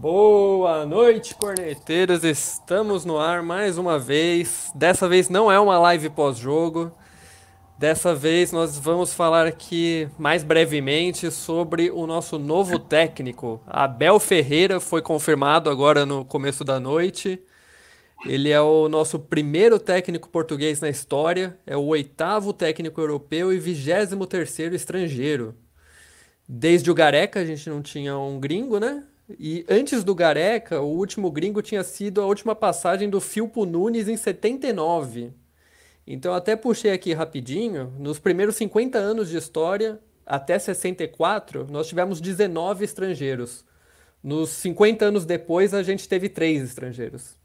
Boa noite, corneteiros. Estamos no ar mais uma vez. Dessa vez não é uma live pós-jogo. Dessa vez nós vamos falar aqui mais brevemente sobre o nosso novo técnico. Abel Ferreira foi confirmado agora no começo da noite. Ele é o nosso primeiro técnico português na história, é o oitavo técnico europeu e vigésimo terceiro estrangeiro. Desde o Gareca a gente não tinha um gringo, né? E antes do Gareca, o último gringo tinha sido a última passagem do Filpo Nunes em 79. Então até puxei aqui rapidinho, nos primeiros 50 anos de história, até 64, nós tivemos 19 estrangeiros. Nos 50 anos depois, a gente teve três estrangeiros.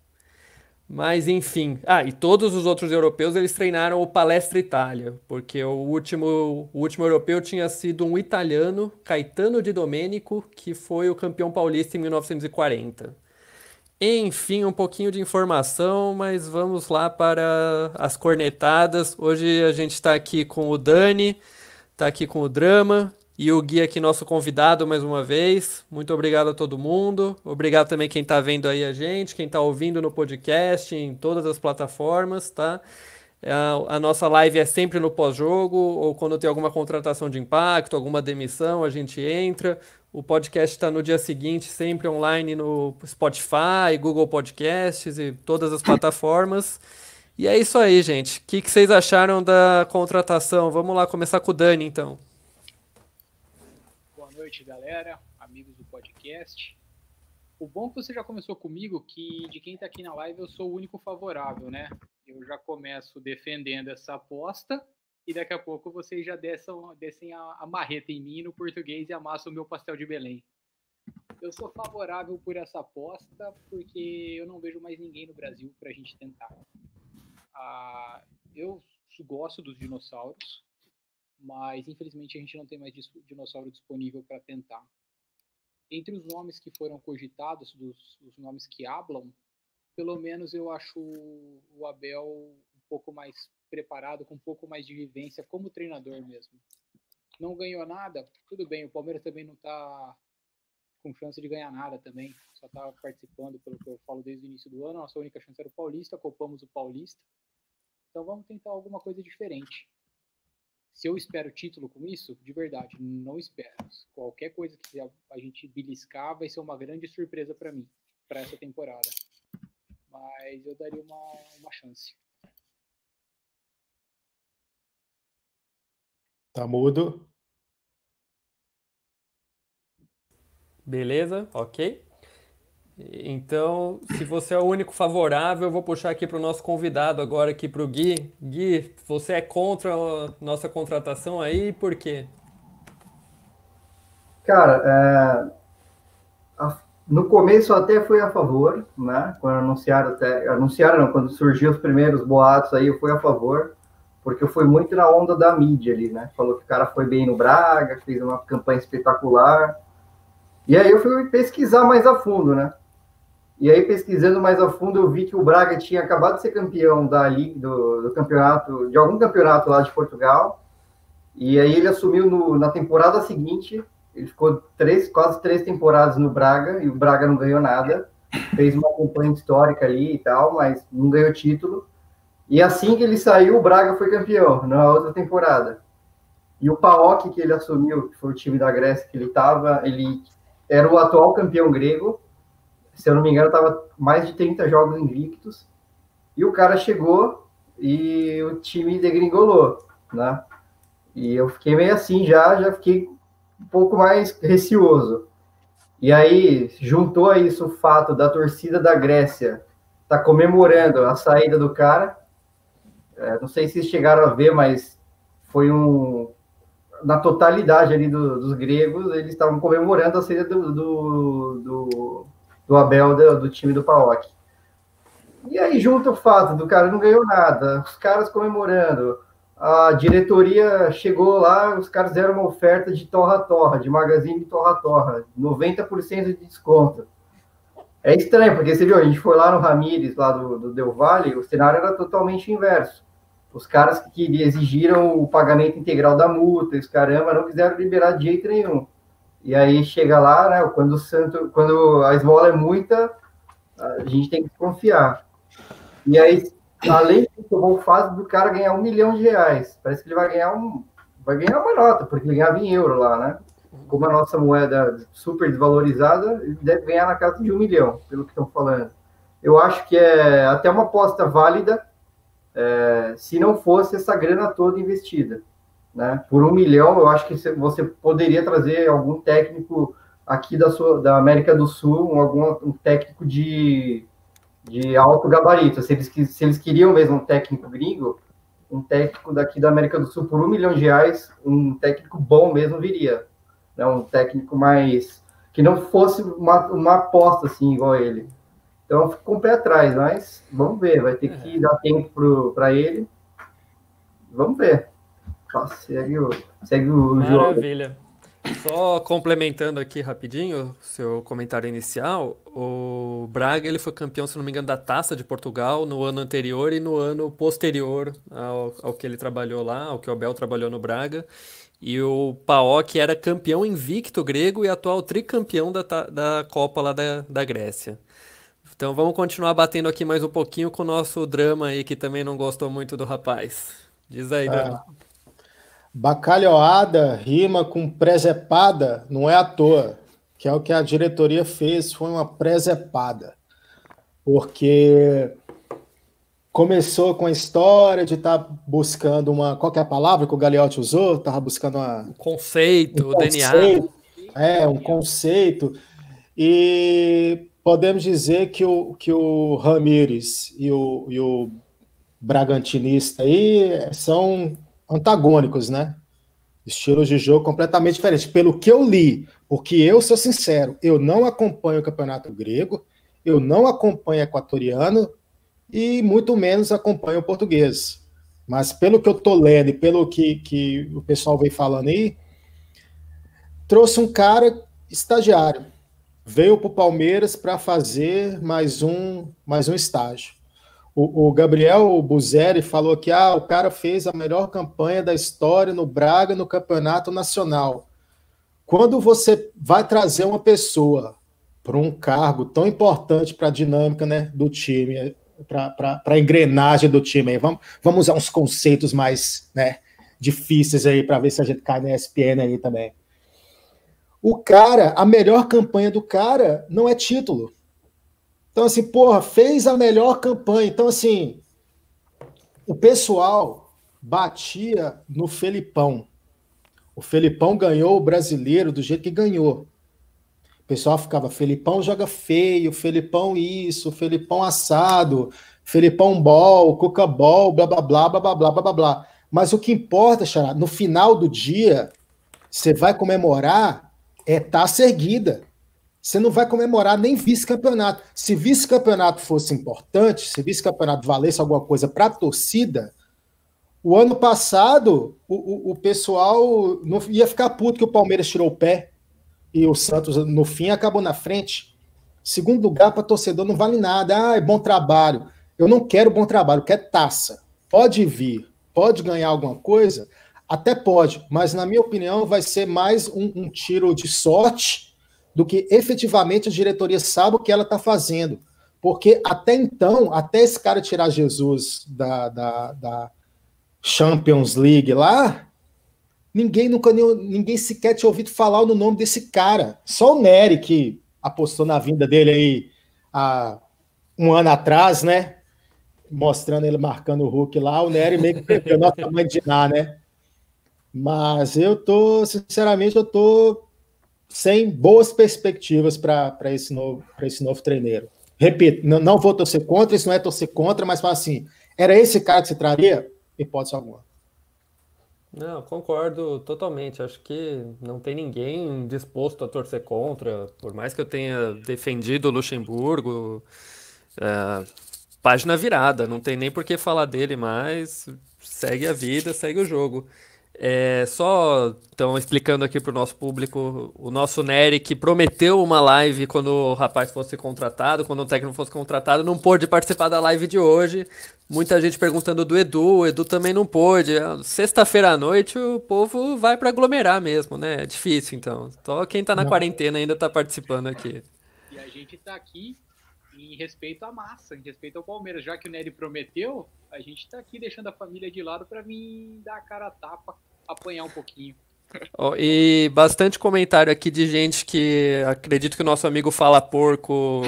Mas enfim, ah, e todos os outros europeus eles treinaram o Palestra Itália, porque o último, o último europeu tinha sido um italiano, Caetano di Domenico, que foi o campeão paulista em 1940. Enfim, um pouquinho de informação, mas vamos lá para as cornetadas. Hoje a gente está aqui com o Dani, está aqui com o Drama, e o Gui aqui, nosso convidado, mais uma vez. Muito obrigado a todo mundo. Obrigado também quem está vendo aí a gente, quem está ouvindo no podcast, em todas as plataformas, tá? A, a nossa live é sempre no pós-jogo, ou quando tem alguma contratação de impacto, alguma demissão, a gente entra. O podcast está no dia seguinte, sempre online no Spotify, Google Podcasts e todas as plataformas. E é isso aí, gente. O que, que vocês acharam da contratação? Vamos lá começar com o Dani, então noite, galera, amigos do podcast. O bom é que você já começou comigo, que de quem está aqui na live eu sou o único favorável, né? Eu já começo defendendo essa aposta e daqui a pouco vocês já descem, descem a, a marreta em mim no português e amassam o meu pastel de Belém. Eu sou favorável por essa aposta porque eu não vejo mais ninguém no Brasil para a gente tentar. Ah, eu gosto dos dinossauros, mas infelizmente a gente não tem mais dinossauro disponível para tentar. Entre os nomes que foram cogitados, dos os nomes que hablam, pelo menos eu acho o Abel um pouco mais preparado, com um pouco mais de vivência como treinador mesmo. Não ganhou nada, tudo bem, o Palmeiras também não está com chance de ganhar nada também, só está participando, pelo que eu falo desde o início do ano, nossa única chance era o Paulista, copamos o Paulista, então vamos tentar alguma coisa diferente. Se eu espero título com isso, de verdade, não espero. Qualquer coisa que a gente beliscar vai ser uma grande surpresa para mim, para essa temporada. Mas eu daria uma, uma chance. Tá mudo. Beleza, ok. Então, se você é o único favorável, eu vou puxar aqui para o nosso convidado agora aqui para o Gui. Gui, você é contra a nossa contratação aí, por quê? Cara, é, no começo até fui a favor, né? Quando anunciaram até, anunciaram não, quando surgiu os primeiros boatos aí, eu fui a favor, porque eu fui muito na onda da mídia ali, né? Falou que o cara foi bem no Braga, fez uma campanha espetacular. E aí eu fui pesquisar mais a fundo, né? E aí, pesquisando mais a fundo, eu vi que o Braga tinha acabado de ser campeão da Liga, do, do campeonato, de algum campeonato lá de Portugal. E aí ele assumiu no, na temporada seguinte, ele ficou três, quase três temporadas no Braga, e o Braga não ganhou nada. Fez uma campanha histórica ali e tal, mas não ganhou título. E assim que ele saiu, o Braga foi campeão na outra temporada. E o PAOK que ele assumiu, que foi o time da Grécia que ele estava, ele era o atual campeão grego, se eu não me engano, estava mais de 30 jogos invictos. E o cara chegou e o time degringolou, né? E eu fiquei meio assim já, já fiquei um pouco mais receoso. E aí juntou a isso o fato da torcida da Grécia tá comemorando a saída do cara. É, não sei se chegaram a ver, mas foi um na totalidade ali do, dos gregos, eles estavam comemorando a saída do, do, do do Abel do, do time do PAOK. E aí junta o fato do cara não ganhou nada, os caras comemorando, a diretoria chegou lá, os caras deram uma oferta de torra-torra, de magazine torra-torra, 90% de desconto. É estranho, porque você viu, a gente foi lá no Ramires, lá do, do Del Valle, o cenário era totalmente inverso. Os caras que exigiram o pagamento integral da multa, os caramba, não quiseram liberar de jeito nenhum. E aí chega lá, né? Quando o Santo, quando a esmola é muita, a gente tem que confiar. E aí, além de tomou fase do cara ganhar um milhão de reais. Parece que ele vai ganhar um, vai ganhar uma nota, porque ele ganhava em euro lá, né? Como a nossa moeda super desvalorizada, ele deve ganhar na casa de um milhão, pelo que estão falando. Eu acho que é até uma aposta válida, é, se não fosse essa grana toda investida. Né? Por um milhão, eu acho que você poderia trazer algum técnico aqui da, sua, da América do Sul, um, algum um técnico de, de alto gabarito. Se eles, se eles queriam mesmo um técnico gringo, um técnico daqui da América do Sul por um milhão de reais, um técnico bom mesmo viria. Né? Um técnico mais. que não fosse uma, uma aposta assim, igual ele. Então fico com o pé atrás, mas vamos ver, vai ter que dar tempo para ele. Vamos ver. Segue o, segue o Maravilha. jogo. Só complementando aqui rapidinho seu comentário inicial, o Braga ele foi campeão, se não me engano, da Taça de Portugal no ano anterior e no ano posterior ao, ao que ele trabalhou lá, ao que o Abel trabalhou no Braga. E o Paok era campeão invicto grego e atual tricampeão da, da Copa lá da, da Grécia. Então vamos continuar batendo aqui mais um pouquinho com o nosso drama aí, que também não gostou muito do rapaz. Diz aí, drama. Bacalhoada rima com presepada, não é à toa, que é o que a diretoria fez, foi uma presepada. Porque começou com a história de estar tá buscando uma. Qual é a palavra que o Galeotti usou? Estava buscando uma. Um conceito, um o conceito, DNA. É, um conceito. E podemos dizer que o, que o Ramires e o, e o Bragantinista aí são antagônicos, né? Estilos de jogo completamente diferentes. Pelo que eu li, porque eu sou sincero, eu não acompanho o campeonato grego, eu não acompanho o equatoriano e muito menos acompanho o português. Mas pelo que eu tô lendo e pelo que, que o pessoal vem falando aí, trouxe um cara estagiário. Veio para o Palmeiras para fazer mais um, mais um estágio. O, o Gabriel Buzeri falou que ah, o cara fez a melhor campanha da história no Braga no campeonato nacional. Quando você vai trazer uma pessoa para um cargo tão importante para a dinâmica né, do time, para a engrenagem do time, vamos, vamos usar uns conceitos mais né, difíceis aí para ver se a gente cai na ESPN aí também. O cara, a melhor campanha do cara não é título. Então, assim, porra, fez a melhor campanha. Então, assim, o pessoal batia no Felipão. O Felipão ganhou o brasileiro do jeito que ganhou. O pessoal ficava, Felipão joga feio, Felipão isso, Felipão assado, Felipão bol, Cuca bol, blá blá blá blá blá blá blá blá. Mas o que importa, Xará, no final do dia, você vai comemorar é taça erguida. Você não vai comemorar nem vice-campeonato. Se vice-campeonato fosse importante, se vice-campeonato valesse alguma coisa para a torcida, o ano passado o, o, o, pessoal não ia ficar puto que o Palmeiras tirou o pé e o Santos, no fim, acabou na frente. Segundo lugar, para torcedor não vale nada. Ah, é bom trabalho. Eu não quero bom trabalho, quero taça. Pode vir, pode ganhar alguma coisa, até pode, mas na minha opinião vai ser mais um, um tiro de sorte do que efetivamente a diretoria sabe o que ela está fazendo. Porque até então, até esse cara tirar Jesus da, da, da Champions League lá, ninguém nunca ninguém sequer tinha ouvido falar no nome desse cara. Só o Nery que apostou na vinda dele aí há um ano atrás, né? Mostrando ele marcando o Hulk lá, o Nery meio que perdeu nossa mãe de Ná, né? Mas eu tô, sinceramente, eu tô sem boas perspectivas para esse, novo, esse novo treineiro. Repito, não, não, vou torcer contra, isso não é torcer contra, mas fala assim: era esse cara que você traria? Hipótese alguma. Não, concordo totalmente. Acho que não tem ninguém disposto a torcer contra, por mais que eu tenha defendido o Luxemburgo. É, página virada, não tem nem por que falar dele mais. Segue a vida, segue o jogo. É, só então explicando aqui para o nosso público, o nosso Nery que prometeu uma live quando o rapaz fosse contratado, quando o técnico fosse contratado, não pôde participar da live de hoje. Muita gente perguntando do Edu, o Edu também não pôde. Sexta-feira à noite o povo vai para aglomerar mesmo, né? É difícil então. Só quem está na não. quarentena ainda está participando aqui. E a gente está aqui em respeito à massa, em respeito ao Palmeiras. Já que o Nery prometeu, a gente está aqui deixando a família de lado para vir dar a cara a tapa, apanhar um pouquinho. Oh, e bastante comentário aqui de gente que acredito que o nosso amigo Fala Porco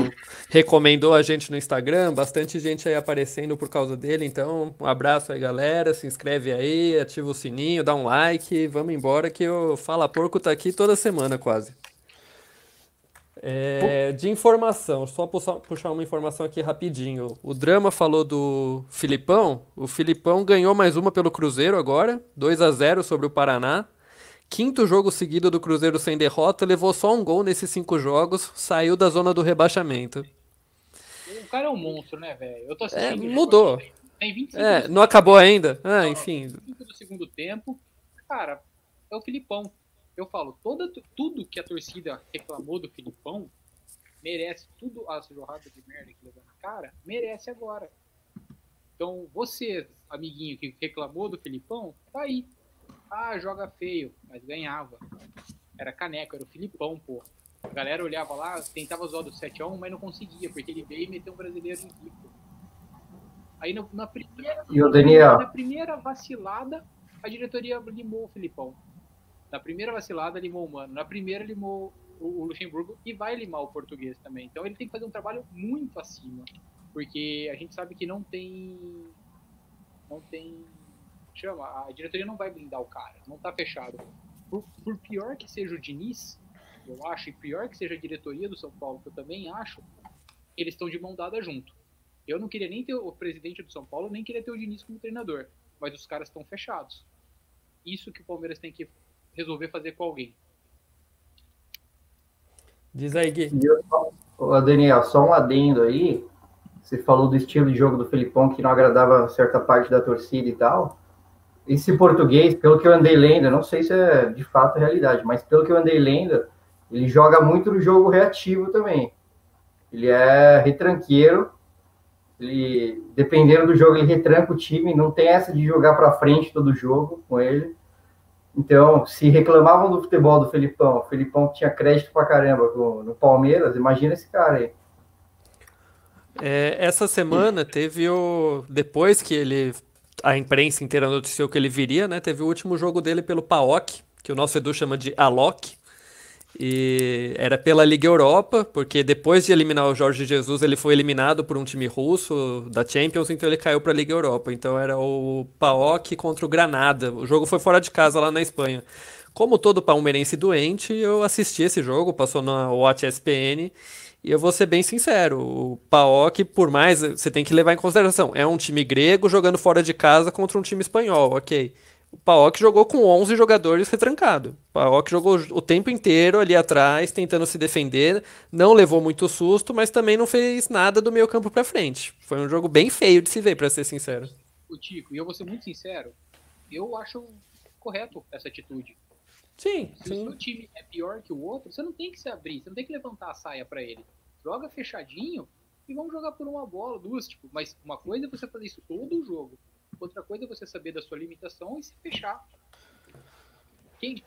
recomendou a gente no Instagram. Bastante gente aí aparecendo por causa dele. Então, um abraço aí, galera. Se inscreve aí, ativa o sininho, dá um like. Vamos embora que o Fala Porco tá aqui toda semana quase. É, de informação, só puxar, uma informação aqui rapidinho. O Drama falou do Filipão. O Filipão ganhou mais uma pelo Cruzeiro agora, 2 a 0 sobre o Paraná. Quinto jogo seguido do Cruzeiro sem derrota, levou só um gol nesses cinco jogos, saiu da zona do rebaixamento. O cara é um monstro, né, velho? Eu tô assistindo. É, mudou. Tem 25 é, não acabou ainda? Ah, enfim. 25 do segundo tempo. Cara, é o Filipão eu falo, toda, tudo que a torcida reclamou do Filipão, merece tudo as jorradas de merda que levou na cara, merece agora. Então, você, amiguinho que reclamou do Filipão, tá aí. Ah, joga feio, mas ganhava. Era caneco, era o Filipão, pô. A galera olhava lá, tentava zoar do 7x1, mas não conseguia, porque ele veio e meteu um brasileiro em rico. Aí no, na, primeira, e o Daniel? na primeira vacilada, a diretoria limou o Filipão. Na primeira vacilada, limou o Mano. Na primeira, limou o, Luxemburgo e vai limar o português também. Então ele tem que fazer um trabalho muito acima. Porque a gente sabe que não tem. Não tem. Chama, a diretoria não vai blindar o cara. Não tá fechado. Por, por pior que seja o Diniz, eu acho, e pior que seja a diretoria do São Paulo, que eu também acho, eles estão de mão dada junto. Eu não queria nem ter o presidente do São Paulo, nem queria ter o Diniz como treinador. Mas os caras estão fechados. Isso que o Palmeiras tem que resolver fazer com alguém. Diz aí, Gui. Daniel, só um adendo aí. Você falou do estilo de jogo do Felipão que não agradava certa parte da torcida e tal. Esse português, pelo que eu andei lendo, não sei se é de fato a realidade, mas pelo que eu andei lendo, ele joga muito no jogo reativo também. Ele é retranqueiro, ele, dependendo do jogo, ele retranca o time, não tem essa de jogar para frente todo jogo com ele. Então, se reclamavam do futebol do Felipão, o Felipão tinha crédito pra caramba no Palmeiras, imagina esse cara aí. É, essa semana teve o. Depois que ele. A imprensa inteira noticiou que ele viria, né? Teve o último jogo dele pelo PAOK, que o nosso Edu chama de Alok. E era pela Liga Europa, porque depois de eliminar o Jorge Jesus, ele foi eliminado por um time russo da Champions, então ele caiu para a Liga Europa. Então era o PAOK contra o Granada. O jogo foi fora de casa lá na Espanha. Como todo palmeirense doente, eu assisti esse jogo, passou na Watch SPN. E eu vou ser bem sincero, o PAOK, por mais, você tem que levar em consideração, é um time grego jogando fora de casa contra um time espanhol, ok. O Paok jogou com 11 jogadores retrancado. O Paok jogou o tempo inteiro ali atrás, tentando se defender. Não levou muito susto, mas também não fez nada do meio campo para frente. Foi um jogo bem feio de se ver, para ser sincero. O Tico, e eu vou ser muito sincero, eu acho correto essa atitude. Sim, se sim. o seu time é pior que o outro, você não tem que se abrir, você não tem que levantar a saia para ele. Joga fechadinho e vamos jogar por uma bola, duas, tipo, mas uma coisa é você fazer isso todo o jogo. Outra coisa é você saber da sua limitação e se fechar. Quem,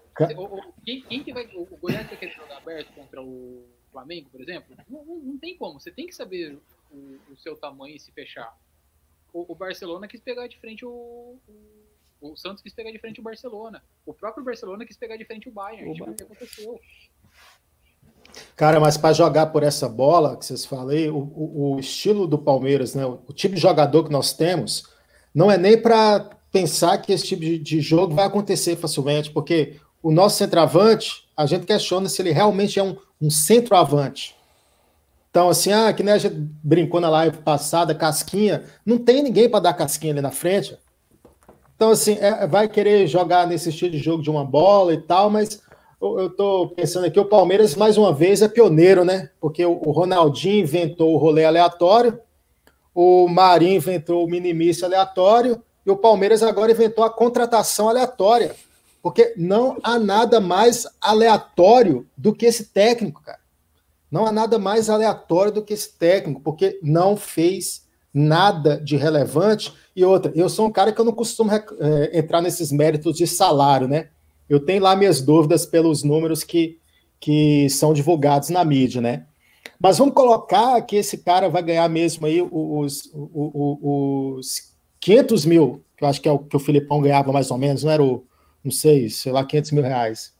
quem, quem que vai. O Goiás vai querer jogar aberto contra o Flamengo, por exemplo? Não, não, não tem como. Você tem que saber o, o seu tamanho e se fechar. O, o, Barcelona quis pegar de frente o, o, o. Santos quis pegar de frente o Barcelona. O próprio Barcelona quis pegar de frente o Bayern. O, o que aconteceu. Cara, mas para jogar por essa bola que vocês falei, o, o, o, estilo do Palmeiras, né? O tipo de jogador que nós temos, não é nem para pensar que esse tipo de, de, jogo vai acontecer facilmente, porque o nosso centroavante, a gente questiona se ele realmente é um, um centroavante. Então, assim, ah, que nem a gente brincou na live passada, casquinha, não tem ninguém para dar casquinha ali na frente. Então, assim, é, vai querer jogar nesse estilo de jogo de uma bola e tal, mas eu estou pensando aqui, o Palmeiras, mais uma vez, é pioneiro, né? Porque o Ronaldinho inventou o rolê aleatório, o Marinho inventou o minimício aleatório e o Palmeiras agora inventou a contratação aleatória. Porque não há nada mais aleatório do que esse técnico, cara. Não há nada mais aleatório do que esse técnico, porque não fez nada de relevante. E outra, eu sou um cara que eu não costumo é, entrar nesses méritos de salário, né? Eu tenho lá minhas dúvidas pelos números que, que são divulgados na mídia, né? Mas vamos colocar que esse cara vai ganhar mesmo aí os, os, os 500 mil, que eu acho que é o que o Filipão ganhava mais ou menos, não era o, não sei, sei lá, 500 mil reais.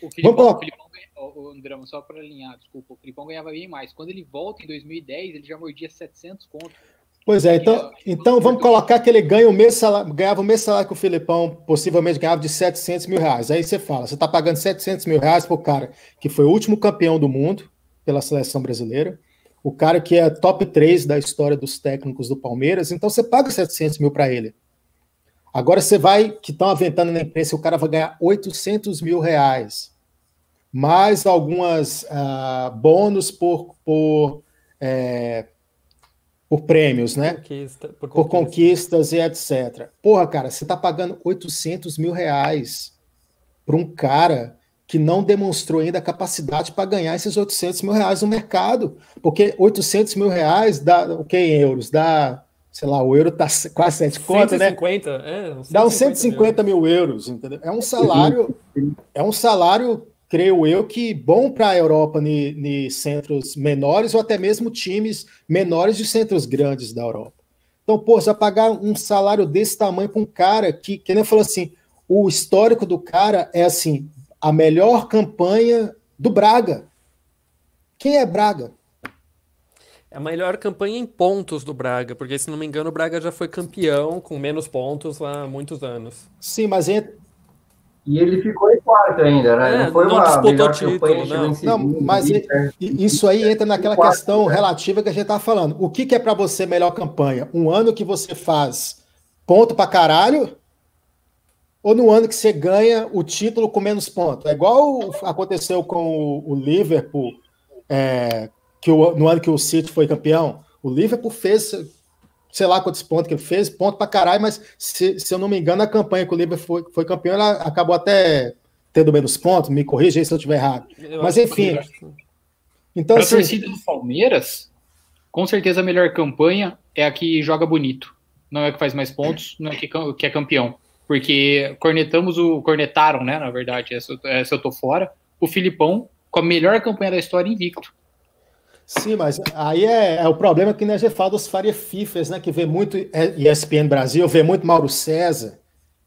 O Filipão, vamos colocar... o Filipão o André, só para alinhar, desculpa, o Filipão ganhava bem mais. Quando ele volta em 2010, ele já mordia 700 conto. Pois é, então, então vamos colocar que ele ganha o mesmo salário, ganhava o mesmo salário que o Filipão possivelmente ganhava de 700 mil reais. Aí você fala, você está pagando 700 mil reais para o cara que foi o último campeão do mundo pela seleção brasileira, o cara que é top 3 da história dos técnicos do Palmeiras, então você paga 700 mil para ele. Agora você vai, que estão aventando na imprensa, o cara vai ganhar 800 mil reais, mais algumas uh, bônus por, por é, por prêmios, né? Conquista, por, por, conquistas e etc. Porra, cara, você tá pagando 800 mil reais para um cara que não demonstrou ainda a capacidade para ganhar esses 800 mil reais no mercado. Porque 800 mil reais dá o que em euros? Dá, sei lá, o euro tá quase 7 contas, né? 150, é, uns 150 dá uns 150 mil. mil euros, entendeu? É um salário, é um salário creio eu que bom para a Europa em centros menores ou até mesmo times menores de centros grandes da Europa. Então, pô, você vai pagar um salário desse tamanho para um cara que, que nem falou assim, o histórico do cara é assim, a melhor campanha do Braga. Quem é Braga? É a melhor campanha em pontos do Braga, porque se não me engano o Braga já foi campeão com menos pontos lá há muitos anos. Sim, mas e ele ficou em quarto ainda, né? É, não foi não uma melhor título, campanha, não. Segundo, não, mas isso aí entra naquela quarto, questão né? relativa que a gente estava falando. O que, que é para você melhor campanha? Um ano que você faz ponto para caralho ou no ano que você ganha o título com menos pontos? É igual aconteceu com o, Liverpool, é, que o, no ano que o City foi campeão. O Liverpool fez sei lá quantos pontos que ele fez, ponto pra caralho, mas se, se eu não me engano, a campanha que o Liverpool foi, foi campeão, ela acabou até tendo menos pontos, me corrija aí se eu estiver errado. Eu mas enfim. Então, assim, a torcida do Palmeiras, com certeza a melhor campanha é a que joga bonito. Não é a que faz mais pontos, não é a que, que é campeão. Porque cornetamos o. Cornetaram, né? Na verdade, essa, essa eu tô fora. O Filipão com a melhor campanha da história invicto. Sim, mas aí é, é o problema que gente fala dos Faria Fifas, né? Que vê muito ESPN Brasil, vê muito Mauro César,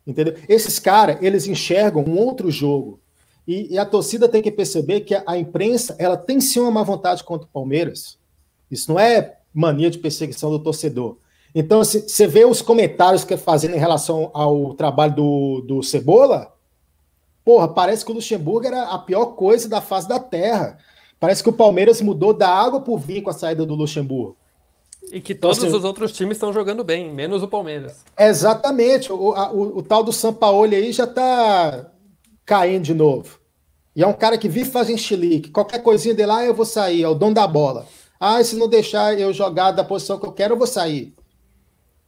entendeu? Esses caras, eles enxergam um outro jogo. E, e, a torcida tem que perceber que a, a, imprensa, ela tem sim uma má vontade contra o Palmeiras. Isso não é mania de perseguição do torcedor. Então, se você vê os comentários que é fazendo em relação ao trabalho do, do Cebola, porra, parece que o Luxemburgo era a pior coisa da face da terra. Parece que o Palmeiras mudou da água para o vinho com a saída do Luxemburgo. E que todos então, assim, os outros times estão jogando bem, menos o Palmeiras. Exatamente. O, a, o, o tal do Sampaoli aí já está caindo de novo. E é um cara que vive fazendo chilique. Qualquer coisinha dele lá, ah, eu vou sair. É o dono da bola. Ah, se não deixar eu jogar da posição que eu quero, eu vou sair.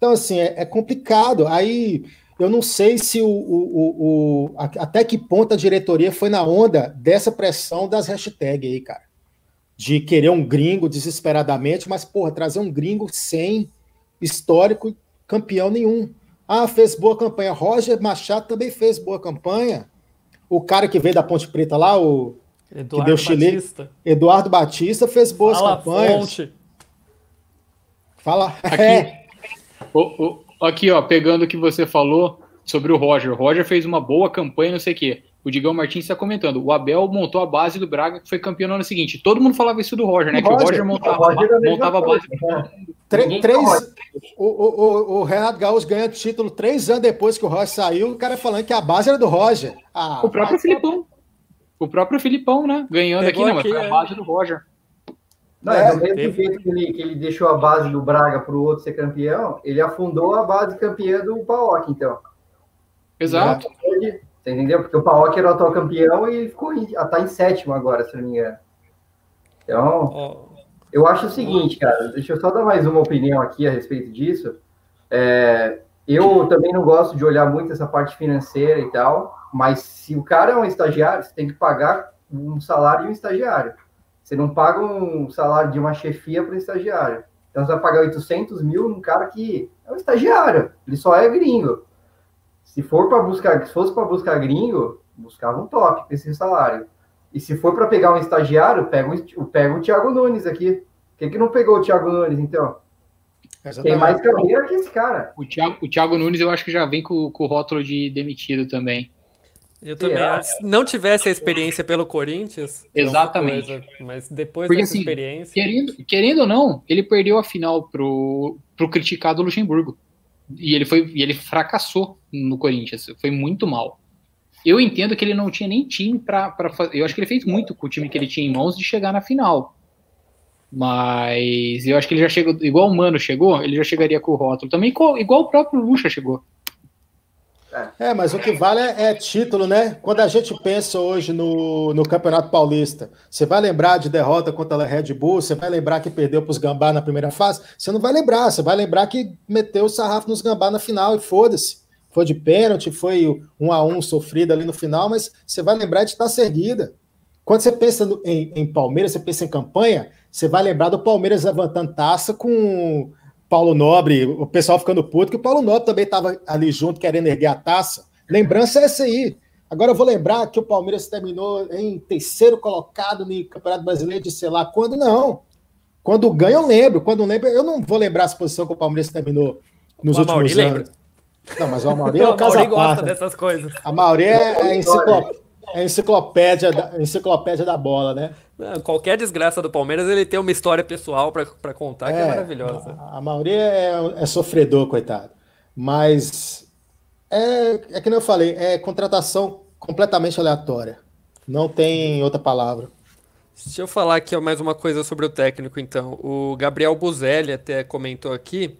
Então, assim, é, é complicado. Aí eu não sei se o, o, o, até que ponto a diretoria foi na onda dessa pressão das hashtags aí, cara. De querer um gringo desesperadamente, mas, porra, trazer um gringo sem histórico campeão nenhum. Ah, fez boa campanha. Roger Machado também fez boa campanha. O cara que veio da Ponte Preta lá, o Eduardo que deu Chile, Batista. Eduardo Batista fez boas Fala campanhas. Fonte. Fala. Aqui, é. O, o, Aqui, ó, pegando o que você falou sobre o Roger. O Roger fez uma boa campanha, não sei o quê. O Digão Martins está comentando. O Abel montou a base do Braga, que foi campeão no ano seguinte. Todo mundo falava isso do Roger, né? O que Roger, o Roger montava, o Roger montava a base. Três, três, o, o, o, Renato Gaúcho ganha título três anos depois que o Roger saiu. O cara falando que a base era do Roger. Ah, o próprio Filipão. O próprio Filipão, né? Ganhando aqui, não, mas foi a é. base do Roger. Não, é, do mesmo teve... jeito que ele, que ele deixou a base do Braga para o outro ser campeão, ele afundou a base campeã do Paok, então. Exato. Você entendeu? Porque o Paok era o atual campeão e ficou em, tá em sétimo agora, se não me engano. Então, oh. eu acho o seguinte, cara, deixa eu só dar mais uma opinião aqui a respeito disso. É, eu também não gosto de olhar muito essa parte financeira e tal, Mas se o cara é um estagiário, você tem que pagar um salário de um estagiário. Você não paga um salário de uma chefia para um estagiário. Então você vai pagar 800 mil num cara que é um estagiário, ele só é gringo. Se for para buscar, se fosse para buscar gringo, buscava um top com esse salário. E se for para pegar um estagiário, pega o, pega o Thiago Nunes aqui. Por que, que não pegou o Thiago Nunes, então? Exatamente. Tem mais carreira que esse cara. O Thiago, o Thiago Nunes eu acho que já vem com, com o rótulo de demitido também. Eu também. É. Se não tivesse a experiência pelo Corinthians. Exatamente. Coisa, mas depois Porque, dessa assim, experiência. Querendo, querendo ou não, ele perdeu a final pro, pro criticado Luxemburgo. E ele, foi, e ele fracassou no Corinthians. Foi muito mal. Eu entendo que ele não tinha nem time para fazer. Eu acho que ele fez muito com o time que ele tinha em mãos de chegar na final. Mas eu acho que ele já chegou, igual o Mano chegou, ele já chegaria com o rótulo. Também igual o próprio Lucha chegou. É, mas o que vale é, é, título, né? Quando a gente pensa hoje no, no Campeonato Paulista, você vai lembrar de derrota contra a Red Bull, você vai lembrar que perdeu para os Gambá na primeira fase? Você não vai lembrar, você vai lembrar que meteu o sarrafo nos Gambá na final e foda-se. Foi de pênalti, foi um a um sofrido ali no final, mas você vai lembrar de estar erguida. Quando você pensa no, em, em Palmeiras, você pensa em campanha, você vai lembrar do Palmeiras levantando taça com Paulo Nobre, o pessoal ficando puto, que o Paulo Nobre também estava ali junto, querendo erguer a taça. Lembrança é essa aí. Agora eu vou lembrar que o Palmeiras terminou em terceiro colocado no Campeonato Brasileiro de sei lá quando, não. Quando ganha, eu lembro. Quando lembro, eu não vou lembrar a posição que o Palmeiras terminou nos o últimos anos. Lembra. Não, mas o Amaury é o caso gosta dessas coisas. A Mauri é, é enciclopédia é enciclopédia da, enciclopédia da bola, né? qualquer desgraça do Palmeiras, ele tem uma história pessoal para contar é, que é maravilhosa. A, a maioria é, é, sofredor, coitado. Mas é, é que nem eu falei, é contratação completamente aleatória. Não tem outra palavra. Deixa eu falar aqui mais uma coisa sobre o técnico, então. O Gabriel Buzelli até comentou aqui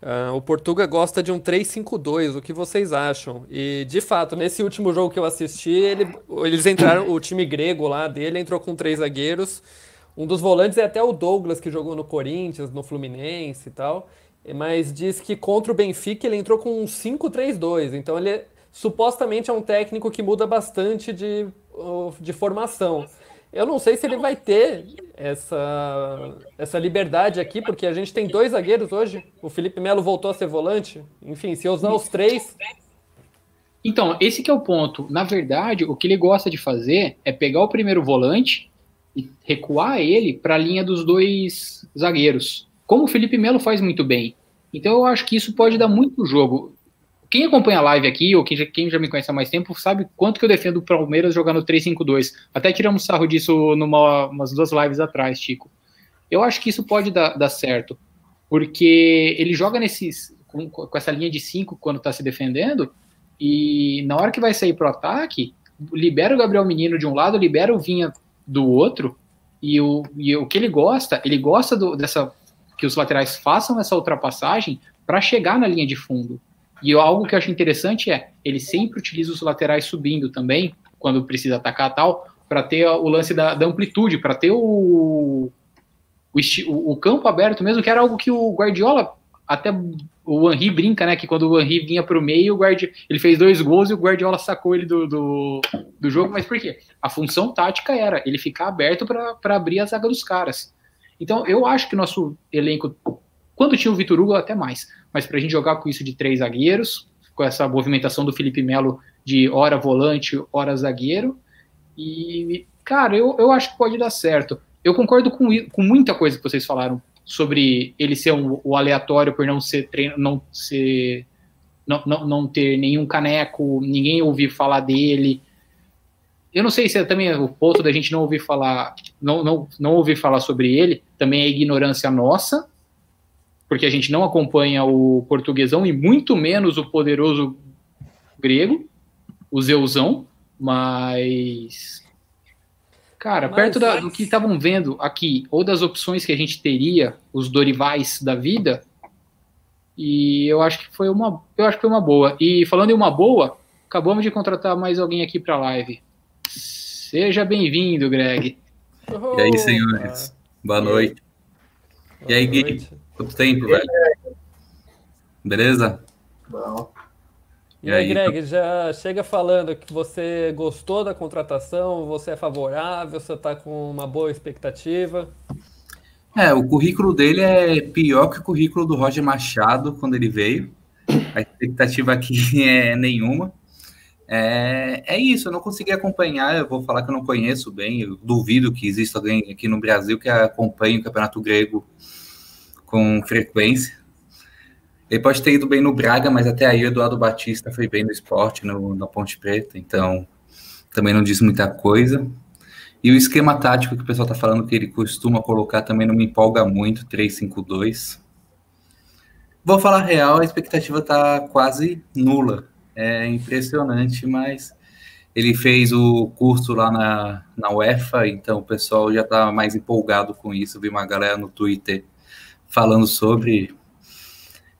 Uh, o Portuga gosta de um 3-5-2, o que vocês acham? E de fato, nesse último jogo que eu assisti, ele, eles entraram, o time grego lá dele entrou com três zagueiros. Um dos volantes é até o Douglas, que jogou no Corinthians, no Fluminense e tal. Mas diz que contra o Benfica ele entrou com um 5-3-2. Então ele supostamente é um técnico que muda bastante de, de formação. Eu não sei se ele vai ter essa, essa liberdade aqui, porque a gente tem dois zagueiros hoje. O Felipe Melo voltou a ser volante. Enfim, se usar os três. Então, esse que é o ponto. Na verdade, o que ele gosta de fazer é pegar o primeiro volante e recuar ele para a linha dos dois zagueiros. Como o Felipe Melo faz muito bem. Então eu acho que isso pode dar muito jogo. Quem acompanha a live aqui, ou quem já, quem já me conhece há mais tempo, sabe quanto que eu defendo o Palmeiras jogando 3-5-2. Até tiramos sarro disso numa umas duas lives atrás, Chico. Eu acho que isso pode dar, dar certo, porque ele joga nesses com, com essa linha de 5 quando está se defendendo, e na hora que vai sair pro ataque, libera o Gabriel Menino de um lado, libera o Vinha do outro, e o, e o que ele gosta, ele gosta do, dessa que os laterais façam essa ultrapassagem para chegar na linha de fundo. E algo que eu acho interessante é, ele sempre utiliza os laterais subindo também, quando precisa atacar tal, para ter o lance da, da amplitude, para ter o, o, o, campo aberto mesmo, que era algo que o Guardiola, até o Henry brinca, né, que quando o Henry vinha para o meio, o ele fez dois gols e o Guardiola sacou ele do, do, do jogo, mas por quê? A função tática era ele ficar aberto para abrir a zaga dos caras. Então, eu acho que nosso elenco, quando tinha o Vitor Hugo, até mais, mas para a gente jogar com isso de três zagueiros, com essa movimentação do Felipe Melo de hora volante, hora zagueiro. E, cara, eu, eu acho que pode dar certo. Eu concordo com, com muita coisa que vocês falaram sobre ele ser um, o aleatório por não ser treino, não ser. Não, não, não ter nenhum caneco, ninguém ouvir falar dele. Eu não sei se é também o ponto da gente não ouvir falar, não, não, não ouvir falar sobre ele, também é ignorância nossa, porque a gente não acompanha o portuguesão e muito menos o poderoso grego, o Zeusão, mas. Cara, mas, perto da, do que estavam vendo aqui, ou das opções que a gente teria, os Dorivais da vida, e eu acho que foi uma, eu acho que foi uma boa. E falando em uma boa, acabamos de contratar mais alguém aqui para a live. Seja bem-vindo, Greg. E aí, senhores? Boa noite. E aí, Gui? Quanto tempo, velho? Beleza? Bom. E, e aí, Greg, já chega falando que você gostou da contratação, você é favorável, você está com uma boa expectativa? É, o currículo dele é pior que o currículo do Roger Machado quando ele veio. A expectativa aqui é nenhuma. É, é isso, eu não consegui acompanhar, eu vou falar que eu não conheço bem, eu duvido que exista alguém aqui no Brasil que acompanhe o campeonato grego com frequência. Ele pode ter ido bem no Braga, mas até aí o Eduardo Batista foi bem no esporte, no, na Ponte Preta, então também não diz muita coisa. E o esquema tático que o pessoal está falando que ele costuma colocar também não me empolga muito, 3-5-2. Vou falar real, a expectativa está quase nula. É impressionante, mas ele fez o curso lá na, na UEFA, então o pessoal já está mais empolgado com isso. Vi uma galera no Twitter falando sobre.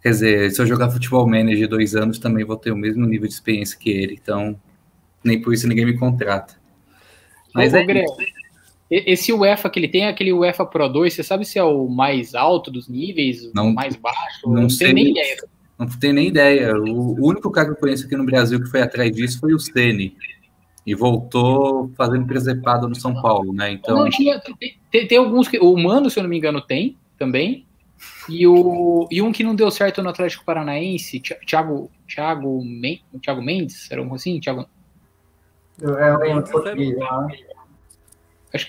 Quer dizer, se eu jogar futebol manager dois anos, também vou ter o mesmo nível de experiência que ele, então nem por isso ninguém me contrata. Mas Ô, é Greg, esse UEFA que ele tem, aquele UEFA Pro 2, você sabe se é o mais alto dos níveis, não, o mais baixo? Não, não sei, tenho nem ideia. Não tenho nem ideia. O único cara que eu conheço aqui no Brasil que foi atrás disso foi o Ceni e voltou fazendo presepada no São Paulo, né? Então não, tinha, tem, tem, alguns que o Mano, se eu não me engano, tem também. E, o, e um que não deu certo no Atlético Paranaense, Thiago, Thiago, Thiago Mendes, era um assim? Thiago... É, um português, né?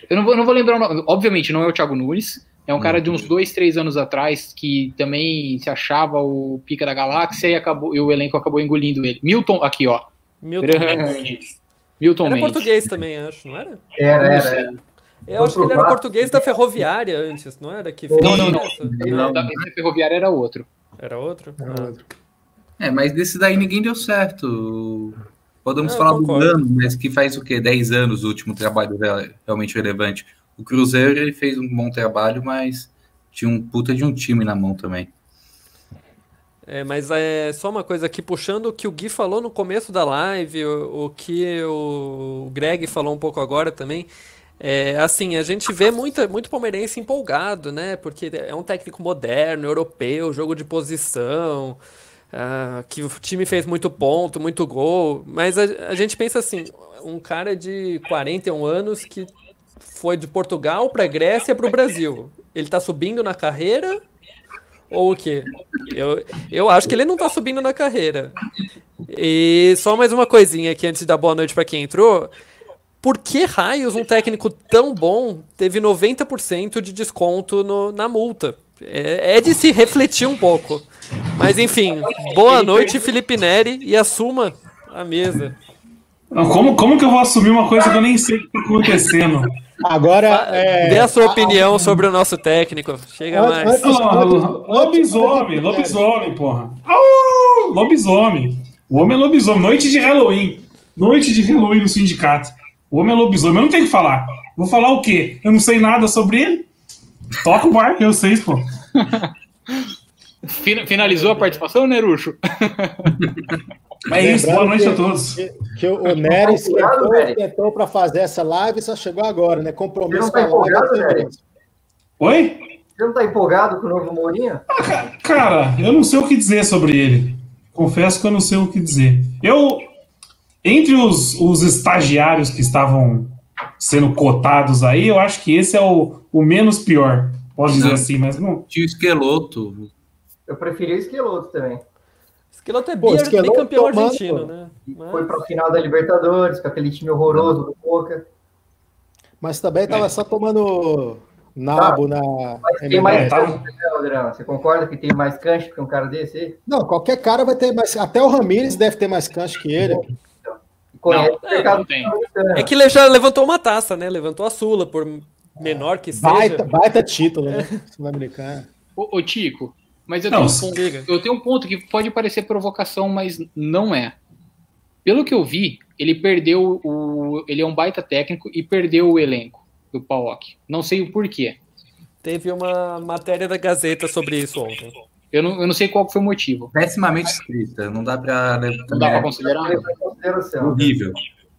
Eu não vou, não vou lembrar o nome. Obviamente, não é o Thiago Nunes. É um cara de uns dois, três anos atrás que também se achava o pica da galáxia e, acabou, e o elenco acabou engolindo ele. Milton, aqui, ó. Milton Mendes. Milton era Mendes. português também, acho, não era? Era, era. Eu acho que ele era português da Ferroviária antes, não era? Que não, não, não. não. Da Ferroviária era outro. Era outro? Era ah. outro. É, mas desse daí ninguém deu certo. Podemos falar do ano, mas que faz o quê? 10 anos o último trabalho realmente relevante. O Cruzeiro ele fez um bom trabalho, mas tinha um puta de um time na mão também. É, mas é só uma coisa aqui, puxando o que o Gui falou no começo da live, o, o que o Greg falou um pouco agora também. É, assim, a gente vê muita, muito palmeirense empolgado, né? Porque é um técnico moderno, europeu, jogo de posição, uh, que o time fez muito ponto, muito gol. Mas a, a gente pensa assim, um cara de 41 anos que foi de Portugal para Grécia para o Brasil. Ele está subindo na carreira ou o quê? Eu, eu acho que ele não está subindo na carreira. E só mais uma coisinha aqui antes dar boa noite para quem entrou. Por que raios um técnico tão bom teve 90% de desconto no, na multa? É, é de se refletir um pouco. Mas enfim, boa noite, Felipe Neri, e assuma a mesa. Como, como que eu vou assumir uma coisa que eu nem sei o que está acontecendo? Agora. É... Dê a sua opinião a... sobre o nosso técnico. Chega antes, mais. Antes, antes, lobisomem, lobisomem, porra. Lobisomem. O homem é lobisomem. Noite de Halloween. Noite de Halloween no sindicato. O homem é lobisomem. Eu não tenho que falar. Vou falar o quê? Eu não sei nada sobre ele? Toca o barco, eu sei, pô. Finalizou a participação, Nerucho? É isso, boa noite que, a todos. Que, que o Nery esquentou, esquentou para fazer essa live e só chegou agora, né? Compromisso Você não tá empolgado, Nery? Oi? Você não tá empolgado com o novo Mourinho? Ah, cara, eu não sei o que dizer sobre ele. Confesso que eu não sei o que dizer. Eu, entre os, os estagiários que estavam sendo cotados aí, eu acho que esse é o, o menos pior. Pode dizer assim, mas não. Tinha o Esqueloto. Eu preferi o Esqueloto também. Esqueloto é Pô, Esqueloto campeão tomando, argentino, né? Mas... Foi para o final da Libertadores, com aquele time horroroso do Boca. Mas também estava é. só tomando nabo tá. na. Mas tem mais cancha, né? Você concorda que tem mais cancha que um cara desse aí? Não, qualquer cara vai ter mais. Até o Ramires deve ter mais cancha que ele. Não, é, não tem. é que ele já levantou uma taça, né? Levantou a Sula, por menor que seja. Baita, baita título, né? Sul-Americano. Ô, ô, Tico, mas eu, não, tenho um ponto, eu tenho um ponto que pode parecer provocação, mas não é. Pelo que eu vi, ele perdeu o. Ele é um baita técnico e perdeu o elenco do PAOK. Não sei o porquê. Teve uma matéria da Gazeta sobre isso ontem. Eu não, eu não sei qual foi o motivo. Pessimamente escrita, não dá para Não dá para considerar? Horrível.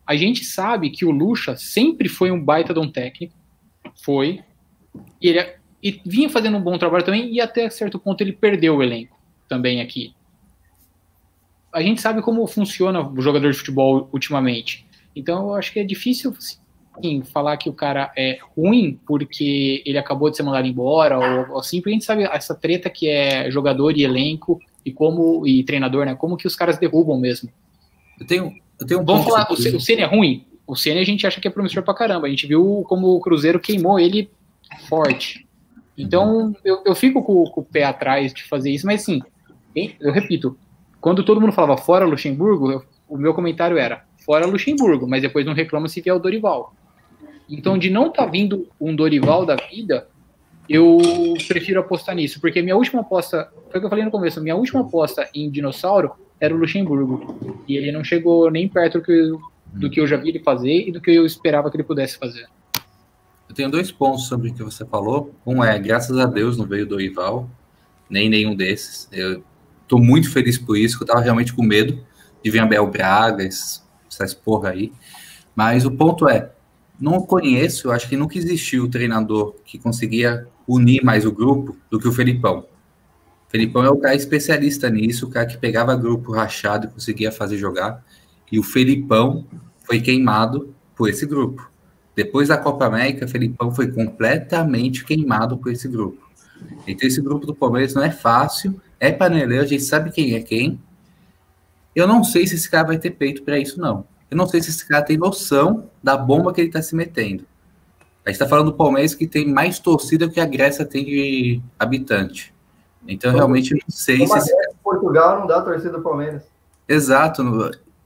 A gente sabe que o Lucha sempre foi um baita de um técnico. Foi. E ele é e vinha fazendo um bom trabalho também, e até certo ponto ele perdeu o elenco também aqui. a gente sabe como funciona o jogador de futebol ultimamente. Então eu acho que é difícil sim, falar que o cara é ruim porque ele acabou de ser mandado embora ou, ou assim, porque a gente sabe essa treta que é jogador e elenco e como e treinador, né? Como que os caras derrubam mesmo. Eu tenho, eu tenho um Vamos falar, o, o Ceni é ruim? O Ceni a gente acha que é promissor pra caramba. A gente viu como o Cruzeiro queimou ele forte. Então, eu, eu fico com, com, o pé atrás de fazer isso, mas assim, eu repito, quando todo mundo falava fora Luxemburgo, eu, o meu comentário era fora Luxemburgo, mas depois não reclama se vier o Dorival. Então, de não estar tá vindo um Dorival da vida, eu prefiro apostar nisso, porque minha última aposta, foi o que eu falei no começo, minha última aposta em dinossauro era o Luxemburgo. E ele não chegou nem perto do que, do que eu já vi ele fazer e do que eu esperava que ele pudesse fazer. Eu tenho dois pontos sobre o que você falou. Um é, graças a Deus não veio do Dorival, nem nenhum desses. Eu tô muito feliz por isso, que eu tava realmente com medo de vir Abel Braga, essas porra aí. Mas o ponto é, não conheço, eu acho que nunca existiu treinador que conseguia unir mais o grupo do que o Felipão. O Felipão é o cara especialista nisso, o cara que pegava grupo rachado e conseguia fazer jogar. E o Felipão foi queimado por esse grupo. Depois da Copa América, o Felipão foi completamente queimado por esse grupo. Então, esse grupo do Palmeiras não é fácil, é paneleiro, a gente sabe quem é quem. Eu não sei se esse cara vai ter peito para isso, não. Eu não sei se esse cara tem noção da bomba que ele está se metendo. A gente está falando do Palmeiras que tem mais torcida que a Grécia tem de habitante. Então, realmente, eu não sei se. Esse... Portugal não dá torcida do Palmeiras. Exato.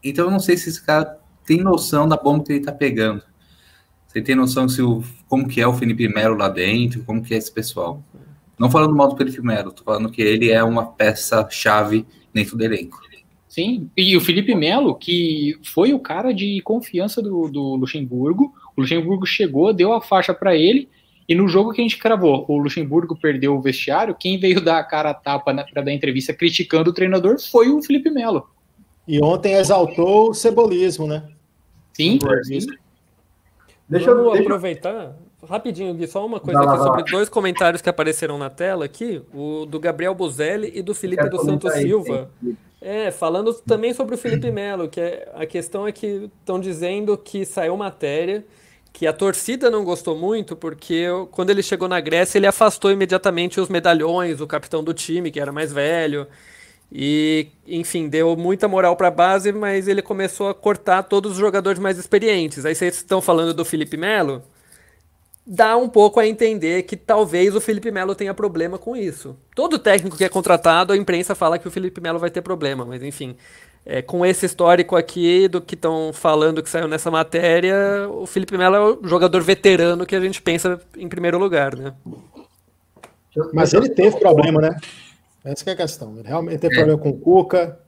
Então, eu não sei se esse cara tem noção da bomba que ele está pegando. Você tem noção se o, como que é o Felipe Melo lá dentro, como que é esse pessoal. Não falando mal do Felipe Melo, tô falando que ele é uma peça-chave dentro do elenco. Sim, e o Felipe Melo, que foi o cara de confiança do, do Luxemburgo, o Luxemburgo chegou, deu a faixa para ele, e no jogo que a gente cravou, o Luxemburgo perdeu o vestiário, quem veio dar a cara a tapa para dar entrevista criticando o treinador foi o Felipe Melo. E ontem exaltou o cebolismo, né? Sim. sim. Deixa eu deixa... aproveitar rapidinho, Gui, só uma coisa aqui sobre dois comentários que apareceram na tela aqui, o do Gabriel Buzelli e do Felipe do Santos Silva. Aí, é, falando também sobre o Felipe Melo, que é, a questão é que estão dizendo que saiu matéria que a torcida não gostou muito porque quando ele chegou na Grécia ele afastou imediatamente os medalhões, o capitão do time, que era mais velho, e enfim, deu muita moral para a base, mas ele começou a cortar todos os jogadores mais experientes. Aí vocês estão falando do Felipe Melo? dá um pouco a entender que talvez o Felipe Melo tenha problema com isso. Todo técnico que é contratado, a imprensa fala que o Felipe Melo vai ter problema, mas enfim, é, com esse histórico aqui do que estão falando que saiu nessa matéria, o Felipe Melo é o jogador veterano que a gente pensa em primeiro lugar, né? Mas ele teve problema, né? Essa é a questão. Ele realmente teve problema com o Cuca,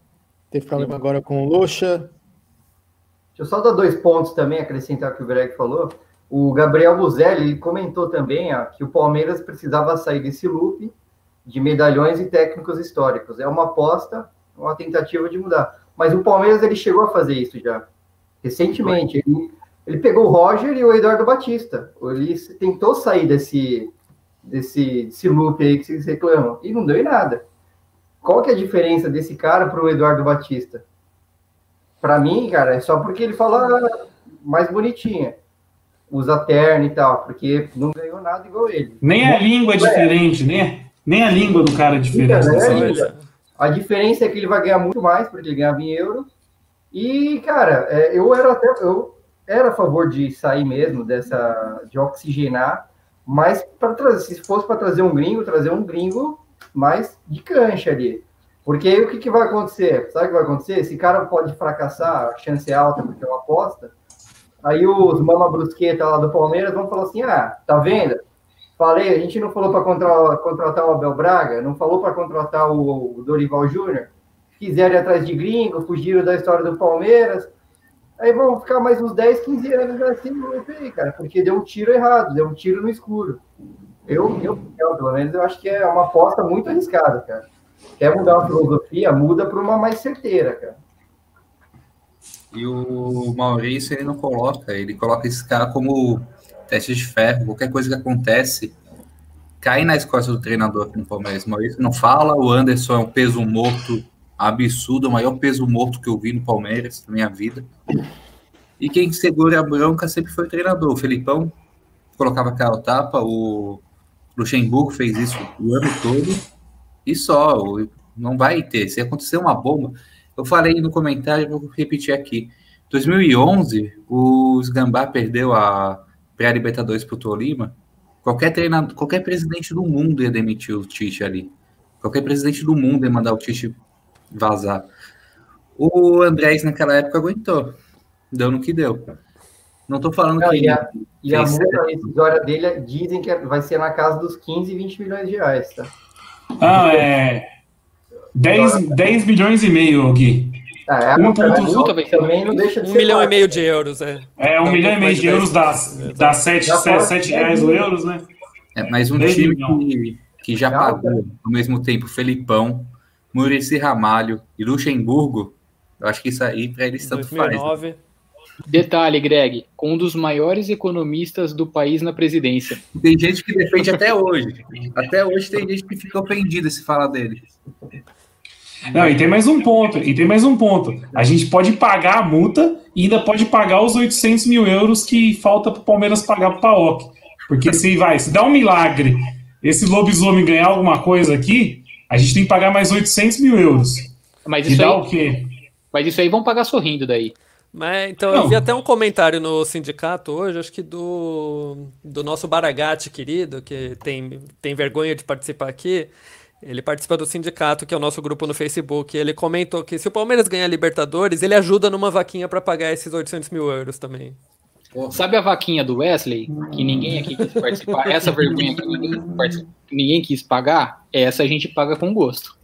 teve problema agora com o Lucha. Deixa eu só dar dois pontos também, acrescentar o que o Greg falou. O Gabriel Buzelli comentou também ó, que o Palmeiras precisava sair desse loop de medalhões e técnicos históricos. É uma aposta, uma tentativa de mudar. Mas o Palmeiras ele chegou a fazer isso já. Recentemente. Ele, ele pegou o Roger e o Eduardo Batista. Ele tentou sair desse, desse, desse loop aí que vocês reclamam. E não deu em nada. Qual que é a diferença desse cara para o Eduardo Batista? Para mim, cara, é só porque ele fala mais bonitinha usa terno e tal, porque não ganhou nada igual ele. Nem a língua é diferente, né? Nem a língua do cara é diferente. É, a diferença é que ele vai ganhar muito mais, porque ele ganhava em euro. E, cara, é, eu era até eu era a favor de sair mesmo dessa de oxigenar, mas para trazer, se fosse para trazer um gringo, trazer um gringo mais de cancha ali. Porque aí o que, que vai acontecer? Sabe o que vai acontecer? Esse cara pode fracassar, a chance é alta porque é uma aposta Aí os mama brusqueta lá do Palmeiras vão falar assim: ah, tá vendo? Falei, a gente não falou para contratar, contratar o Abel Braga, não falou para contratar o, o Dorival Júnior. Quiseram ir atrás de gringo, fugiram da história do Palmeiras. Aí vão ficar mais uns 10, 15 anos assim, cara, porque deu um tiro errado, deu um tiro no escuro. Eu, eu, pelo menos, eu acho que é uma aposta muito arriscada, cara. Quer mudar a filosofia, muda para uma mais certeira, cara. E o Maurício, ele não coloca, ele coloca esse cara como teste de ferro. Qualquer coisa que acontece, cai nas costas do treinador aqui no Palmeiras. Maurício não fala, o Anderson é um peso morto absurdo, o maior peso morto que eu vi no Palmeiras na minha vida. E quem segura a bronca sempre foi o treinador. O Felipão colocava cara tapa, o Luxemburgo fez isso o ano todo, e só, não vai ter. Se acontecer uma bomba, eu falei no comentário, vou repetir aqui. 2011, o Gambá perdeu a pré-Libertadores para o Tolima. Qualquer treinador, qualquer presidente do mundo ia demitir o Tite ali. Qualquer presidente do mundo ia mandar o Tite vazar. O Andrés naquela época aguentou. Deu no que deu. Não estou falando não, que. E a, e a multa rescisória dele dizem que vai ser na casa dos 15, 20 milhões de reais, tá? Ah, é. 10, 10 milhões e meio, Gui. Ah, é um ponto multa, também não deixa de um milhão e meio de euros, é. É, um milhão e meio de euros dá, dá 7, 7, reais o euros, né? É, mas um time que, que já pagou ao mesmo tempo Felipão, Murici Ramalho e Luxemburgo, eu acho que isso aí para eles tanto 2009. faz. Né? Detalhe, Greg, com um dos maiores economistas do país na presidência. Tem gente que defende até hoje. Até hoje tem gente que fica ofendida se fala dele. Não, e tem mais um ponto, e tem mais um ponto. A gente pode pagar a multa e ainda pode pagar os 800 mil euros que falta para o Palmeiras pagar para o PAOC. Porque se vai, se dá um milagre, esse lobisomem ganhar alguma coisa aqui, a gente tem que pagar mais 800 mil euros. Mas isso e dá aí, o quê? Mas isso aí vão pagar sorrindo daí. Mas, então, Não. eu vi até um comentário no sindicato hoje, acho que do, do nosso Baragate querido, que tem, tem vergonha de participar aqui. Ele participa do sindicato, que é o nosso grupo no Facebook. Ele comentou que se o Palmeiras ganhar Libertadores, ele ajuda numa vaquinha para pagar esses 800 mil euros também. Sabe a vaquinha do Wesley, que ninguém aqui quis participar? Essa vergonha que ninguém, ninguém quis pagar, essa a gente paga com gosto.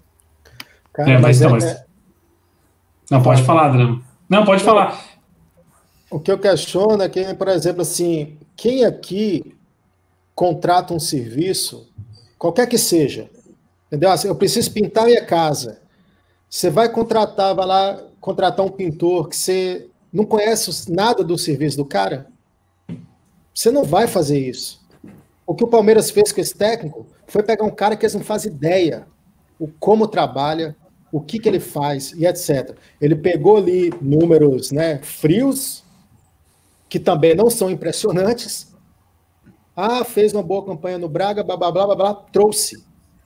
Cara, é, mas, mas, é... Não, pode falar, Drama. Não, pode falar. O que eu questiono é que, por exemplo, assim, quem aqui contrata um serviço, qualquer que seja, entendeu? Assim, eu preciso pintar minha casa. Você vai contratar, vai lá contratar um pintor que você não conhece nada do serviço do cara? Você não vai fazer isso. O que o Palmeiras fez com esse técnico foi pegar um cara que eles não fazem ideia o como trabalha, o que, que ele faz e etc. Ele pegou ali números né, frios, que também não são impressionantes. Ah, fez uma boa campanha no Braga, blá, blá, blá, blá, blá trouxe.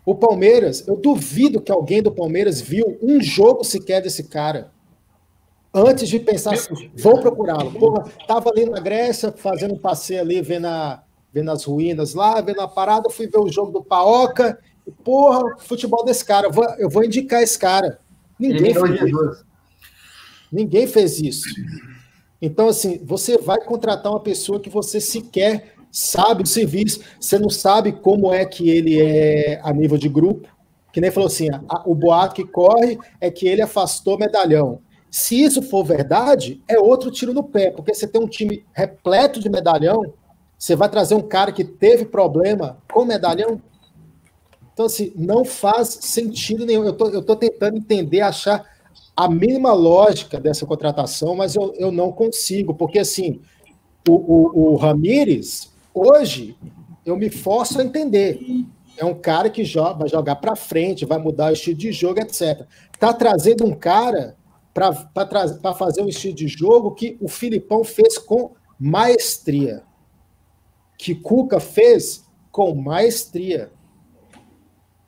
O Palmeiras, eu duvido que alguém do Palmeiras viu um jogo sequer desse cara. Antes de pensar assim, vou procurá-lo. Porra, tava ali na Grécia, fazendo um passeio ali, vendo, a, vendo as ruínas lá, vendo a parada, fui ver o jogo do Paoca, Porra, futebol desse cara, eu vou, eu vou indicar esse cara. Ninguém fez isso. Ninguém fez isso. Então, assim, você vai contratar uma pessoa que você sequer sabe o serviço, você não sabe como é que ele é a nível de grupo. Que nem falou assim: a, o boato que corre é que ele afastou medalhão. Se isso for verdade, é outro tiro no pé, porque você tem um time repleto de medalhão, você vai trazer um cara que teve problema com medalhão, então, assim, não faz sentido nenhum. Eu tô, estou tô tentando entender, achar a mínima lógica dessa contratação, mas eu, eu não consigo, porque, assim, o, o, o Ramires, hoje, eu me forço a entender. É um cara que joga, vai jogar para frente, vai mudar o estilo de jogo, etc. Está trazendo um cara para fazer um estilo de jogo que o Filipão fez com maestria. Que Cuca fez com maestria.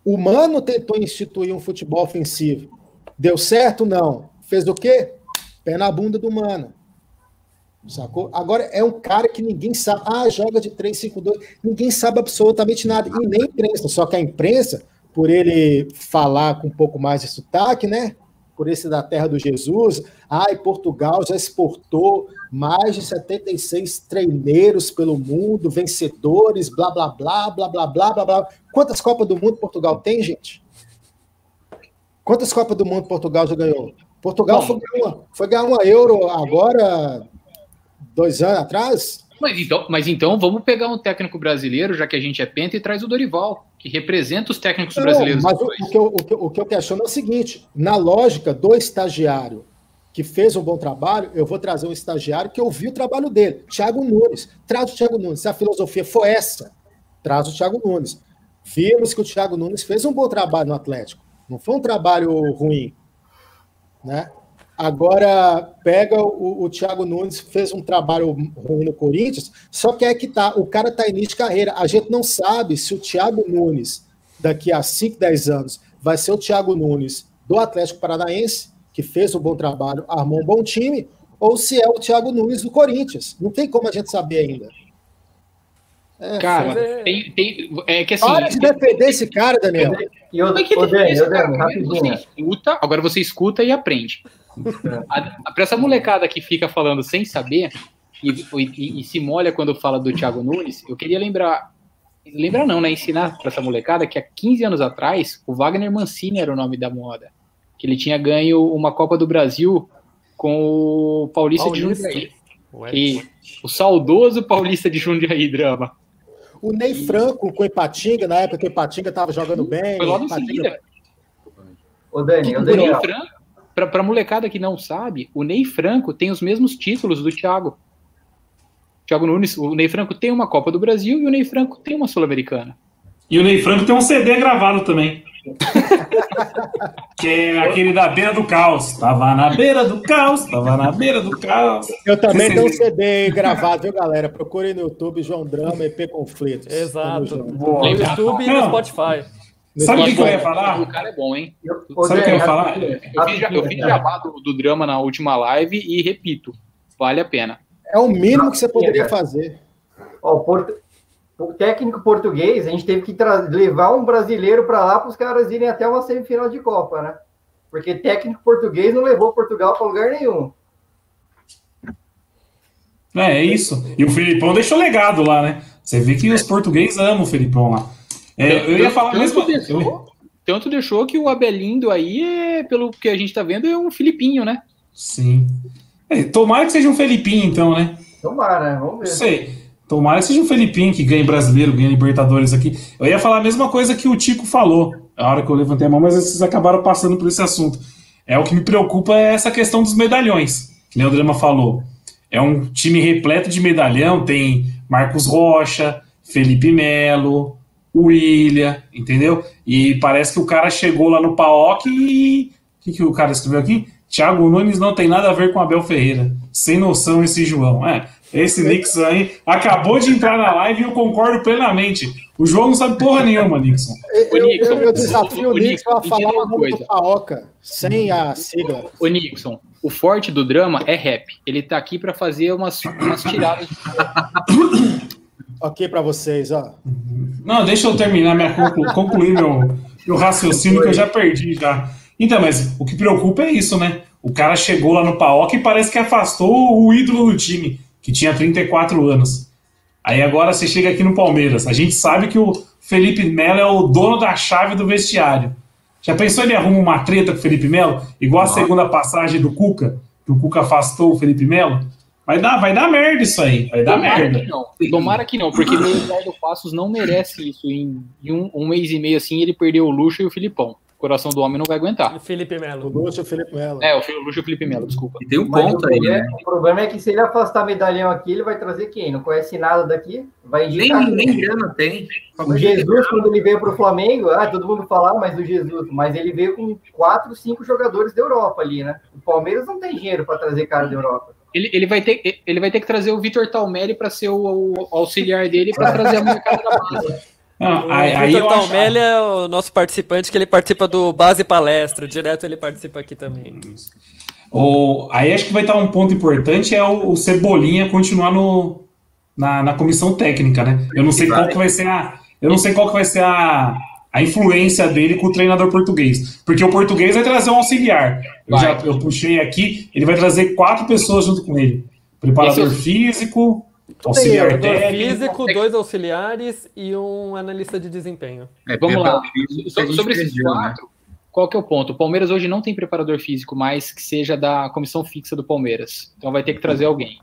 O Mano tentou instituir um futebol ofensivo. Deu certo? Não. Fez o quê? Pé na bunda do Mano. Sacou? Agora é um cara que ninguém sabe. Ah, joga de 3-5-2. Ninguém sabe absolutamente nada. E nem a imprensa. Só que a imprensa, por ele falar com um pouco mais de sotaque, né? Por esse da terra do Jesus. Ah, e Portugal já exportou mais de 76 treineiros pelo mundo, vencedores, blá, blá, blá, blá, blá, blá, blá, blá. Quantas Copas do Mundo Portugal tem, gente? Quantas Copas do Mundo Portugal já ganhou? Portugal foi ganhar, foi ganhar uma Euro agora, dois anos atrás? Mas então, mas então vamos pegar um técnico brasileiro, já que a gente é penta, e traz o Dorival, que representa os técnicos Não, brasileiros. Mas o, o, que eu, o, que eu, o que eu questiono é o seguinte: na lógica do estagiário que fez um bom trabalho, eu vou trazer um estagiário que ouviu o trabalho dele, Thiago Nunes. Traz o Thiago Nunes. Se a filosofia for essa, traz o Thiago Nunes. Vimos que o Thiago Nunes fez um bom trabalho no Atlético. Não foi um trabalho ruim. né? Agora pega o, o Thiago Nunes, fez um trabalho ruim no Corinthians, só que é que tá, o cara tá início de carreira. A gente não sabe se o Thiago Nunes, daqui a 5, 10 anos, vai ser o Thiago Nunes do Atlético Paranaense, que fez um bom trabalho, armou um bom time, ou se é o Thiago Nunes do Corinthians. Não tem como a gente saber ainda. É, cara, é... Tem, tem, é que assim. Para de defender esse cara, Daniel. E o, o Daniel, rapidinho. Você escuta, agora você escuta e aprende. Para essa molecada que fica falando sem saber e, e, e, se molha quando fala do Thiago Nunes, eu queria lembrar. Lembrar não, né? Ensinar para essa molecada que há 15 anos atrás o Wagner Mancini era o nome da moda. Que ele tinha ganho uma Copa do Brasil com o Paulista, Paulista. de Jundiaí. E o saudoso Paulista de Jundiaí, drama. O Ney Franco com o Epatinga, na época que o Epatinga estava jogando bem. Foi logo em seguida. O Dani, o Daniel. Para a molecada que não sabe, o Ney Franco tem os mesmos títulos do Thiago. Thiago Nunes, o Ney Franco tem uma Copa do Brasil e o Ney Franco tem uma Sul-Americana. E o Ney Franco tem um CD gravado também. que é aquele da beira do caos. Tava na beira do caos, tava na beira do caos. Eu também tenho um CD gravado, viu, galera? Procure no YouTube João Drama EP Conflitos. Exato. No YouTube e no Spotify. Sabe o que, que, eu ia falar? O cara é bom, hein? Sabe o que eu ia falar? Eu fiz, eu fiz jabá do, do drama na última live e repito, vale a pena. É o mínimo que você poderia fazer. Ó, o, o técnico português, a gente teve que levar um brasileiro para lá para os caras irem até uma semifinal de Copa, né? Porque técnico português não levou Portugal para lugar nenhum. É, é isso. E o Filipão deixou legado lá, né? Você vê que os portugueses amam o Filipão lá. É, eu ia falar tanto mesmo. Deixou, tanto deixou que o Abelindo aí, é, pelo que a gente tá vendo, é um Filipinho, né? Sim. É, tomara que seja um Felipinho, então, né? Tomara, né? Vamos ver. Sei. Tomara que seja um Felipinho que ganhe brasileiro, ganhe Libertadores aqui. Eu ia falar a mesma coisa que o Tico falou, a hora que eu levantei a mão, mas vocês acabaram passando por esse assunto. É o que me preocupa é essa questão dos medalhões, que nem o Drama falou. É um time repleto de medalhão, tem Marcos Rocha, Felipe Melo, William, entendeu? E parece que o cara chegou lá no PAOC e. O que, que o cara escreveu aqui? Thiago Nunes não tem nada a ver com Abel Ferreira. Sem noção esse João. É, esse Nixon aí acabou de entrar na live e eu concordo plenamente. O João não sabe porra nenhuma, Nixon. Eu, Nixon, eu, eu desafio o Nixon a falar uma coisa. Paoca, sem a sigla. O Nixon, o forte do drama é rap. Ele tá aqui para fazer umas, umas tiradas. ok para vocês, ó. Não, deixa eu terminar minha conclu concluir meu, meu raciocínio que eu já perdi já. Então, mas o que preocupa é isso, né? O cara chegou lá no PAOC e parece que afastou o ídolo do time, que tinha 34 anos. Aí agora você chega aqui no Palmeiras. A gente sabe que o Felipe Melo é o dono da chave do vestiário. Já pensou ele arruma uma treta com o Felipe Melo? Igual a segunda passagem do Cuca, que o Cuca afastou o Felipe Melo? Vai dar, vai dar merda isso aí. Vai dar Tomara merda. Que não. Tomara que não, porque o Eduardo Passos não merece isso. Em, em um, um, mês e meio assim, ele perdeu o Luxo e o Filipão. O coração do homem não vai aguentar. O Felipe Melo. O Luxo e o Felipe Melo. É, o Luxo e o Felipe Melo, desculpa. E tem um ponto aí, né? O problema é que se ele afastar medalhão aqui, ele vai trazer quem? Não conhece nada daqui? Vai indicar. Nem, nem grana tem. O Jesus, quando ele veio para o Flamengo, ah, todo mundo fala, ah, mas o Jesus, mas ele veio com quatro, cinco jogadores da Europa ali, né? O Palmeiras não tem dinheiro para trazer cara da Europa. Ele, ele, vai ter, ele vai ter que trazer o Vitor Talmelli para ser o, o, auxiliar dele para trazer a molecada da base. Ah, o aí, Vitor Talmelli acho... é o nosso participante, que ele participa do Base Palestra, direto ele participa aqui também. O, aí acho que vai estar um ponto importante, é o, o Cebolinha continuar no, na, na comissão técnica, né? Eu não sei qual que vai ser a... Eu não sei qual que vai ser a, a influência dele com o treinador português. Porque o português vai trazer um auxiliar. Eu, já, eu puxei aqui, ele vai trazer quatro pessoas junto com ele. Preparador Esse... físico, auxiliar técnico. físico, dois auxiliares e um analista de desempenho. É, Vamos lá. So, sobre esses né? quatro, né? qual que é o ponto? O Palmeiras hoje não tem preparador físico mais que seja da comissão fixa do Palmeiras. Então vai ter que trazer alguém.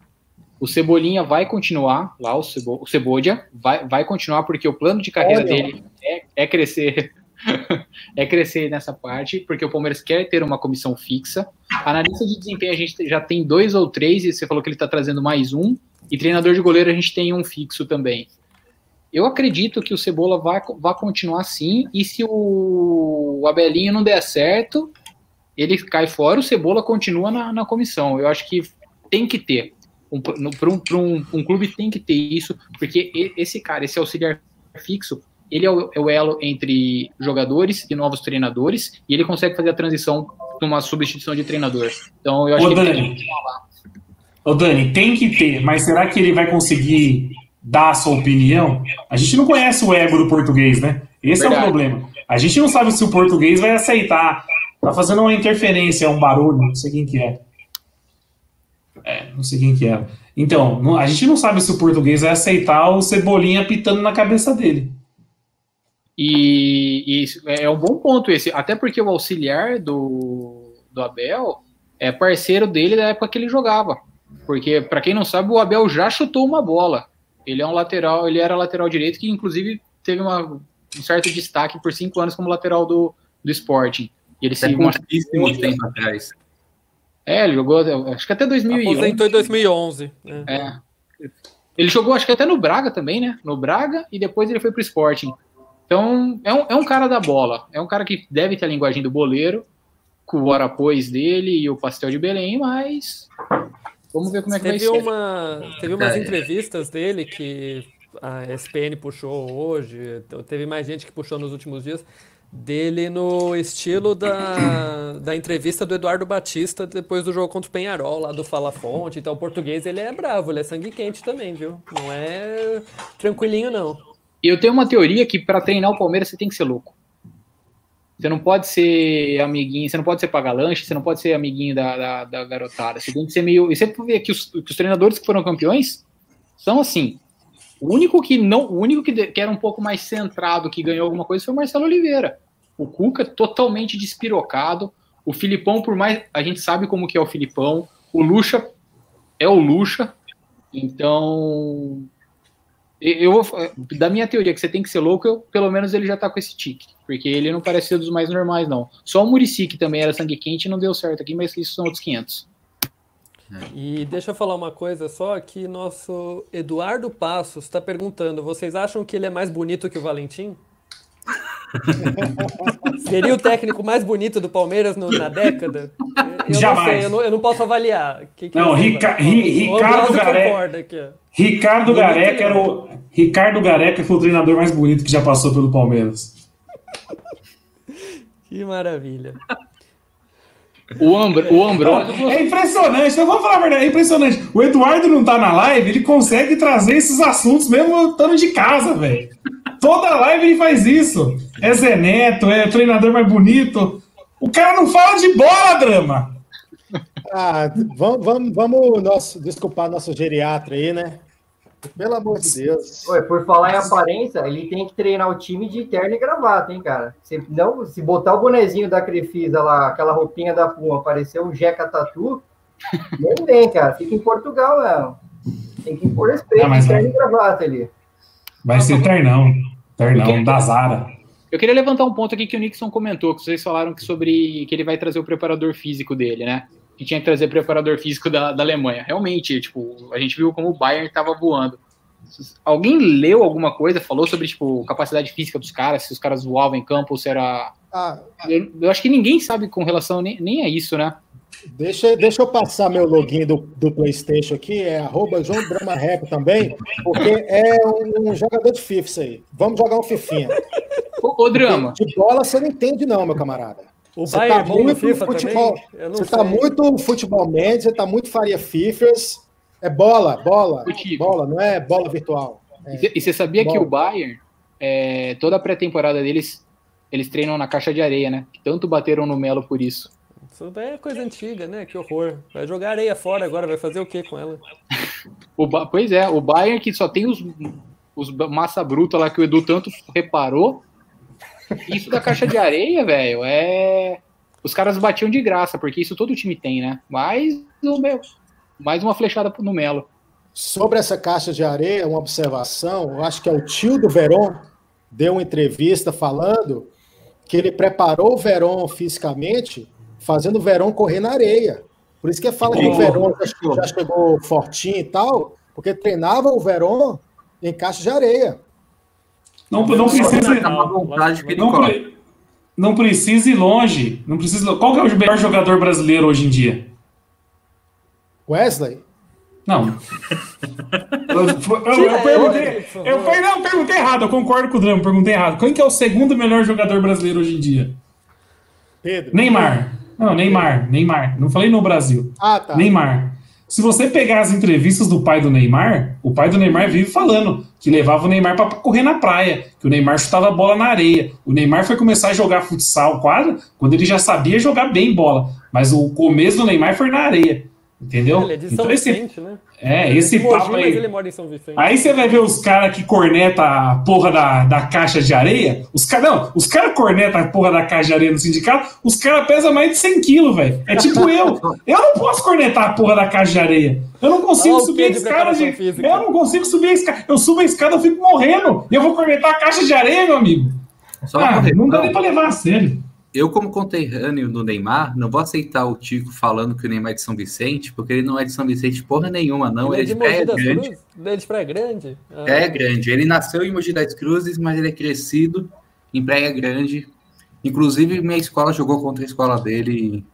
O Cebolinha vai continuar lá, o, Cebo, o Cebodia vai, vai continuar, porque o plano de carreira Olha. dele é, é crescer. é crescer nessa parte, porque o Palmeiras quer ter uma comissão fixa. Analista de desempenho a gente já tem dois ou três, e você falou que ele está trazendo mais um. E treinador de goleiro a gente tem um fixo também. Eu acredito que o Cebola vai, vai continuar assim, e se o Abelinho não der certo, ele cai fora, o Cebola continua na, na comissão. Eu acho que tem que ter. Um, Para um, um, um, clube tem que ter isso, porque esse cara, esse auxiliar fixo, ele é o, é o, elo entre jogadores e novos treinadores, e ele consegue fazer a transição numa substituição de treinador. Então eu acho Ô, que Dani, tem Ô Dani, tem que ter, mas será que ele vai conseguir dar a sua opinião? A gente não conhece o ego do português, né? Esse Verdade. é o problema. A gente não sabe se o português vai aceitar. Tá fazendo uma interferência, um barulho, não sei quem que é. É, não sei quem que é. Então, a gente não sabe se o português vai aceitar o Cebolinha pitando na cabeça dele. E, e é um bom ponto esse, até porque o auxiliar do, do Abel é parceiro dele da época que ele jogava. Porque, para quem não sabe, o Abel já chutou uma bola. Ele é um lateral, ele era lateral direito, que inclusive teve uma, um certo destaque por cinco anos como lateral do, do Sporting. E ele é se pouquíssimo tempo atrás. É, ele jogou, acho que até 2011. Aposentou em 2011. Né? É. Ele jogou, acho que até no Braga também, né? No Braga, e depois ele foi pro Sporting. Então, é um, é um cara da bola. É um cara que deve ter a linguagem do boleiro, com o Arapós dele e o pastel de Belém, mas vamos ver como é que teve vai uma, ser. Teve umas entrevistas dele que a SPN puxou hoje, teve mais gente que puxou nos últimos dias, dele no estilo da, da entrevista do Eduardo Batista depois do jogo contra o Penharol, lá do Fala Fonte. Então, o português ele é bravo, ele é sangue quente também, viu? Não é tranquilinho, não. Eu tenho uma teoria que para treinar o Palmeiras você tem que ser louco. Você não pode ser amiguinho, você não pode ser pagar lanche, você não pode ser amiguinho da, da, da garotada. Você tem que ser meio. E você vê que os, que os treinadores que foram campeões são assim. O único que não, o único que, que era um pouco mais centrado, que ganhou alguma coisa, foi o Marcelo Oliveira. O Cuca totalmente despirocado. O Filipão, por mais a gente sabe como que é o Filipão. O Lucha é o Lucha. Então, eu da minha teoria que você tem que ser louco, eu, pelo menos ele já tá com esse tique, porque ele não parece ser dos mais normais não. Só o Murici que também era sangue quente não deu certo aqui, mas isso são outros 500. E deixa eu falar uma coisa só que nosso Eduardo Passos está perguntando, vocês acham que ele é mais bonito que o Valentim? Seria o técnico mais bonito do Palmeiras no, na década? Eu Jamais. Não sei, eu, não, eu não posso avaliar. Que que não, Rica, Ri, Ricardo Gareca. Ricardo Gareca era o Ricardo Gareca foi o treinador mais bonito que já passou pelo Palmeiras. Que maravilha. O, Ambr o. É impressionante, então vamos falar a verdade, é impressionante. O Eduardo não tá na live, ele consegue trazer esses assuntos mesmo estando de casa, velho. Toda live ele faz isso. É Zé Neto, é treinador mais bonito. O cara não fala de bola, drama. Ah, vamos, vamos, vamos nosso, desculpar nosso geriatra aí, né? Pelo amor de Deus. Ué, por falar em aparência, ele tem que treinar o time de terno e gravata, hein, cara? Se, não, se botar o bonezinho da Crefisa lá, aquela roupinha da Puma, aparecer o Jeca Tatu, nem vem, cara. Fica em Portugal, não. Tem que impor respeito, não, terno e gravata ali. Vai ser ternão. Queria, da Zara. Eu queria levantar um ponto aqui que o Nixon comentou, que vocês falaram que sobre que ele vai trazer o preparador físico dele, né? Que tinha que trazer preparador físico da, da Alemanha. Realmente, tipo, a gente viu como o Bayern estava voando. Alguém leu alguma coisa, falou sobre, tipo, capacidade física dos caras, se os caras voavam em campo, ou se era... Ah, eu, eu, acho que ninguém sabe com relação nem, nem a isso, né? Deixa, deixa eu passar meu login do, do PlayStation aqui, é arroba João Drama Rap também, porque é um, um, jogador de FIFA isso aí. Vamos jogar um Fifinha. Ô, ô Drama. De, bola você não entende, não, meu camarada. O você tá muito FIFA futebol, Você está muito futebol médio, você está muito faria Fifas. É bola, bola. Bola, não é bola virtual. É, e você sabia bola. que o Bayern, é, toda a pré-temporada deles, eles treinam na caixa de areia, né? Tanto bateram no Melo por isso. Isso é coisa antiga, né? Que horror. Vai jogar areia fora agora, vai fazer o que com ela? o ba... Pois é, o Bayern que só tem os, os massa bruta lá que o Edu tanto reparou. Isso da caixa de areia, velho, é. Os caras batiam de graça, porque isso todo time tem, né? Mas o meu. Mais uma flechada no Melo. Sobre essa caixa de areia, uma observação, eu acho que é o tio do Verón deu uma entrevista falando que ele preparou o Verón fisicamente fazendo o Verão correr na areia. Por isso que fala que o Verão já, já chegou fortinho e tal, porque treinava o Verão em caixa de areia. Não, não precisa. Não, não, Não precisa ir longe. Não precisa. Qual que é o melhor jogador brasileiro hoje em dia? Wesley? Não. Eu, eu, eu perguntei, eu, não, perguntei errado, eu concordo com o Drama, perguntei errado. Quem que é o segundo melhor jogador brasileiro hoje em dia? Pedro. Neymar. Não, Neymar, Neymar. Não falei no Brasil. Ah, tá. Neymar. Se você pegar as entrevistas do pai do Neymar, o pai do Neymar vive falando que levava o Neymar para correr na praia, que o Neymar chutava bola na areia. O Neymar foi começar a jogar futsal quadra quando ele já sabia jogar bem bola, mas o começo do Neymar foi na areia. Entendeu? Ele é de São então, Vicente, esse, né? É, esse Mogi, papo aí. ele mora em São Vicente. Aí você vai ver os caras que corneta a porra da, da caixa de areia. Os caras, não, os caras corneta a porra da caixa de areia no sindicato, os caras pesam mais de 100 quilos, velho. É tipo eu. Eu não posso cornetar a porra da caixa de areia. Eu não consigo subir a escada. Física. Eu não consigo subir a escada. Eu subo a escada, eu fico morrendo. E eu vou cornetar a caixa de areia, meu amigo. Só ah, não dá nem pra levar a sério eu, como conterrâneo do Neymar, não vou aceitar o Tico falando que o Neymar é de São Vicente, porque ele não é de São Vicente porra nenhuma, não. Ele, ele é de Praia Grande. Ele é de Praia Grande? Ah. É Grande. Ele nasceu em Mogi das Cruzes, mas ele é crescido em Praia Grande. Inclusive, minha escola jogou contra a escola dele,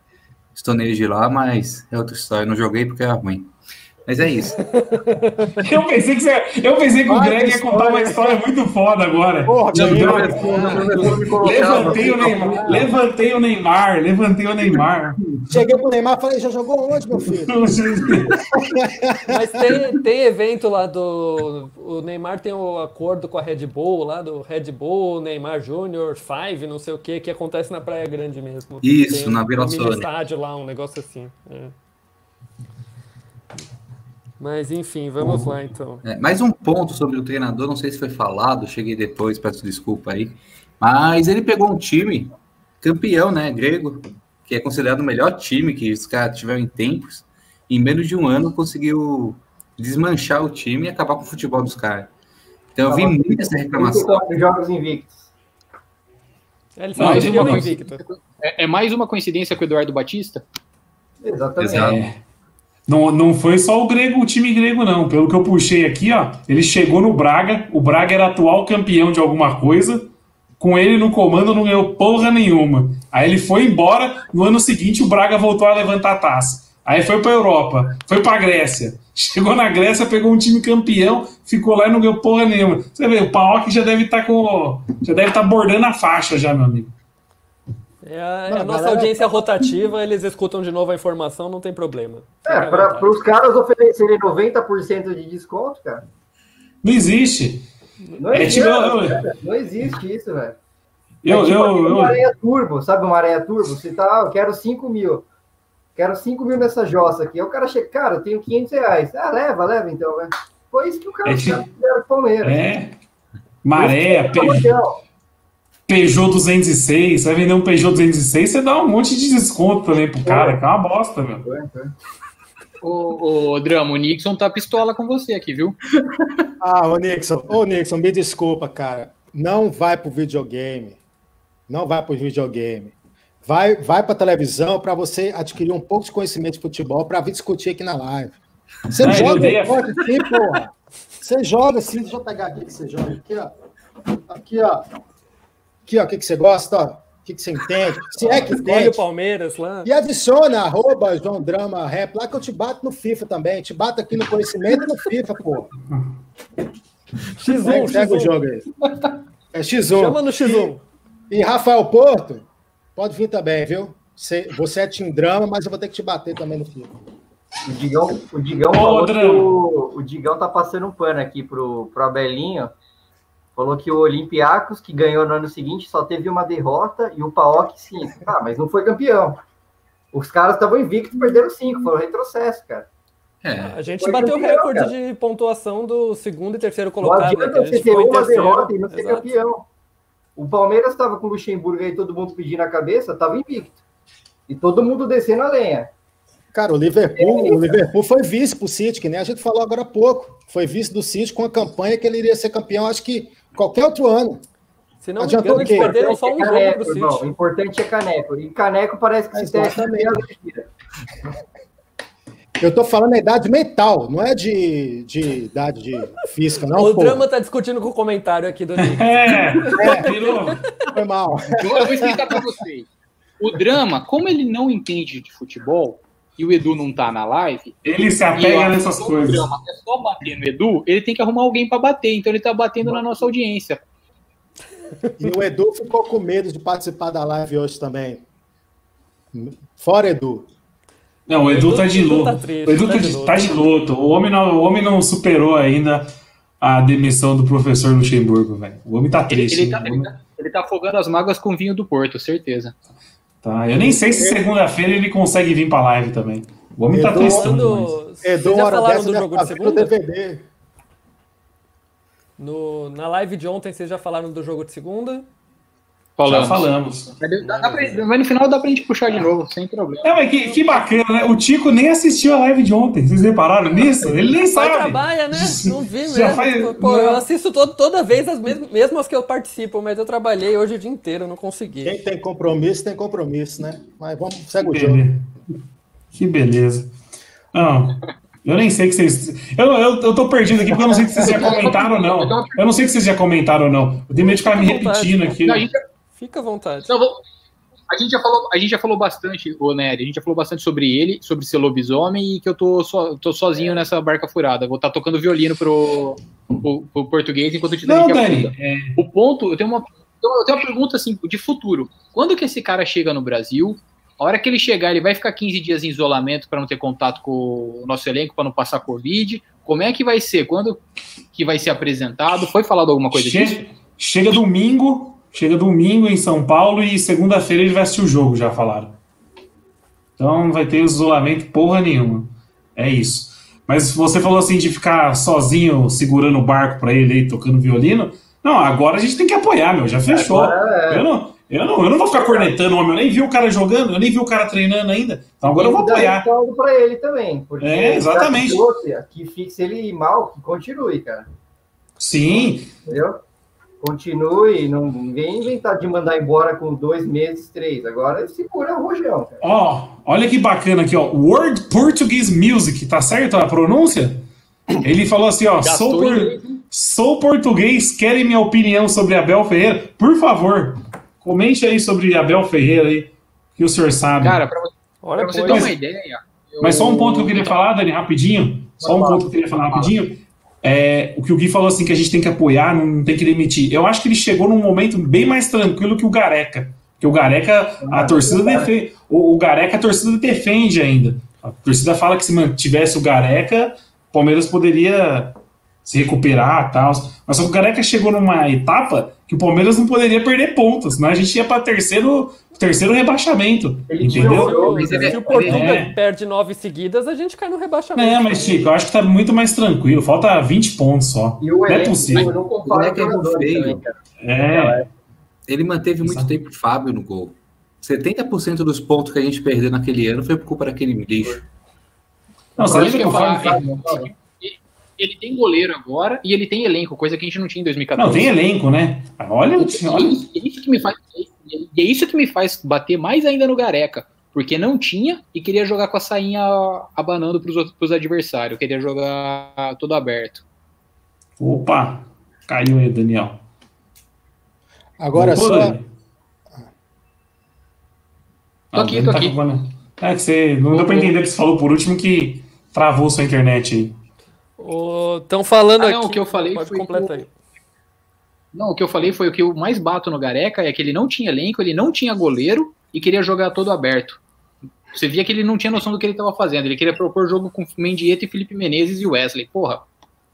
estonei de lá, mas é outra história. Eu não joguei porque era ruim. Mas é isso. eu pensei que, você, eu pensei que o Greg ia contar uma história muito foda agora. Porra, levantei, o Neymar, levantei o Neymar, levantei o Neymar. Cheguei pro Neymar e falei, já jogou onde, meu filho? Mas tem, tem evento lá do. O Neymar tem o um acordo com a Red Bull, lá do Red Bull, Neymar Júnior, Five, não sei o que, que acontece na Praia Grande mesmo. Isso, tem na Vila um estádio lá, um negócio assim. É. Mas enfim, vamos lá então. É, mais um ponto sobre o treinador, não sei se foi falado, cheguei depois, peço desculpa aí. Mas ele pegou um time campeão, né, grego, que é considerado o melhor time que os caras tiveram em tempos. Em menos de um ano conseguiu desmanchar o time e acabar com o futebol dos caras. Então eu vi muito essa reclamação. Jogos invictos. É, ele mais uma invicto. É, é, mais uma coincidência com o Eduardo Batista? Exatamente. Exato. É. Não, não foi só o grego, o time grego, não. Pelo que eu puxei aqui, ó, ele chegou no Braga, o Braga era atual campeão de alguma coisa, com ele no comando não ganhou porra nenhuma. Aí ele foi embora, no ano seguinte o Braga voltou a levantar a taça. Aí foi para Europa, foi para Grécia. Chegou na Grécia, pegou um time campeão, ficou lá e não ganhou porra nenhuma. Você vê, o Paok já deve estar tá com, já deve estar tá bordando a faixa já, meu amigo. É a, é a nossa audiência rotativa, eles escutam de novo a informação, não tem problema. É, para os caras oferecerem 90% de desconto, cara. Não existe. Não, é, existe, tipo, eu, não existe isso, velho. Eu, é tipo eu, uma areia turbo, sabe uma areia turbo? Você tá, eu quero 5 mil. Quero 5 mil nessa jossa aqui. Aí o cara chega, cara, eu tenho 500 reais. Ah, leva, leva então, velho. Foi isso que o cara é, fez tipo, Palmeiras. É. Maré, peixe. Peugeot 206, vai vender um Peugeot 206, você dá um monte de desconto também pro cara, que é uma bosta, meu. Ô, ô, Drama, o Nixon tá pistola com você aqui, viu? Ah, ô Nixon, ô Nixon, me desculpa, cara. Não vai pro videogame. Não vai pro videogame. Vai, vai pra televisão para você adquirir um pouco de conhecimento de futebol para vir discutir aqui na live. Você Ai, joga esporte aqui, porra. Você joga assim, deixa eu pegar aqui que você joga aqui, ó. Aqui, ó. Aqui, ó, o que, que você gosta, ó. O que, que você entende? Se é que entende. o Palmeiras lá. E adiciona arroba João Drama Rap lá que eu te bato no FIFA também. Te bato aqui no conhecimento e no FIFA, pô. X1, Pega o jogo aí. É X1. Chama no X1. E, e Rafael Porto, pode vir também, viu? Você, você é Team Drama, mas eu vou ter que te bater também no FIFA. O Digão, o Digão, falou que o, o Digão tá passando um pano aqui pro, pro Abelinho Falou que o Olympiacos, que ganhou no ano seguinte, só teve uma derrota e o PAOK cinco. Ah, mas não foi campeão. Os caras estavam invictos, perderam cinco, foi um retrocesso, cara. É. A gente foi bateu o recorde cara. de pontuação do segundo e terceiro colocado. Não adianta né, você ter uma terceiro. derrota e não ser Exato. campeão. O Palmeiras estava com o Luxemburgo aí, todo mundo pedindo a cabeça, estava invicto. E todo mundo descendo a lenha. Cara, o Liverpool, é o Liverpool foi vice pro City, que nem a gente falou agora há pouco. Foi vice do City com a campanha que ele iria ser campeão, acho que qualquer outro ano. Se não me engano, eles perderam só um é caneco, jogo pro City. Não, o importante é caneco. E caneco parece que se testa meio Eu tô falando a idade mental, não é de, de idade de física, não. o pô. drama tá discutindo com o comentário aqui do Nick. É, virou. Foi mal. Eu vou explicar pra vocês. O drama, como ele não entende de futebol e o Edu não tá na live, Ele se apega nessas o coisas. é só bater no Edu, ele tem que arrumar alguém pra bater, então ele tá batendo na nossa audiência. E o Edu ficou com medo de participar da live hoje também. Fora, Edu. Não, o Edu, Edu- tá de Edu luto. tá triste, o Edu tá tá de tá de luto. O homem, não, o homem não superou ainda a demissão do professor Luxemburgo, velho. O homem tá Ele, triste. ele, tá, o ele, tá, ele tá afogando as mágoas com vinho do Porto, certeza. Tá. Eu nem sei se segunda-feira ele consegue vir pra live também. O homem tá Edu, tristão demais. Quando... Vocês Edu, já falaram do jogo tá de segunda? DVD. No, na live de ontem, vocês já falaram do jogo de segunda? Já falamos. Mas, dá- dá pra- mas no final dá pra gente puxar de novo, sem problema. É, mas que, que bacana, né? O Tico nem assistiu a live de ontem. Vocês repararam nisso? Ele nem sabe. trabalha, né? Não vi Já mesmo. faz- Pô, eu assisto todo, toda vez as mesmas, mesmo as que eu participo, mas eu trabalhei hoje o dia inteiro, não consegui. Quem tem compromisso, tem compromisso, né? Mas vamos, segue o jogo. Que beleza. Não, eu nem sei que vocês. Eu, eu, eu tô perdido aqui porque eu não sei se vocês já comentaram ou não. Eu não sei se vocês já comentaram ou não. Eu tenho medo de ficar me repetindo aqui. Não, a gente, Fica à vontade. não, vou- a gente já falou, a gente já falou bastante, ô Nery, a gente já falou bastante sobre ele, sobre ser lobisomem e que eu tô, so, tô sozinho nessa barca furada. Vou estar tocando violino pro, pro, pro português enquanto eu te Não, Dani. é, O ponto, eu tenho uma, eu tenho uma pergunta assim, de futuro. Quando que esse cara chega no Brasil? A hora que ele chegar, ele vai ficar 15 dias em isolamento para não ter contato com o nosso elenco, para não passar Covid? Como é que vai ser? Quando que vai ser apresentado? Foi falado alguma coisa disso? che- chega domingo, chega domingo em São Paulo e segunda-feira ele vai assistir o jogo, já falaram. Então não vai ter isolamento porra nenhuma. É isso. Mas você falou assim de ficar sozinho segurando o barco pra ele aí, tocando violino. Não, agora a gente tem que apoiar, meu. Já fechou. É. Eu não, eu, não, eu não vou ficar cornetando o homem. Eu nem vi o cara jogando, eu nem vi o cara treinando ainda. Então agora eu vou apoiar. respaldo pra ele também. Porque É, exatamente. que trouxe, Que fixe ele mal, que continue, cara. Sim, Entendeu? Continue, não ninguém inventar de mandar embora com dois meses, três. Agora segura o rojão. Ó, olha que bacana aqui, ó. World Portuguese Music, tá certo a pronúncia? Ele falou assim, ó, sou, por- sou português, querem minha opinião sobre Abel Ferreira? Por favor, comente aí sobre Abel Ferreira aí, que o senhor sabe. Cara, para você, Olha, pra você ter uma ideia. eu- Mas só um ponto que eu queria falar, Dani, rapidinho. Só um ponto que eu queria falar rapidinho. É, o que o Gui falou assim, que a gente tem que apoiar, não tem que demitir. Eu acho que ele chegou num momento bem mais tranquilo que o Gareca. Porque o Gareca, a torcida é. defende. O, o Gareca, a torcida defende ainda. A torcida fala que se mantivesse o Gareca, o Palmeiras poderia se recuperar e tal. Mas só que o Gareca chegou numa etapa que o Palmeiras não poderia perder pontos, senão a gente ia para terceiro, terceiro rebaixamento. Ele entendeu? o, Mas ele- se o Portuga é. perde nove seguidas, a gente cai no rebaixamento. É, mas Chico, eu acho que tá muito mais tranquilo. Falta 20 pontos só. E o Não é possível. não O compara moleque é com muito jogadores feio. também. É. Ele manteve muito Exato. tempo o Fábio no gol. 70% dos pontos que a gente perdeu naquele ano foi por culpa daquele lixo. Não, você lembra que eu falar, falo? ele- tem goleiro agora e ele tem elenco, coisa que a gente não tinha em 2014. Não, tem elenco, né? Olha, olha. Isso, isso que me faz, e é isso que me faz bater mais ainda no Gareca, porque não tinha e queria jogar com a sainha abanando pros, outros, pros adversários, queria jogar todo aberto. Opa, caiu aí, Daniel. Agora Voltou, só. Tô Ah, aqui, tô tá aqui. acabando. É que você. Não deu pra entender o que você falou por último que travou sua internet aí. Estão falando Ah, aqui. não, o que eu falei Pode foi completar que aí. Não, o que eu falei foi o que eu mais bato no Gareca é que ele não tinha elenco, ele não tinha goleiro e queria jogar todo aberto. Você via que ele não tinha noção do que ele estava fazendo. Ele queria propor jogo com Mendieta e Felipe Menezes e Wesley. Porra,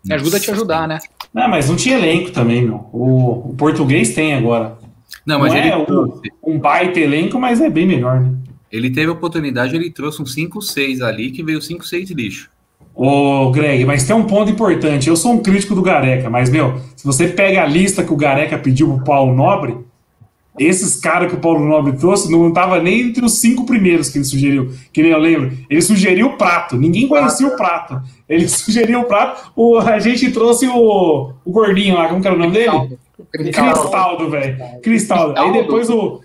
me ajuda a te ajudar, né? Não, mas não tinha elenco também, meu. O, o português tem agora. Não, mas Não ele, é trouxe. Um baita elenco, mas é bem melhor, né? ele teve a oportunidade, ele trouxe um 5-6 ali, que veio 5-6 lixo. Ô, Greg, mas tem um ponto importante. Eu sou um crítico do Gareca, mas, meu, se você pega a lista que o Gareca pediu pro Paulo Nobre, esses caras que o Paulo Nobre trouxe não tava nem entre os cinco primeiros que ele sugeriu. Que nem eu lembro. Ele sugeriu o prato. Ninguém conhecia o prato. Ele sugeriu o prato. O, a gente trouxe o, o gordinho lá, como que era o nome dele? Cristaldo, velho. Cristaldo. Aí depois o,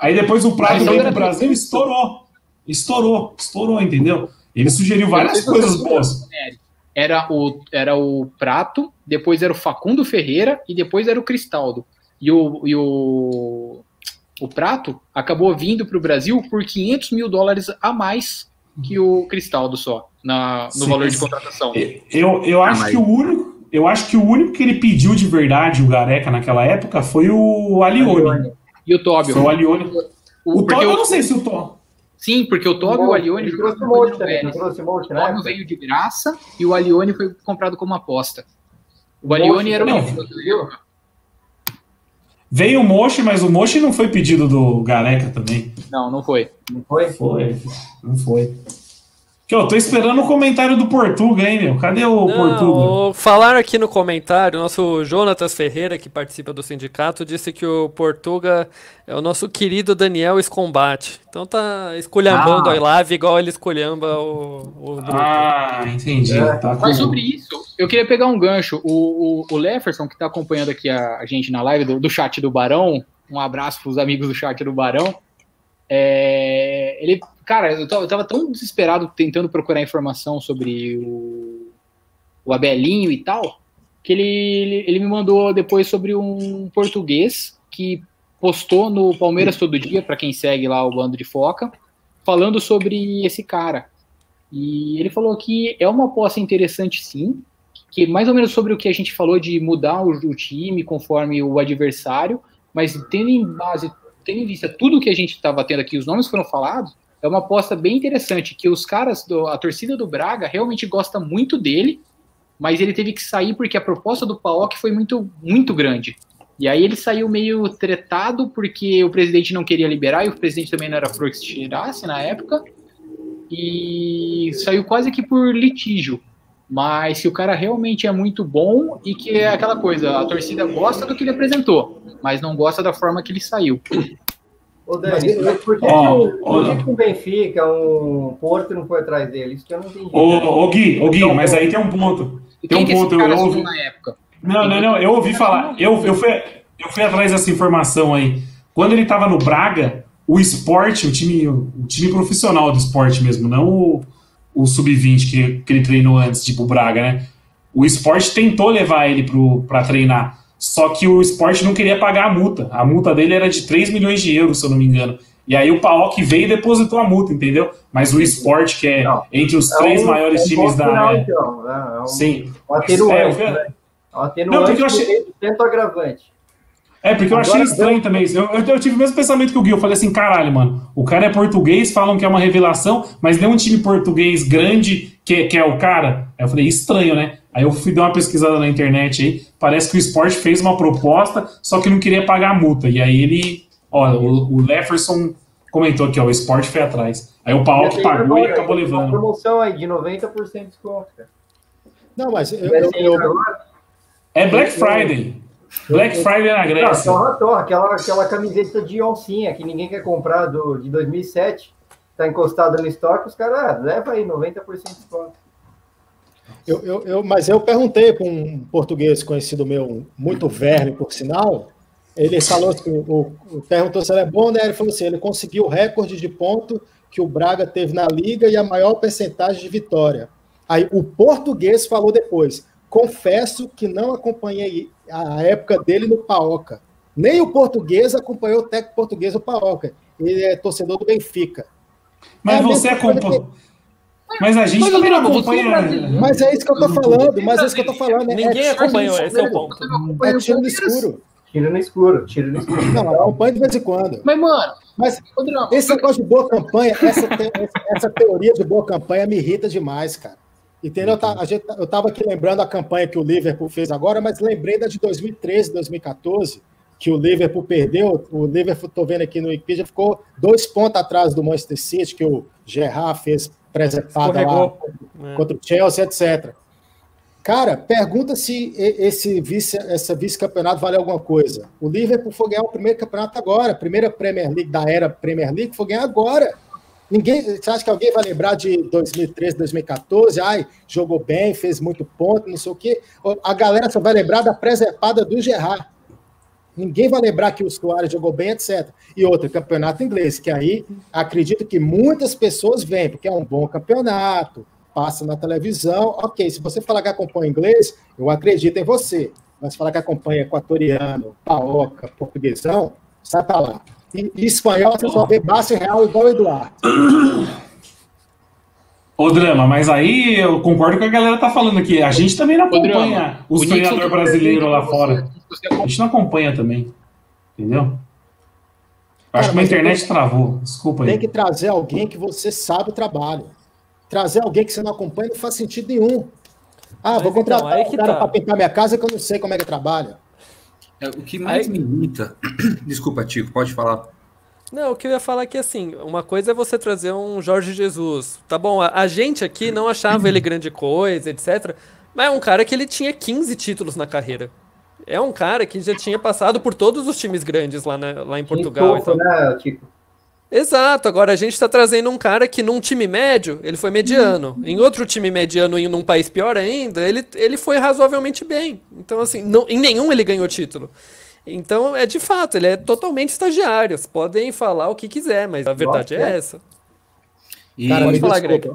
aí depois o prato veio pro Brasil e estourou. Estourou, estourou, entendeu? Ele sugeriu várias coisas boas. Era o, era o Prato, depois era o Facundo Ferreira e depois era o Cristaldo. E o, e o, o Prato acabou vindo para o Brasil por 500 mil dólares a mais que o Cristaldo só, na, no Sim, valor de contratação. Eu, eu acho mas- que o único. Eu acho que o único que ele pediu de verdade, o Gareca, naquela época, foi o Alione. E o Tóbio. Foi o Alione. O- O eu não sei se o Tom. Sim, porque o Tóbio e o Alione trouxe jogaram um monte também, não trouxe um monte, O né? Tóbio veio de graça e o Alione foi comprado como aposta. O Alione era o também. único. Veio o Mochi, mas o Mochi não foi pedido do Gareca também. Não, não foi. Não foi? Foi, não foi. Que eu tô esperando o comentário do Portuga, hein, meu? Cadê o Portuga? Não, o- falaram aqui no comentário, nosso Jonatas Ferreira, que participa do sindicato, disse que o Portuga é o nosso querido Daniel Escombate. Então tá esculhambando Ah. a live igual ele esculhamba o, o Bruto. Ah, entendi. É. Tá com- Mas sobre isso, eu queria pegar um gancho. O, o, o Leferson, que está acompanhando aqui a, a gente na live do, do chat do Barão, um abraço para os amigos do chat do Barão. É, ele, cara, eu tava, eu tava tão desesperado tentando procurar informação sobre o, o Abelinho e tal, que ele, ele, ele me mandou depois sobre um português que postou no Palmeiras Todo Dia, para quem segue lá o Bando de Foca, falando sobre esse cara. E ele falou que é uma aposta interessante sim, que mais ou menos sobre o que a gente falou de mudar o, o time conforme o adversário, mas tendo em base, tendo em vista tudo que a gente estava tendo aqui, os nomes foram falados, é uma aposta bem interessante, que os caras, do, a torcida do Braga realmente gosta muito dele, mas ele teve que sair porque a proposta do Paok foi muito, muito grande. E aí ele saiu meio tretado porque o presidente não queria liberar e o presidente também não era flor que se tirasse na época e saiu quase que por litígio. Mas se o cara realmente é muito bom e que é aquela coisa, a torcida gosta do que ele apresentou, mas não gosta da forma que ele saiu. Ô, Dani, mas por que, Ó, que o- ó. por que que um Benfica, um Porto não foi atrás dele? Isso que eu não entendi. Ô, ô Gui, ô Gui, mas aí tem um ponto. Tem um que ponto, eu ouvi- na época? Não, não, não, eu ouvi falar. Eu, eu, fui, eu fui atrás dessa informação aí. Quando ele tava no Braga, o esporte, o time, o time profissional do esporte mesmo, não o, o sub-20 que, que ele treinou antes, tipo o Braga, né? O esporte tentou levar ele pro, pra treinar. Só que o esporte não queria pagar a multa. A multa dele era de 3 milhões de euros, se eu não me engano. E aí o Paok veio e depositou a multa, entendeu? Mas o esporte, que é Não. entre os É três um- maiores é um times da. final, então, né? É um, sim. um atenuante, É, vi- né? É um Não, atenuante porque eu achei- tanto agravante. É, porque eu achei estranho também. Eu, eu, eu tive o mesmo pensamento que o Gui. Eu falei assim, caralho, mano. O cara é português, falam que é uma revelação, mas nem um time português grande que, que é o cara. Aí eu falei, estranho, né? Aí eu fui dar uma pesquisada na internet aí. Parece que o Sport fez uma proposta, só que não queria pagar a multa. E aí ele. Ó, o, o Leferson comentou aqui, ó. O Sport foi atrás. Aí o Paok tem pagou e acabou tem Uma levando. promoção aí de 90% de desconto, cara. Não, mas eu, eu-? É Black Friday. Black Friday na Não, Grécia. torra, torra, aquela, aquela camiseta de oncinha que ninguém quer comprar do, de 2007, tá encostada no estoque, os caras, ah, leva aí 90% de desconto. Eu, eu, eu- mas eu perguntei para um português conhecido meu, muito verme, por sinal. Ele falou assim: o, o- perguntou se ele é bom, né? Ele falou assim: ele conseguiu o recorde de ponto que o Braga teve na liga e a maior percentagem de vitória. Aí o português falou depois: confesso que não acompanhei a época dele no Paoca. Nem o português acompanhou o técnico português no Paoca. Ele é torcedor do Benfica. Mas É você acompanha. Mas a gente Mas, também não acompanha. brasileiro. Mas é isso que eu tô falando, mas é isso que eu tô falando. é- Ninguém é, acompanhou, esse é o ponto. é tiro no escuro. Tira no escuro, tira no escuro. Não, acompanha de vez em quando. Mas, mano, Mas esse negócio de boa campanha, essa, te- essa teoria de boa campanha me irrita demais, cara. Entendeu? A gente- Eu tava aqui lembrando a campanha que o Liverpool fez agora, mas lembrei da de 2013, 2014, que o Liverpool perdeu. O Liverpool, tô vendo aqui no Wikipedia, ficou dois pontos atrás do Manchester City, que o Gerrard fez presepada lá. É. contra o Chelsea, etc. Cara, pergunta se esse vice, essa vice-campeonato vale alguma coisa. O Liverpool foi ganhar o primeiro campeonato agora, a primeira Premier League da era Premier League foi ganhar agora. Ninguém, você acha que alguém vai lembrar de 2013, 2014? Ai, jogou bem, fez muito ponto, não sei o quê. A galera só vai lembrar da presepada do Gerrard. Ninguém vai lembrar que o Soares jogou bem, etc. E outro, campeonato inglês, que aí acredito que muitas pessoas vêm, porque é um bom campeonato, passa na televisão. Ok, se você falar que acompanha inglês, eu acredito em você. Mas falar que acompanha equatoriano, paoca, portuguesão, sai pra lá. E, e espanhol, você só vê base real igual o Eduardo. Ô, Drama, mas aí eu concordo com a galera tá falando aqui. A gente também não acompanha Drama, os o Nixon treinadores brasileiros lá fora. A gente não acompanha também. Entendeu? Eu Cara, Acho que a internet tem- travou. Desculpa aí. Tem que trazer alguém que você sabe o trabalho. Trazer alguém que você não acompanha não faz sentido nenhum. Ah, Mas vou contratar então, um cara tá. para pintar minha casa que eu não sei como é que trabalha. É, o que mais Aí- me irrita. Desculpa, Tico, pode falar. Não, o que eu ia falar é que assim, uma coisa é você trazer um Jorge Jesus. Tá bom, a, a gente aqui não achava ele grande coisa, etc. Mas é um cara que ele tinha 15 títulos na carreira. É um cara que já tinha passado por todos os times grandes lá, na- lá em Portugal. Estofo, Então. né, Tico? Exato, agora a gente tá trazendo um cara que num time médio, ele foi mediano. Em outro time mediano, em num país pior ainda, ele, ele foi razoavelmente bem. Então, assim, não, em nenhum ele ganhou título. Então, é de fato, ele é totalmente estagiário. Vocês podem falar o que quiser, mas a verdade é Nossa, é. essa. E Cara, Pode falar. Greg.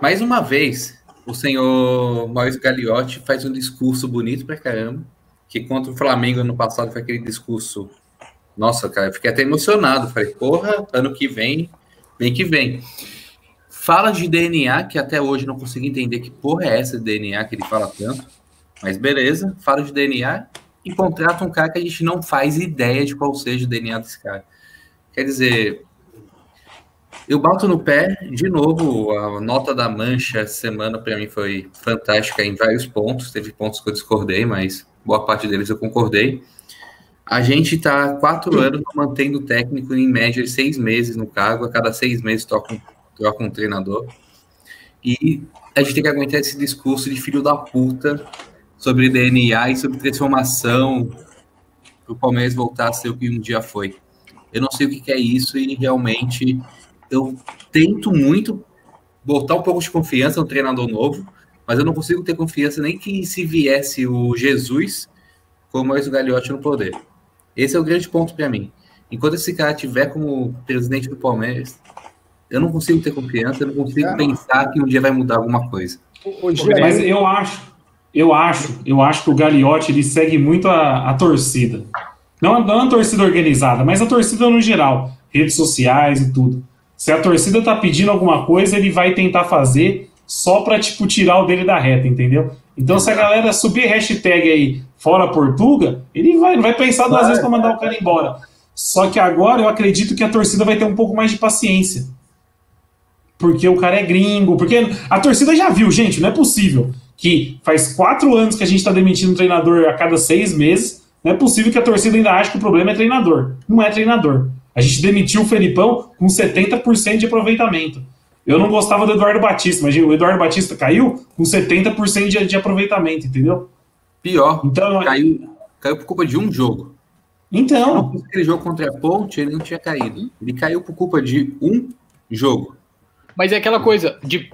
mais uma vez, o senhor Maurício Gagliotti faz um discurso bonito pra caramba. Que contra o Flamengo ano passado foi aquele discurso. Nossa, cara, eu fiquei até emocionado. Falei, porra, ano que vem, vem que vem. Fala de DNA, que até hoje não consigo entender que porra é essa de DNA que ele fala tanto. Mas beleza, fala de DNA e contrata um cara que a gente não faz ideia de qual seja o DNA desse cara. Quer dizer, eu bato no pé, de novo, a nota da Mancha semana para mim foi fantástica em vários pontos. Teve pontos que eu discordei, mas boa parte deles eu concordei. A gente está quatro anos mantendo o técnico em média de seis meses no cargo, a cada seis meses troca um, troca um treinador. E a gente tem que aguentar esse discurso de filho da puta sobre DNA e sobre transformação para o Palmeiras voltar a ser o que um dia foi. Eu não sei o que que é isso e realmente eu tento muito botar um pouco de confiança no treinador novo, mas eu não consigo ter confiança nem que se viesse o Jesus com o Maurício Gagliotti no poder. Esse é o grande ponto para mim. Enquanto esse cara tiver como presidente do Palmeiras, eu não consigo ter confiança, eu não consigo Cara. pensar que um dia vai mudar alguma coisa. Mas eu acho, eu acho, eu acho que o Gagliotti ele segue muito a, a torcida. Não, não a torcida organizada, mas a torcida no geral, redes sociais e tudo. Se a torcida tá pedindo alguma coisa, ele vai tentar fazer só pra, tipo, tirar o dele da reta, entendeu? Então, se a galera subir hashtag aí fora Portuga, ele vai, vai pensar duas vezes pra mandar o cara embora. Só que agora eu acredito que a torcida vai ter um pouco mais de paciência. Porque o cara é gringo. Porque a torcida já viu, gente, não é possível que faz quatro anos que a gente tá demitindo um treinador a cada seis meses. Não é possível que a torcida ainda ache que o problema é treinador. Não é treinador. A gente demitiu o Felipão com 70% de aproveitamento. Eu não gostava do Eduardo Batista, mas o Eduardo Batista caiu com 70% de, de aproveitamento, entendeu? Pior, Então, caiu, caiu por culpa de um jogo. então Aquele jogo contra a Ponte, ele não tinha caído. Ele caiu por culpa de um jogo. Mas é aquela coisa de,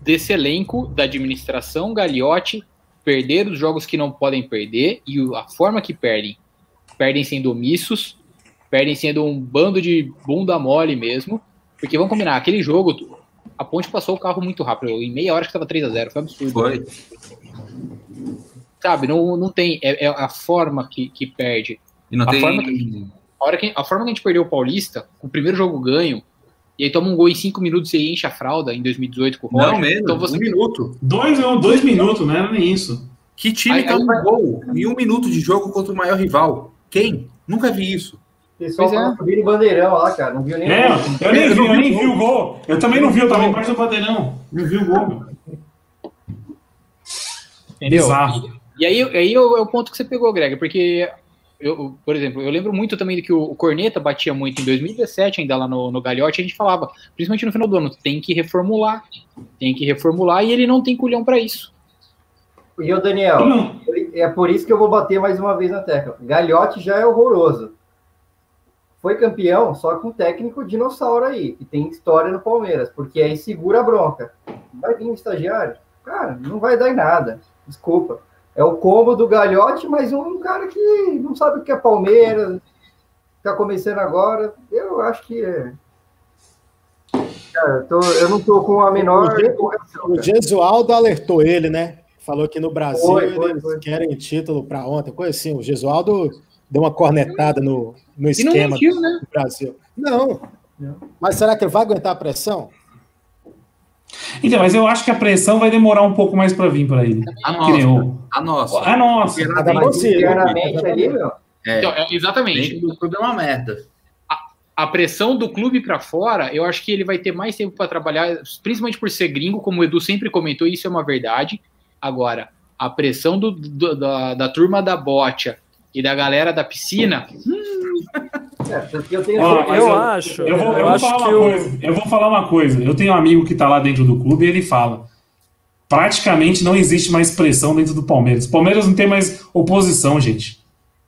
desse elenco da administração Gagliotti perder os jogos que não podem perder e a forma que perdem. Perdem sendo omissos, perdem sendo um bando de bunda mole mesmo. Porque vamos combinar, aquele jogo, a Ponte passou o carro muito rápido. Em meia hora que estava 3 a 0 foi absurdo. Foi. Sabe, não, não tem. É, é a forma que, que perde. E não A tem. forma A, hora que, a forma que a gente perdeu o Paulista, com o primeiro jogo ganho, e aí toma um gol em 5 minutos e enche a fralda em 2018 com o Roger. Não, menos. Então você Um minuto. dois, dois minutos, não era nem isso. Que time Aí- toma aí vai- um gol em um minuto de jogo contra o maior rival? Quem? Nunca vi isso. O pessoal é. tava subindo em bandeirão lá, cara. Não viu nem. É, eu nem vi, eu nem vi vi o gol. Eu também não vi, eu tava embaixo do padeirão. Não vi o gol. meu. Entendeu? E aí, aí é o é o ponto que você pegou, Greg, porque, eu, por exemplo, eu lembro muito também do que o, o Corneta batia muito em 2017, ainda lá no, no Galhote, a gente falava, principalmente no final do ano, tem que reformular, tem que reformular, e ele não tem culhão para isso. E o Daniel, Não, é por isso que eu vou bater mais uma vez na tecla. Galhote já é horroroso. Foi campeão só com um técnico dinossauro aí, que tem história no Palmeiras, porque aí segura a bronca. Vai vir um estagiário? Cara, não vai dar em nada. Desculpa. é o combo do Galhote, mas um cara que não sabe o que é Palmeiras, está começando agora. Eu acho que é. Cara, eu, tô, eu não estou com a menor. O, Gesualdo alertou ele, né? Falou que no Brasil foi, foi, eles foi. querem título para ontem, coisa assim. O Gesualdo deu uma cornetada no, no esquema mentiu, né? do Brasil. Não. Mas será que ele vai aguentar a pressão? Então, mas eu acho que a pressão vai demorar um pouco mais para vir para ele. A nossa. A nossa. A nossa. Ali, meu. É, então, é, exatamente. O clube é uma merda. A, a pressão do clube para fora, eu acho que ele vai ter mais tempo para trabalhar, principalmente por ser gringo, como o Edu sempre comentou, isso é uma verdade. Agora, a pressão do, do, da, da turma da bote e da galera da piscina. É, eu, tenho... eu, eu acho. Eu vou, eu, vou falar uma coisa. Eu vou falar uma coisa. Eu tenho um amigo que está lá dentro do clube e ele fala: praticamente não existe mais pressão dentro do Palmeiras. O Palmeiras não tem mais oposição, gente.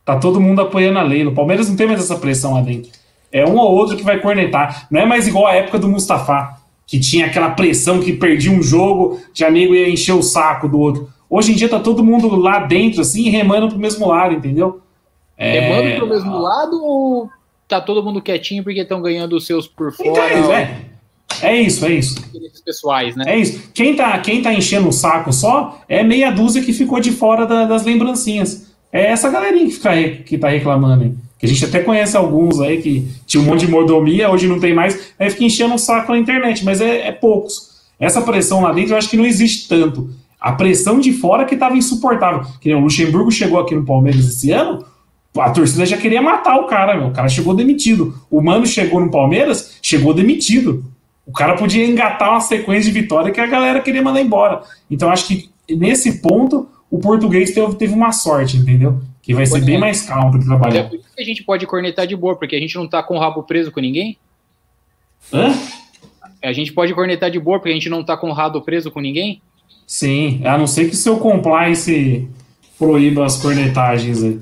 Tá todo mundo apoiando a lei. O Palmeiras não tem mais essa pressão lá dentro. É um ou outro que vai cornetar. Não é mais igual a época do Mustafa, que tinha aquela pressão que perdia um jogo, de amigo ia encher o saco do outro. Hoje em dia tá todo mundo lá dentro, assim, remando pro mesmo lado, entendeu? É... Remando pro mesmo lado ou tá todo mundo quietinho porque estão ganhando os seus por fora? Então, é, é isso, é isso. pessoais, né? É isso. Quem tá, quem tá enchendo o saco só é meia dúzia que ficou de fora da, das lembrancinhas. É essa galerinha que, fica, que tá reclamando aí. Que a gente até conhece alguns aí que tinha um monte de mordomia, hoje não tem mais, aí fica enchendo o saco na internet, mas é, é poucos. Essa pressão lá dentro eu acho que não existe tanto. A pressão de fora que estava insuportável. Que nem o Luxemburgo chegou aqui no Palmeiras esse ano, a torcida já queria matar o cara, meu. O cara chegou demitido. O Mano chegou no Palmeiras, chegou demitido. O cara podia engatar uma sequência de vitória que a galera queria mandar embora. Então acho que nesse ponto o português teve, uma sorte, entendeu? Que vai ser bem é. mais calmo para trabalhar. É por que a gente pode cornetar de boa, porque a gente não tá com o rabo preso com ninguém. Hã? A gente pode cornetar de boa, porque a gente não tá com o rabo preso com ninguém? Sim, a não ser que seu compliance proíba as cornetagens aí.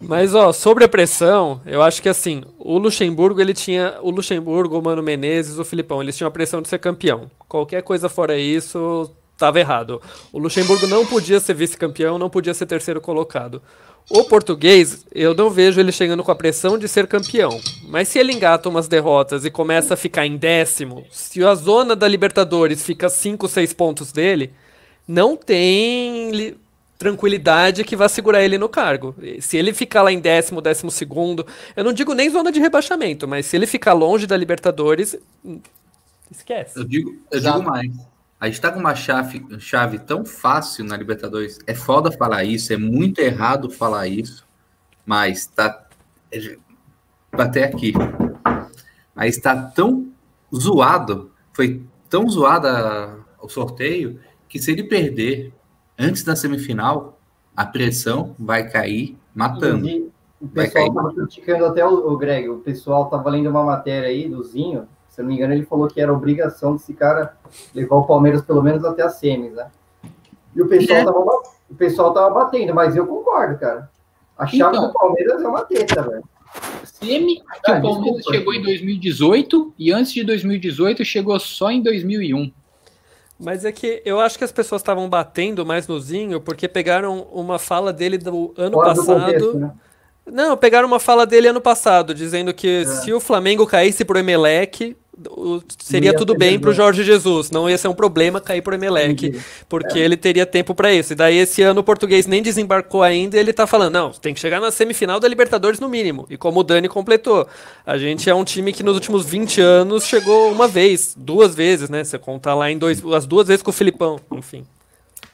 Mas, ó, sobre a pressão, eu acho que assim, o Luxemburgo, ele tinha. O Luxemburgo, o Mano Menezes, o Filipão, eles tinham a pressão de ser campeão. Qualquer coisa fora isso, estava errado. O Luxemburgo não podia ser vice-campeão, não podia ser terceiro colocado. O português, eu não vejo ele chegando com a pressão de ser campeão. Mas se ele engata umas derrotas e começa a ficar em décimo, se a zona da Libertadores fica 5, 6 pontos dele, não tem tranquilidade que vai segurar ele no cargo. Se ele ficar lá em décimo, décimo segundo, eu não digo nem zona de rebaixamento, mas se ele ficar longe da Libertadores, esquece. Eu digo, eu digo mais. A gente tá com uma chave, chave tão fácil na Libertadores. É foda falar isso, é muito errado falar isso, mas tá é, até aqui. Mas está tão zoado, foi tão zoada o sorteio que se ele perder antes da semifinal, a pressão vai cair matando. E, o pessoal estava criticando até o, o, Greg, o pessoal estava lendo uma matéria aí do Zinho, se não me engano, ele falou que era obrigação desse cara levar o Palmeiras pelo menos até a semis, né? E o pessoal é. tava, o pessoal tava batendo, mas eu concordo, cara. A chave então, do Palmeiras é uma teta, velho. Semi, ah, o Palmeiras desculpa. chegou em 2018 e antes de 2018 chegou só em 2001. Mas é que eu acho que as pessoas estavam batendo mais no Zinho porque pegaram uma fala dele do ano Fora passado. Do contexto, né? Não, pegaram uma fala dele ano passado, dizendo que é. se o Flamengo caísse pro Emelec, seria tudo bem para o Jorge Jesus, não ia ser um problema cair pro Emelec, porque é. ele teria tempo para isso. E daí esse ano o português nem desembarcou ainda, e ele tá falando, não, tem que chegar na semifinal da Libertadores no mínimo. E como o Dani completou, a gente é um time que nos últimos 20 anos chegou uma vez, duas vezes, né? Você contar lá em dois, as duas vezes com o Filipão, enfim.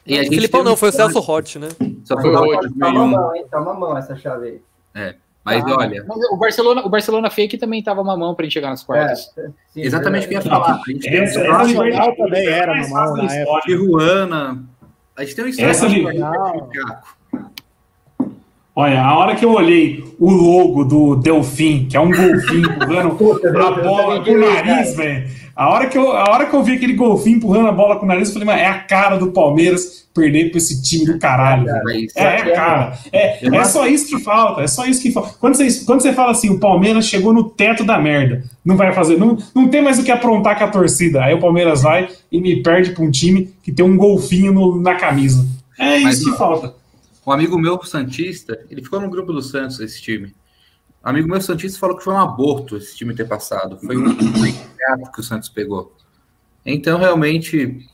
E o Filipão não, foi o Celso Rotti, né? Só foi o Rotti. Tá mamão, hein? Tá mamão essa chave aí. É. Mas ah, olha. Mas o Barcelona, o Barcelona fake também tava mamão para gente chegar nas quartas. É, sim, Exatamente o que eu ia falar. A gente tem essa, essa jornal também era mamão na época. Tijuana. A gente tem uma história essa de Olha, a hora que eu olhei o logo do Delfim, que é um golfinho empurrando a bola com o nariz, velho. A hora, que eu, a hora que eu vi aquele golfinho empurrando a bola com o nariz, eu falei, mas é a cara do Palmeiras perder para esse time do caralho. É, é, é, cara. É, é só isso que falta. É só isso que falta. Quando você, quando você fala assim, o Palmeiras chegou no teto da merda, não vai fazer, não, não tem mais o que aprontar com a torcida. Aí o Palmeiras vai e me perde para um time que tem um golfinho no, na camisa. É isso Mas, que falta. Um amigo meu, Santista, ele ficou no grupo do Santos, esse time. Um amigo meu, Santista, falou que foi um aborto esse time ter passado. Foi um teatro que o Santos pegou. Então, realmente,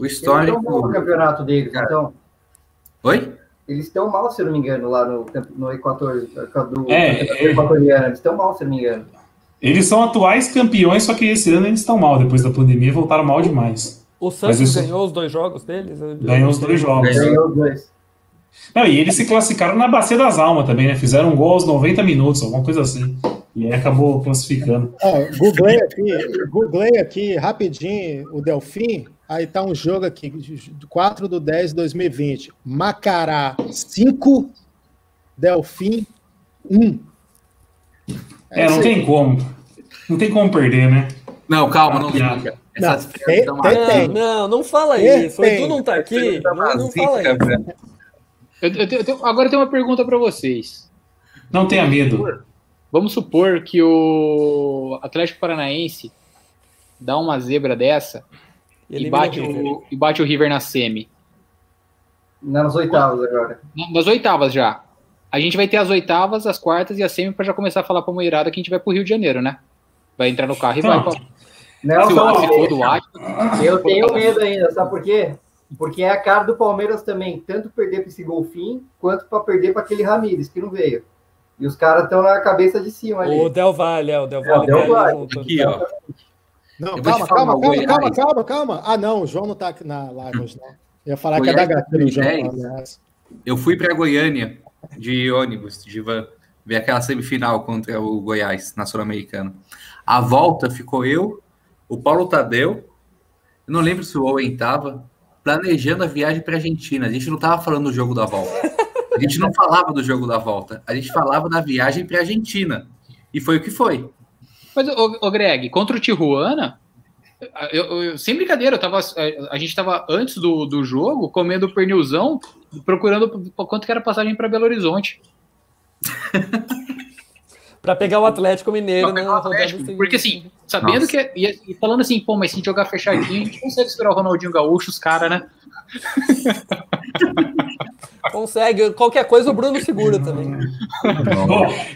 o histórico. Eles estão mal no campeonato deles, então. Oi? Eles estão mal, se eu não me engano, lá no, no Equador, do É, é. Equatoriano. Eles estão mal, se eu não me engano. Eles são atuais campeões, só que esse ano eles estão mal. Depois da pandemia, voltaram mal demais. O Santos isso- ganhou os dois jogos deles? Ganhou os dois jogos. Ganhou os dois. Não, e eles se classificaram na Bacia das Almas também, né? Fizeram um gol aos 90 minutos, alguma coisa assim. E aí acabou classificando. Ó, googlei aqui, googlei aqui rapidinho o Delfim. Aí tá um jogo aqui, 4 do 10 de 2020. Macará 5, Delfim 1. É, não isso aí. tem como. Não tem como perder, né? Não, calma, não fica. Não. Não, não, não fala isso. Edu não tá aqui. Não, não fala isso. Eu- eu tenho- eu tenho- agora eu tenho uma pergunta para vocês. Não tenha medo. Vamos supor que o Atlético Paranaense dá uma zebra dessa e bate, o River. o, e bate o River na semi. Nas oitavas agora. Nas oitavas já. A gente vai ter as oitavas, as quartas e a semi para já começar a falar pra moirada que a gente vai pro Rio de Janeiro, né? Vai entrar no carro e Não. vai pra. Não, Se não, o- se for do Atlético, eu tenho medo ainda, sabe por quê? Porque é a cara do Palmeiras também, tanto perder para esse golfinho, quanto para perder para aquele Ramires, que não veio. E os caras estão na cabeça de cima ali. O Del Valle, é, o Del É, o Valle Del tá ali Valle. Aqui, ó. Não, calma, calma, calma, Goiás- calma, calma, calma. Ah, não, o João não tá aqui na live hoje, não. Eu ia falar que é da Goiás gatilho, o João. 2010. aliás. Eu fui para Goiânia de ônibus, de van, ver aquela semifinal contra o Goiás na Sul-Americana. A volta ficou eu, o Paulo Tadeu, eu não lembro se o Owen estava, planejando a viagem para Argentina. A gente não estava falando do jogo da volta. A gente não falava do jogo da volta. A gente falava da viagem para Argentina. E foi o que foi. Mas, ô, ô Greg, contra o Tijuana, eu, eu- sem brincadeira, eu tava, a gente tava antes do, do jogo comendo pernilzão, procurando quanto que era a passagem para Belo Horizonte. Pra pegar o Atlético Mineiro o Atlético, seguinte. Porque assim, sabendo Nossa. que. é- E, e falando assim, pô, mas se jogar fechadinho, a gente consegue esperar o Ronaldinho Gaúcho, os caras, né? Consegue. Qualquer coisa o Bruno segura também.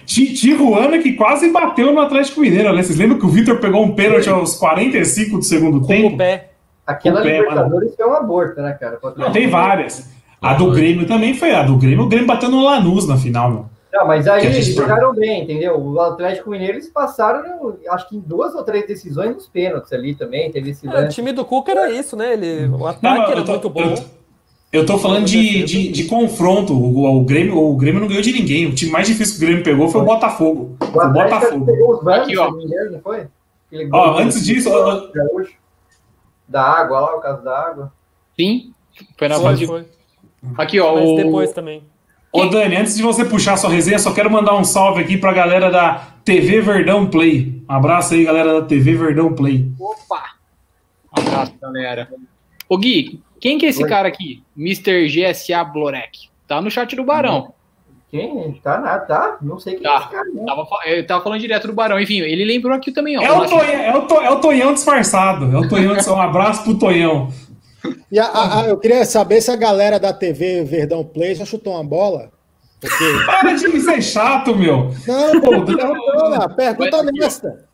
Ti- Tijuana que quase bateu no Atlético Mineiro, né? Vocês lembram que o Vitor pegou um pênalti aos 45 do segundo Com o tempo? pé. Aquela O pé, Libertadores foi um aborto, né, cara? Não, tem várias. A do Grêmio também foi a do Grêmio. O Grêmio bateu no Lanús na final, meu. Não, mas aí eles jogaram bem, entendeu? O Atlético Mineiro eles passaram, acho que em duas ou três decisões nos pênaltis ali também. Teve esse É, o time do Cuca era isso, né? Ele, o Não, ataque eu era tô- muito bom. Eu, eu tô falando de, de, de confronto. O, o Grêmio, o Grêmio não ganhou de ninguém. O time mais difícil que o Grêmio pegou foi o Botafogo. O O Botafogo. pegou os bancos, Aqui, ó. não engano, não foi? Ó, antes disso, ó. Da água lá, o caso da água. Sim, foi na Foi, fase de. foi. Aqui, ó. Mas o- depois também. Ô, Dani, antes de você puxar sua resenha, só quero mandar um salve aqui pra galera da TV Verdão Play. Um abraço aí, galera da TV Verdão Play. Opa! Um abraço, galera. Ô Gui, quem que é esse Oi. cara aqui? Mr. GSA Blorek. Tá no chat do Barão. Quem? Tá nada, tá? Não sei quem Tá. é esse cara, não. Tava, eu tava falando direto do Barão. Enfim, ele lembrou aqui também, ó. É o, Tonhão, é, o, To- é o Tonhão disfarçado. É o Tonhão, um abraço pro Tonhão. E a- a- a- eu queria saber se a galera da TV Verdão Play já chutou uma bola. Porque... Para de ser chato, meu. Não, pô, pergunta Mas- honesta.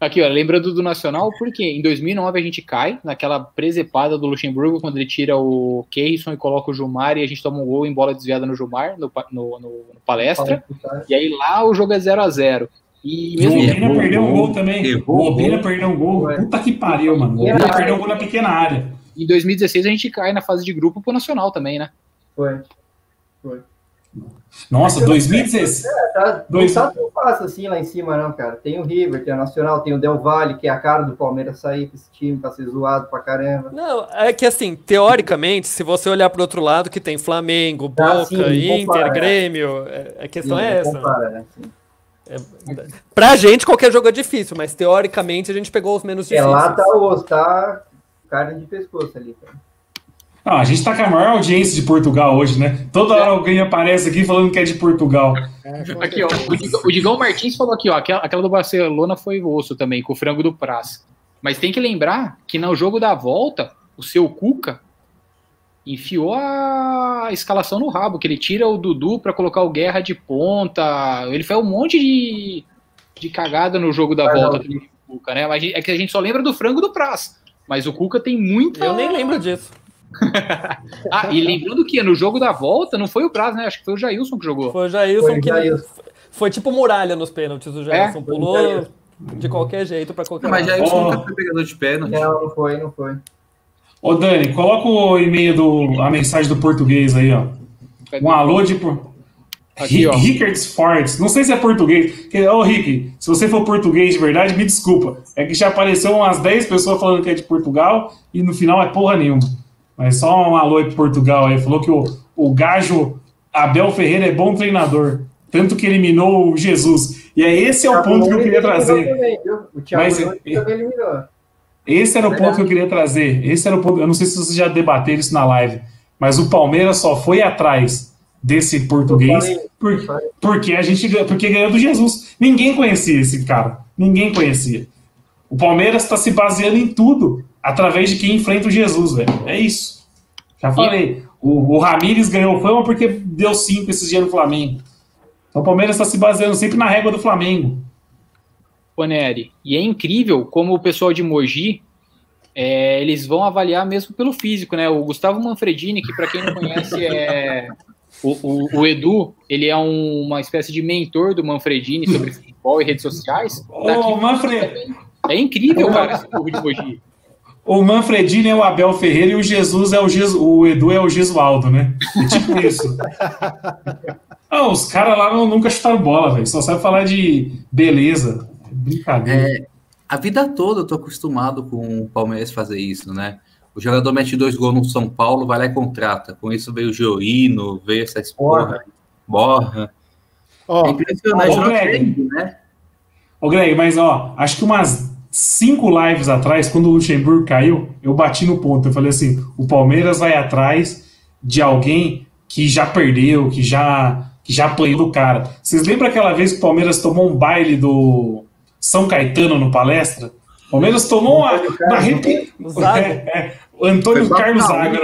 Aqui, ó, lembrando do Nacional, porque em 2009 a gente cai naquela presepada do Luxemburgo, quando ele tira o Keirson e coloca o Gilmar, e a gente toma um gol em bola desviada no Gilmar, no, no- no- no palestra, e aí lá o jogo é 0 a 0 E O Obina errou perdeu um gol, também. errou O Obina perdeu um gol. Puta que pariu, mano. O Obina perdeu um gol na pequena área. Em 2016 a gente cai na fase de grupo pro Nacional também, né? Foi. Nossa, 2016. Tá, não Dois- tá tão fácil assim lá em cima, não, cara. Tem o River, tem o Nacional, tem o Del Valle, que é a cara do Palmeiras sair com esse time pra ser zoado pra caramba. Não, é que assim, teoricamente, se você olhar pro outro lado, que tem Flamengo, Boca, Ah, sim, não Inter, compara, é. Grêmio, é- a questão Sim, é essa. compara, né? Sim. Pra gente, qualquer jogo é difícil, mas teoricamente a gente pegou os menos É, difíceis. lá tá tá carne de pescoço ali, cara. Não, a gente tá com a maior audiência de Portugal hoje, né? Toda hora alguém aparece aqui falando que é de Portugal. É, Aqui, ó, o Digão, o Digão Martins falou aqui, ó, aquela, aquela do Barcelona foi osso também, com o frango do Praz. Mas tem que lembrar que no jogo da volta, o seu Cuca enfiou a escalação no rabo, que ele tira o Dudu para colocar o Guerra de ponta. Ele fez um monte de, de cagada no jogo da volta do Cuca, né? Mas é que a gente só lembra do frango do Praz. Mas o Cuca tem muita. Eu nem lembro disso. ah, e lembrando que no jogo da volta não foi o Praz, né? Acho que foi o Jailson que jogou. Foi o Jailson foi que. Jailson. Foi tipo muralha nos pênaltis. O Jailson é, pulou de qualquer jeito para qualquer Mas Jailson oh. nunca foi pegador de pênalti. Não, não foi, não foi. Ô, Dani, coloca o e-mail do. a mensagem do português aí, ó. Um alô de. Aqui, ó. Rickards Fortes. Não sei se é português. Ô, oh, Rick, se você for português de verdade, me desculpa. É que já apareceu umas 10 pessoas falando que é de Portugal e no final é porra nenhuma. Mas só um alô aí pro Portugal aí. Falou que o, o gajo Abel Ferreira é bom treinador. Tanto que eliminou o Jesus. E é esse é o ponto que eu queria trazer. Também, o Thiago Mas, também eliminou. Esse era o ponto que eu queria trazer. Esse era o ponto. Eu não sei se vocês já debateram isso na live, mas o Palmeiras só foi atrás desse português porque, porque a gente porque ganhou do Jesus. Ninguém conhecia esse cara. Ninguém conhecia. O Palmeiras está se baseando em tudo através de quem enfrenta o Jesus, velho. É isso. Já falei. O, o Ramires ganhou fama porque deu cinco esses dias no Flamengo. Então o Palmeiras está se baseando sempre na régua do Flamengo. Poneri. E é incrível como o pessoal de Mogi é, eles vão avaliar mesmo pelo físico, né? O Gustavo Manfredini, que para quem não conhece é o, o, o, Edu, ele é um, uma espécie de mentor do Manfredini sobre futebol e redes sociais. Oh, Manfred... É incrível, cara, esse povo de Mogi. O Manfredini é o Abel Ferreira e o Jesus é o, Jesus, o Edu é o Gesualdo, né? É tipo isso. ah, os caras lá nunca chutaram bola, velho. Só sabe falar de beleza. Brincadeira. É, a vida toda eu tô acostumado com o Palmeiras fazer isso, né? O jogador mete dois gols no São Paulo, vai lá e contrata. Com isso veio o Georino, veio essa esporra, borra. Oh, é impressionante, oh, Greg, né? Ô, Greg, mas ó, acho que umas cinco lives atrás, quando o Luxemburgo caiu, eu bati no ponto. Eu falei assim: o Palmeiras vai atrás de alguém que já perdeu, que já, que já apanhou do cara. Vocês lembram aquela vez que o Palmeiras tomou um baile do São Caetano no palestra? O Palmeinas tomou uma, uma arrepi... é, é, Antônio Carlos Zaga.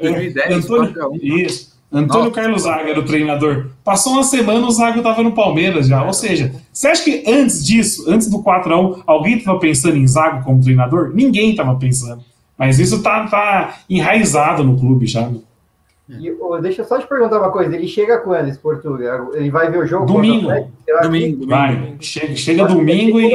2010, Antônio, isso. Antônio Nossa. Carlos Zaga era o treinador. Passou uma semana, o Zaga estava no Palmeiras já. Ou seja, você acha que antes disso, antes do 4x1, alguém estava pensando em Zaga como treinador? Ninguém estava pensando. Mas isso tá, tá enraizado no clube já. Né? E, oh, deixa eu só te perguntar uma coisa. Ele chega quando esse Portugal? Ele vai ver o jogo? Domingo. Domingo, Vai. Chega, chega domingo e.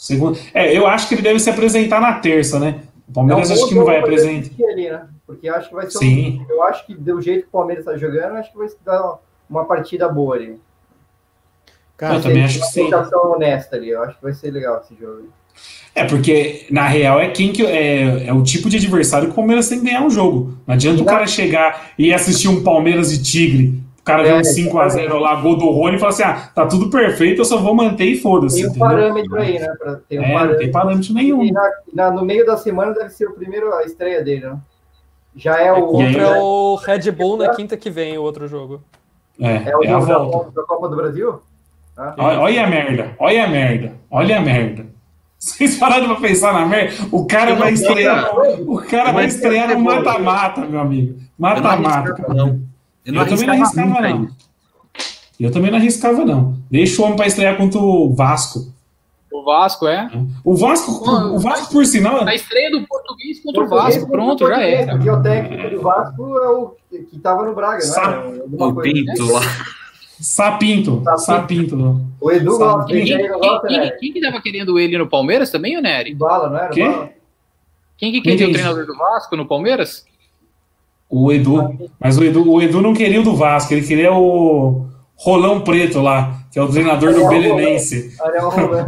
Segundo... É, eu acho que ele deve se apresentar na terça, né? O Palmeiras é um acho que não vai apresentar. Ali, né? Porque acho que vai ser. Sim. Um... eu acho que do jeito que o Palmeiras está jogando, acho que vai dar uma partida boa ali. Cara, eu também acho que sim. Honesta ali. Eu acho que vai ser legal esse jogo. É, porque na real é quem que é, é o tipo de adversário que o Palmeiras tem que ganhar um jogo. Não adianta o cara chegar e assistir um Palmeiras e Tigre o cara é, um 5x0 lá, gol do Rony, e fala assim: ah, tá tudo perfeito, eu só vou manter e foda-se. Tem um entendeu? parâmetro aí, né? Pra, tem um é, parâmetro. não tem parâmetro nenhum. E na, na, no meio da semana deve ser o primeiro, a estreia dele, né? Já é o. É contra o Red Bull na quinta que vem, o outro jogo. É, é o é jogo da, da, Copa do Brasil? Ah. Olha, olha a merda, olha a merda, olha a merda. Vocês pararam pra pensar na merda? O cara vai estrear. O cara vai estrear no mata-mata, meu amigo. Mata-mata. Não. Eu, eu também não arriscava, não. Eu também não arriscava, não. Deixa o homem para estrear contra o Vasco. O Vasco, é? O Vasco, o Vasco por sinal. A estreia do português contra o Vasco, pronto, já era. Porque o técnico do Vasco é o que estava no Braga, Sa né? O Pinto lá. Sapinto, Sapinto. O Edu quem, quem, quem, que tava querendo ele no Palmeiras também, o Nery? Bala, não era? Quem? Quem que queria o treinador do Vasco no Palmeiras? O Edu. Mas o Edu, o Edu não queria o do Vasco, ele queria o Rolão Preto lá, que é o treinador Ariel do Belenense. Ariel Roland.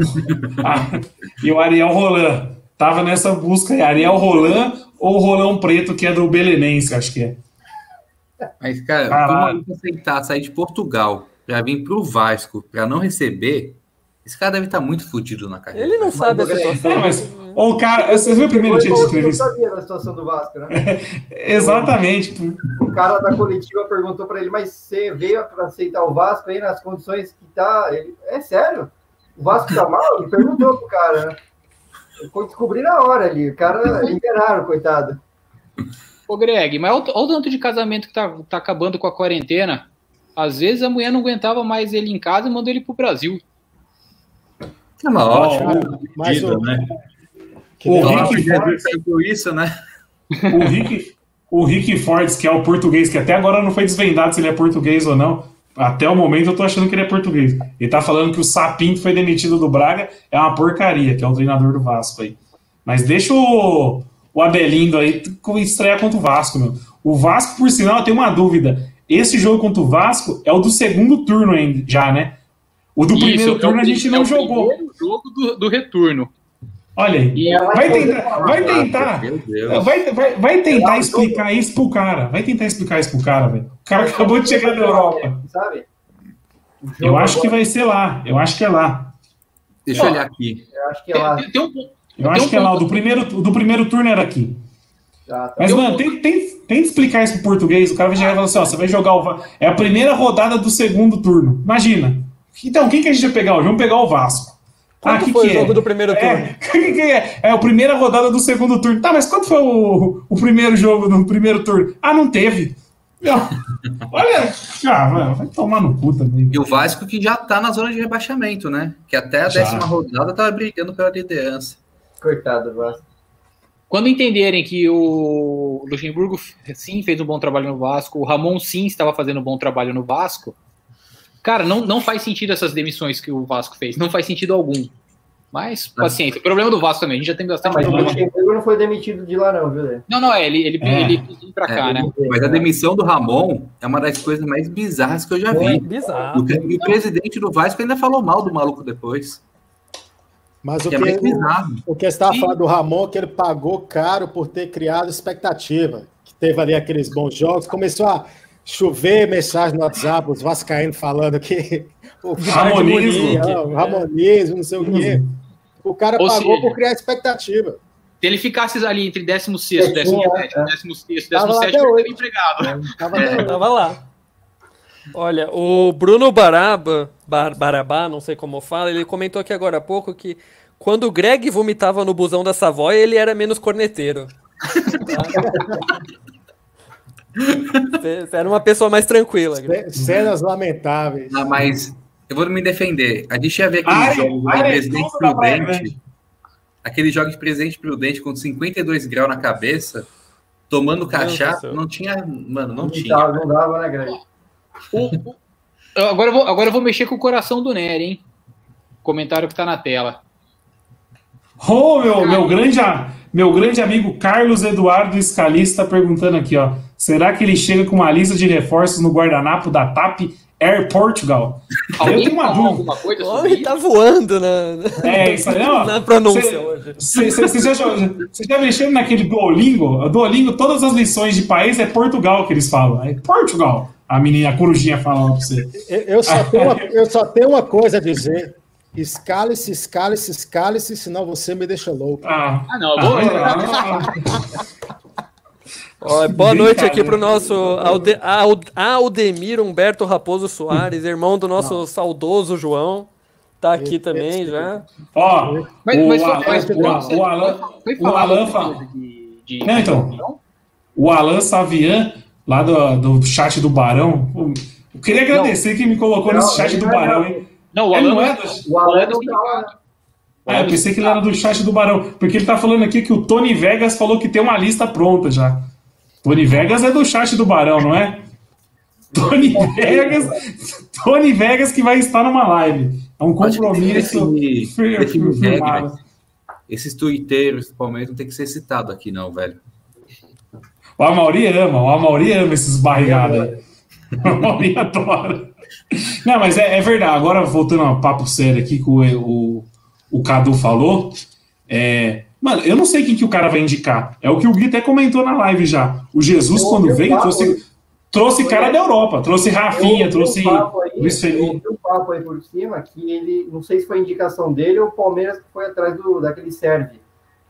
Ah, e o Ariel Roland. Tava nessa busca aí, Ariel Roland ou Rolão Preto, que é do Belenense, acho que é. Mas, cara, Caralho. como aceitar sair de Portugal para vir para o Vasco para não receber, esse cara deve estar tá muito fodido na carreira. Ele não mas sabe a situação. É, mas o cara, vocês viram o primeiro dia de entrevista? Não sabia da situação do Vasco, né? exatamente. O cara da coletiva perguntou para ele, mas você veio para aceitar o Vasco aí nas condições que tá? Ele, é sério? O Vasco tá mal? Ele perguntou pro cara, né? Foi descobrir na hora ali. O cara enganaram, coitado. Ô, Greg, mas olha o tanto de casamento que tá, tá acabando com a quarentena. Às vezes a mulher não aguentava mais ele em casa e mandou ele pro Brasil. É uma ótima Mas medida, o, né? Que O. Rick pegou isso, né? O Rick, o Rick Fords, que é o português, que até agora não foi desvendado se ele é português ou não. Até o momento eu tô achando que ele é português. Ele tá falando que o Sapinto foi demitido do Braga, é uma porcaria, que é o treinador do Vasco aí. Mas deixa o, o Abelindo aí com- estrear contra o Vasco, meu. O Vasco, por sinal, eu tenho uma dúvida. Esse jogo contra o Vasco é o do segundo turno ainda, já, né? O do Isso, primeiro é o turno a gente é não o jogou. primeiro jogo do, do retorno. Olha aí. Vai tentar, vai tentar. Vai, vai, vai tentar explicar isso pro cara. Vai tentar explicar isso pro cara, velho. O cara acabou de chegar da Europa. Sabe? Eu acho que vai ser lá. Eu acho que é lá. Deixa eu olhar aqui. Eu acho que é lá. Eu acho que é lá. O do primeiro, do primeiro turno era aqui. Tá. Mas, mano, tem, tem, tem que explicar isso pro português. O cara vai chegar e falar assim: ó, você vai jogar o. É a primeira rodada do segundo turno. Imagina. Então, quem que a gente vai pegar hoje? Vamos pegar o Vasco. Quanto que foi que o jogo é? do primeiro turno? É, que que é? É a primeira rodada do segundo turno. Tá, mas quanto foi o, o primeiro jogo no primeiro turno? Ah, não teve. Não. Olha, ah, mano, vai tomar no cu também. E o Vasco que já tá na zona de rebaixamento, né? Que até a Já. décima rodada tava brigando pela liderança. Coitado, Vasco. Quando entenderem que o Luxemburgo sim fez um bom trabalho no Vasco, o Ramon sim estava fazendo um bom trabalho no Vasco, cara, não, não faz sentido essas demissões que o Vasco fez. Não faz sentido algum. Mas, paciência. O problema do Vasco também. A gente já tem Ah, bastante mas o problema. Luxemburgo não foi demitido de lá, não, viu, Lê? Não, não, é. Ele, ele, É. ele vir pra cá, É, né? Mas a demissão do Ramon é uma das coisas mais bizarras que eu já vi. Bizarro. O, e o presidente do Vasco ainda falou mal do maluco depois. Mas o Que é mais bizarro. o que Sim. falando do Ramon, que ele pagou caro por ter criado expectativa. Que teve ali aqueles bons jogos. Começou a chover mensagem no WhatsApp, os vascaínos falando que o Ramonismo. Não, Ramonismo, não sei o quê. O cara Ou pagou seja, por criar expectativa. Se ele ficasse ali entre 16, É, 17, é. 16, Tava lá 17, até ele hoje. empregado. Tava É. hoje. Tava lá. Olha, o Bruno Baraba, Bar- Barabá, não sei como fala, ele comentou aqui agora há pouco que quando o Greg vomitava no busão da Savoy, ele era menos corneteiro. Você você era uma pessoa mais tranquila. Cenas lamentáveis. Ah, mas eu vou me defender. A gente ia ver aqueles Ai, jogos ai, de presidente prudente. Grande. Aqueles jogos de presidente prudente com 52 graus na cabeça, tomando cachaça, céu. não tinha. Mano, não Não tinha. dava, não dava, né, Greg? O- o- eu- agora, eu vou, agora eu vou mexer com o coração do Nery, hein? Comentário que tá na tela. Ô, meu, meu, grande, meu grande amigo Carlos Eduardo Scalista perguntando aqui, ó. Será que ele chega com uma lista de reforços no guardanapo da TAP Air Portugal? Eu Alguém tenho uma dúvida. alguma coisa O sobre homem isso? tá voando na, É, isso aí, ó. na pronúncia Cê- hoje. Você já, já mexeu naquele Duolingo? O Duolingo, todas as lições de país é Portugal que eles falam. É Portugal. A menina, a corujinha fala pra você. Eu, eu só tenho uma, eu só tenho uma coisa a dizer. Escale-se, escale-se, escale-se, senão você me deixa louco. Ah, Ah, não, eu vou. ah, Ó, boa noite aqui Brincadeira. pro nosso Alde, Ald- Aldemir Humberto Raposo Soares, irmão do nosso saudoso João. Tá aqui também já. ó, Mas, o, mas, Alan- mas, o, o Alan, o Alan fala- de, de- Não, então. o Alan Savian, lá do, do chat do Barão. Eu queria agradecer que me colocou Não, nesse chat do não é Barão, não. hein? Não, o Ele Alan não é do- do- O Alan Alan do não tava. sindicato. Ah, eu pensei que ele era do chat do Barão, porque ele tá falando aqui que o Tony Vegas falou que tem uma lista pronta já. Tony Vegas é do chat do Barão, não é? Tony Vegas, Tony Vegas que vai estar numa live. É um compromisso firmado. Esses tuiteiros do Palmeiras não tem que ser citado aqui, não, velho. O Amauri ama, o Amauri ama esses barrigados. O Amauri adora. Não, mas é, é verdade. Agora, voltando ao papo sério aqui que o, o, o Cadu falou, é, mano, eu não sei quem que o cara vai indicar. É o que o Gui até comentou na live já. O Jesus, Eu quando veio, papo trouxe, trouxe cara da Europa. Trouxe Rafinha, Eu trouxe um aí, Luiz eu Felipe. ouvi um papo aí por cima que ele, não sei se foi indicação dele ou o Palmeiras que foi atrás do, daquele Sérvio.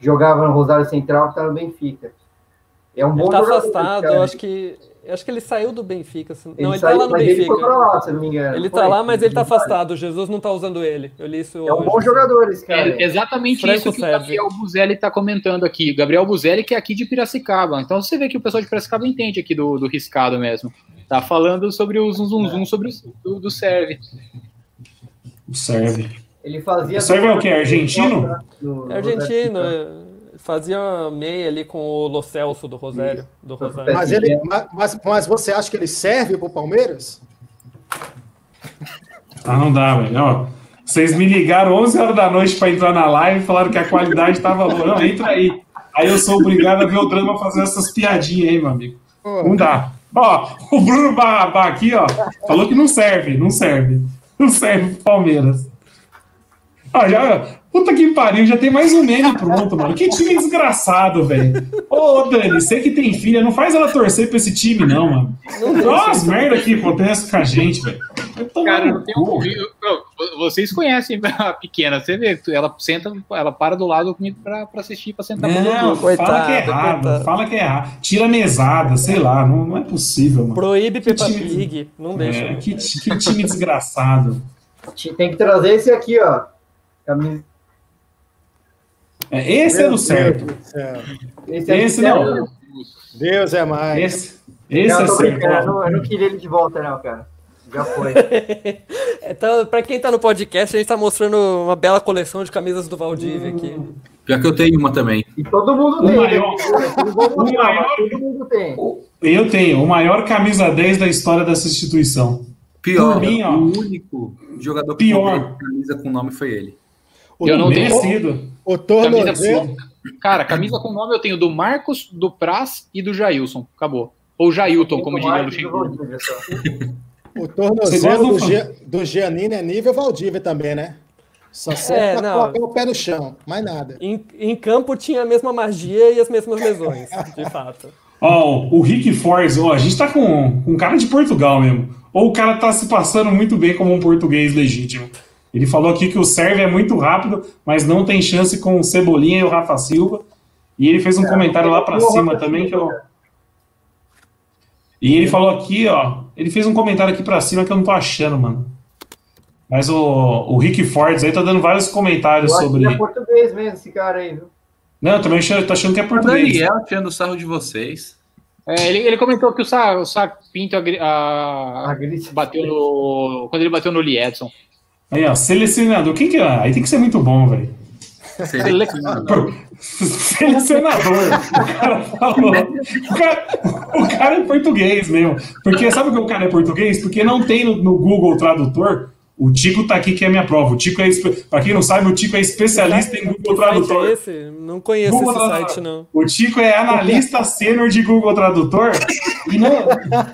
Jogava no Rosário Central que tá no Benfica. É um bom Ele tá jogador, afastado, cara. eu acho que. Eu acho que ele saiu do Benfica. assim. Ele não, ele saiu, tá lá no mas Ele foi pra Benfica. lá, se não me engano. Ele tá lá, mas ele tá afastado. O Jesus não tá usando ele. Eu li isso É um hoje. bom jogador esse cara. É exatamente Franco isso que serve. o Gabriel Buzelli está comentando aqui. Gabriel Buzelli, que é aqui de Piracicaba. Então você vê que o pessoal de Piracicaba entende aqui do, do riscado mesmo. Tá falando sobre o zum zum zum sobre o do, do serve. Serve. Ele fazia. O Sérvio é o quê? Argentino? No- no- É argentino. Fazia meia ali com o Lo Celso do Rosário. Do Rosário. Mas, ele, ma- mas, mas você acha que ele serve pro Palmeiras? Ah, não dá, velho. Vocês me ligaram 11 horas da noite pra entrar na live e falaram que a qualidade tava boa. Não, entra aí. Aí eu sou obrigado a ver o drama fazer essas piadinhas aí, meu amigo. Não dá. Ó, o Bruno Barrabá aqui, ó, falou que não serve, não serve. Não serve pro Palmeiras. Ó, já, puta que pariu, já tem mais um meme pronto, mano. Que time desgraçado, velho. Ô, Dani, você que tem filha, não faz ela torcer pra esse time, não, mano. Olha as merda que acontece com a gente, velho. Cara, não tem um Vocês conhecem a pequena, você vê, ela senta, ela para do lado comigo pra, pra assistir, pra sentar pro Não, fala Coitado, que é errado, coitado. fala que é errado. Tira a mesada, sei lá, não, não é possível, mano. Proíbe Peppa time- Pig. Não deixa. É, que, que time desgraçado. Tem que trazer esse aqui, ó. Camisa- É, esse é Meu do certo. Deus do céu. Esse, aqui Esse não. Deus é mais. Esse, esse Não, é certo. eu não, eu não queria ele de volta, não, cara. Já foi. Então, pra quem tá no podcast, a gente tá mostrando uma bela coleção de camisas do Valdívia aqui. Pior que eu tenho uma também. E todo mundo O tem. maior- né? Mostrar, o maior- todo mundo tem. Eu tenho o maior camisa 10 da história dessa instituição. Pior, Por mim, ó. o único jogador que Pior. camisa com nome foi ele. O, Eu não tenho. Merecido. O Camisa tornozelo, Cara, camisa com nome eu tenho do Marcos, do Praz e do Jailson. Acabou. Ou Jailton, como diria o Luxemburgo. O tornozelo do, do Gia- do Giannini é nível Valdívia também, né? Só serve É, pra não. colocar o pé no chão, mais nada. Em, em campo tinha a mesma magia e as mesmas lesões, de fato. Ó, o Rick Force, ó, a gente tá com, com cara de Portugal mesmo. Ou o cara tá se passando muito bem como um português legítimo. Ele falou aqui que o serve é muito rápido, mas não tem chance com o Cebolinha e o Rafa Silva. E ele fez um comentário lá pra É, o Rafa cima também que eu. Silva, E ele falou aqui, ó. Ele fez um comentário aqui pra cima que eu não tô achando, mano. Mas o, o Rick Fortes aí tá dando vários comentários Eu acho sobre. que é português mesmo, esse cara aí, viu? Não, eu também achando, tô achando que é O português. Daniel tirando sarro de vocês. É, ele, ele comentou que o Sá, o Sá Pinto a- A Gris- bateu no. Quando ele bateu no Lee Edson. Aí, ó, selecionador. Quem que é? Aí tem que ser muito bom, velho. Selecionador. Selecionador. O cara falou. O cara, o cara é português mesmo. Porque sabe que o cara é português? Porque não tem no, no Google Tradutor. O Tico tá aqui que é minha prova. O Tico é. Pra quem não sabe, o Tico é especialista em Google Tradutor. é esse? Não conheço Google esse site, não. O Tico é analista sênior de Google Tradutor e não,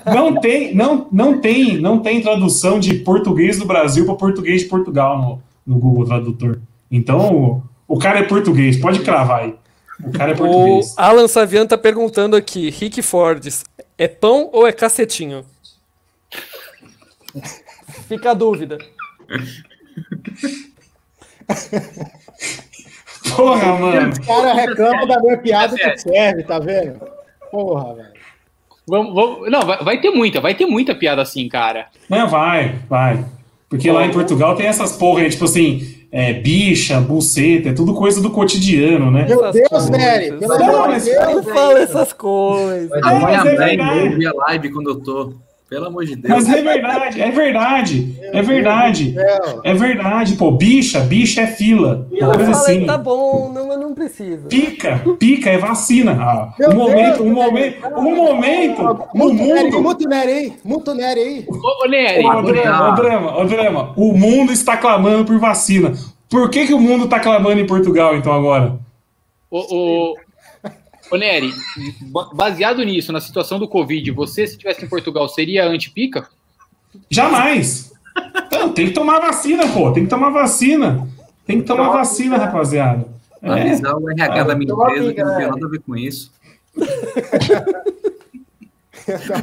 não, tem, não, não, tem, não tem tradução de português do Brasil para português de Portugal no, no Google Tradutor. Então, o, o cara é português, pode cravar aí. O cara é O português. Alan Savian tá perguntando aqui, Rick Fordes, é pão ou é cacetinho? Fica a dúvida. Porra, mano. O cara reclama da minha piada É que serve, tá vendo? Porra, velho. Vamos, vamos- não, vai, vai ter muita, vai ter muita piada assim, cara. Não, vai, vai. Porque lá em Portugal tem essas porra aí, tipo assim, é, bicha, buceta, é tudo coisa do cotidiano, né? Meu Essas Deus. Nery, Não, amor mas- de Deus. Não fala essas coisas. Vai Ah, mas Minha é mãe verdade. live quando eu tô. Pelo amor de Deus. Mas é verdade, é verdade, é verdade. É verdade, pô, bicha, bicha é fila. Ela Coisa fala, assim. tá bom, não, mas não precisa. Pica, pica é vacina. Ah, um momento, Deus, um momento, um momento no Nery, mundo. muito Nery aí, muito Nery aí. Ô, ô Nery, Ô, drama, ô, drama, ô, drama. O mundo está clamando por vacina. Por que, que o mundo está clamando em Portugal, então, agora? ô, ô, ô, Nery, ba- baseado nisso, na situação do Covid, você, se estivesse em Portugal, seria anti-pica? Jamais. Então, tem que tomar vacina, pô. Tem que tomar vacina. Tem que tomar vacina, rapaziada. É. Avisar o RH da minha empresa que não tem nada a ver com isso.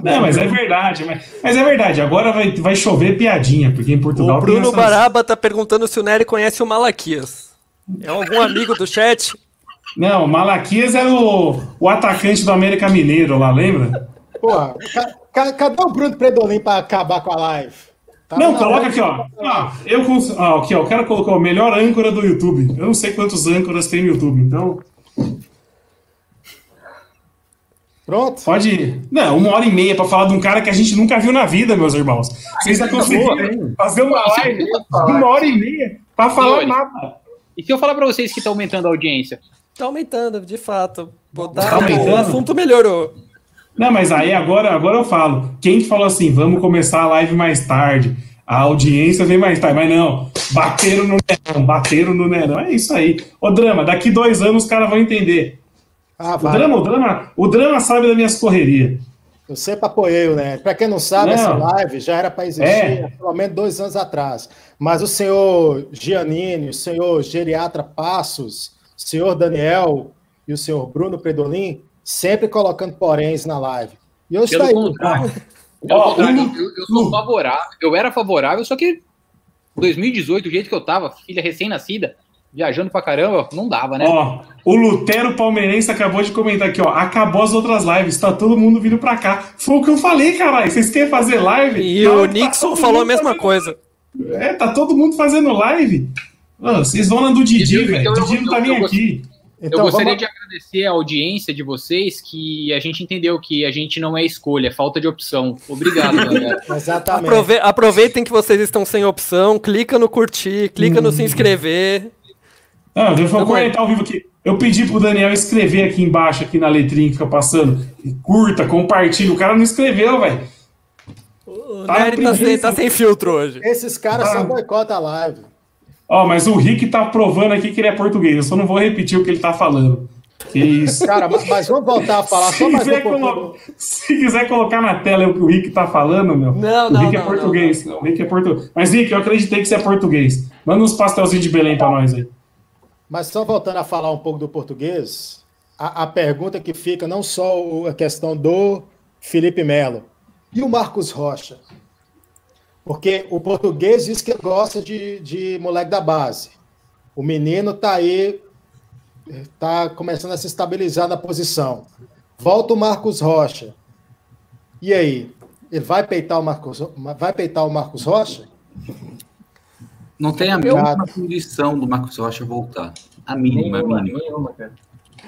Não, mas é verdade. Mas, mas é verdade. Agora vai, vai chover piadinha, porque em Portugal O Bruno essas- Baraba tá perguntando se o Nery conhece o Malaquias. É algum amigo do chat? Não, Malaquias era o, o atacante do América Mineiro lá, lembra? Porra, ca- ca- cadê o Bruno Predolin pra acabar com a live? Tá Não, coloca aqui, ó. Ah, eu cons... ah, aqui, ó. O cara colocou o melhor âncora do YouTube. Eu não sei quantos âncoras tem no YouTube, então Pronto? pode ir. Não, uma hora e meia pra falar de um cara que a gente nunca viu na vida, meus irmãos. Vocês já conseguiram fazer uma live de uma hora e meia pra falar nada. E se eu falar pra vocês que tá aumentando a audiência? Tá aumentando, de fato. Botar, Tá aumentando? O assunto melhorou. Não, mas aí agora, agora eu falo. Quem que falou assim, vamos começar a live mais tarde? A audiência vem mais tarde. Mas não, bateram no Nerão, bateram no Nerão. É isso aí. Ô, Drama, daqui dois anos os caras vão entender. Ah, O drama, o drama, o drama sabe das minhas correrias. Eu sempre apoiei o Neto. Para quem não sabe, Não. essa live já era para existir É. há pelo menos dois anos atrás. Mas o senhor Giannini, o senhor Geriatra Passos, senhor Daniel e o senhor Bruno Predolin sempre colocando poréns na live. E eu estou aí. contrário. Pelo Ó, contrário, eu, eu sou favorável. Eu era favorável, só que 2018, do jeito que eu tava, filha recém-nascida, viajando pra caramba, não dava, né? Ó, o Lutero Palmeirense acabou de comentar aqui, ó. Acabou as outras lives, tá todo mundo vindo pra cá. Foi o que eu falei, caralho. Vocês querem fazer live? E Na o tá Nixon todo falou a mesma fazendo- coisa. É, tá todo mundo fazendo live. Mano, vocês vão na do Didi, Então, velho. eu- Didi não tá eu- nem eu- aqui. Então, eu gostaria vamos... de agradecer a audiência de vocês, que a gente entendeu que a gente não é escolha, é falta de opção. Obrigado, galera. Exatamente. Aprove- aproveitem que vocês estão sem opção, clica no curtir, clica no se inscrever. Ah, eu vou Tamo aí. comentar ao vivo aqui. Eu pedi pro Daniel escrever aqui embaixo, aqui na letrinha que fica passando. Curta, compartilha. O cara não escreveu, velho. O Tá Nery tá, sem, tá sem filtro hoje. Esses caras Ah. só boicotam a live. Ó, mas o Rick tá provando aqui que ele é português. Eu só não vou repetir o que ele tá falando. Que isso. Cara, mas, mas vamos voltar a falar Se só mais um colo- se quiser colocar na tela o que o Rick tá falando, meu. Não, o não, Rick é não, português. não, não. O Rick é português. Mas, Rick, eu acreditei que você é português. Manda uns pastelzinhos de Belém pra nós aí. Mas só voltando a falar um pouco do português, a, a pergunta que fica, não só o- a questão do Felipe Melo, e o Marcos Rocha? Porque o português diz que gosta de, de moleque da base. O menino está aí, está começando a se estabilizar na posição. Volta o Marcos Rocha. E aí? Ele vai peitar o Marcos, vai peitar o Marcos Rocha? Não tem a mínima condição do Marcos Rocha voltar. A mínima, a Nenhuma, mínima. nenhuma, cara.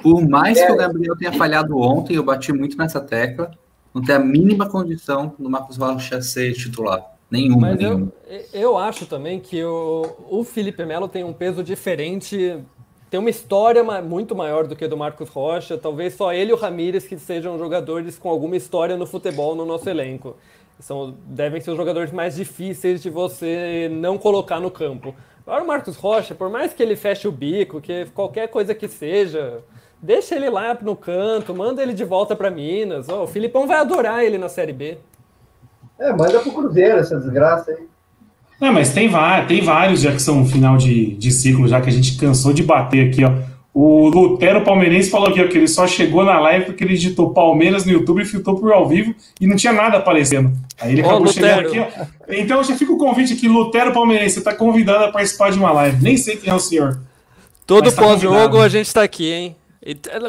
Por mais que o Gabriel tenha falhado ontem, eu bati muito nessa tecla, não tem a mínima condição do Marcos Rocha ser titular. Nenhuma, Mas nenhuma. eu, eu acho também que o, o Felipe Melo tem um peso diferente, tem uma história muito maior do que a do Marcos Rocha. Talvez só ele e o Ramírez que sejam jogadores com alguma história no futebol no nosso elenco. São, devem ser os jogadores mais difíceis de você não colocar no campo. Agora o Marcos Rocha, por mais que ele feche o bico, que qualquer coisa que seja, deixa ele lá no canto, manda ele de volta para Minas. Ó, o Filipão vai adorar ele na Série B. É, manda pro Cruzeiro essa desgraça aí. Não, mas tem, tem vários já que são final de, de ciclo, já que a gente cansou de bater aqui, ó. O Lutero Palmeirense falou aqui, ó, que ele só chegou na live porque ele digitou Palmeiras no YouTube e filtrou por ao vivo e não tinha nada aparecendo. Aí ele acabou chegando Lutero. aqui, ó. Então já fica o convite aqui, Lutero Palmeirense, você tá convidado a participar de uma live. Nem sei quem é o senhor. Todo tá pós-jogo a gente tá aqui, hein?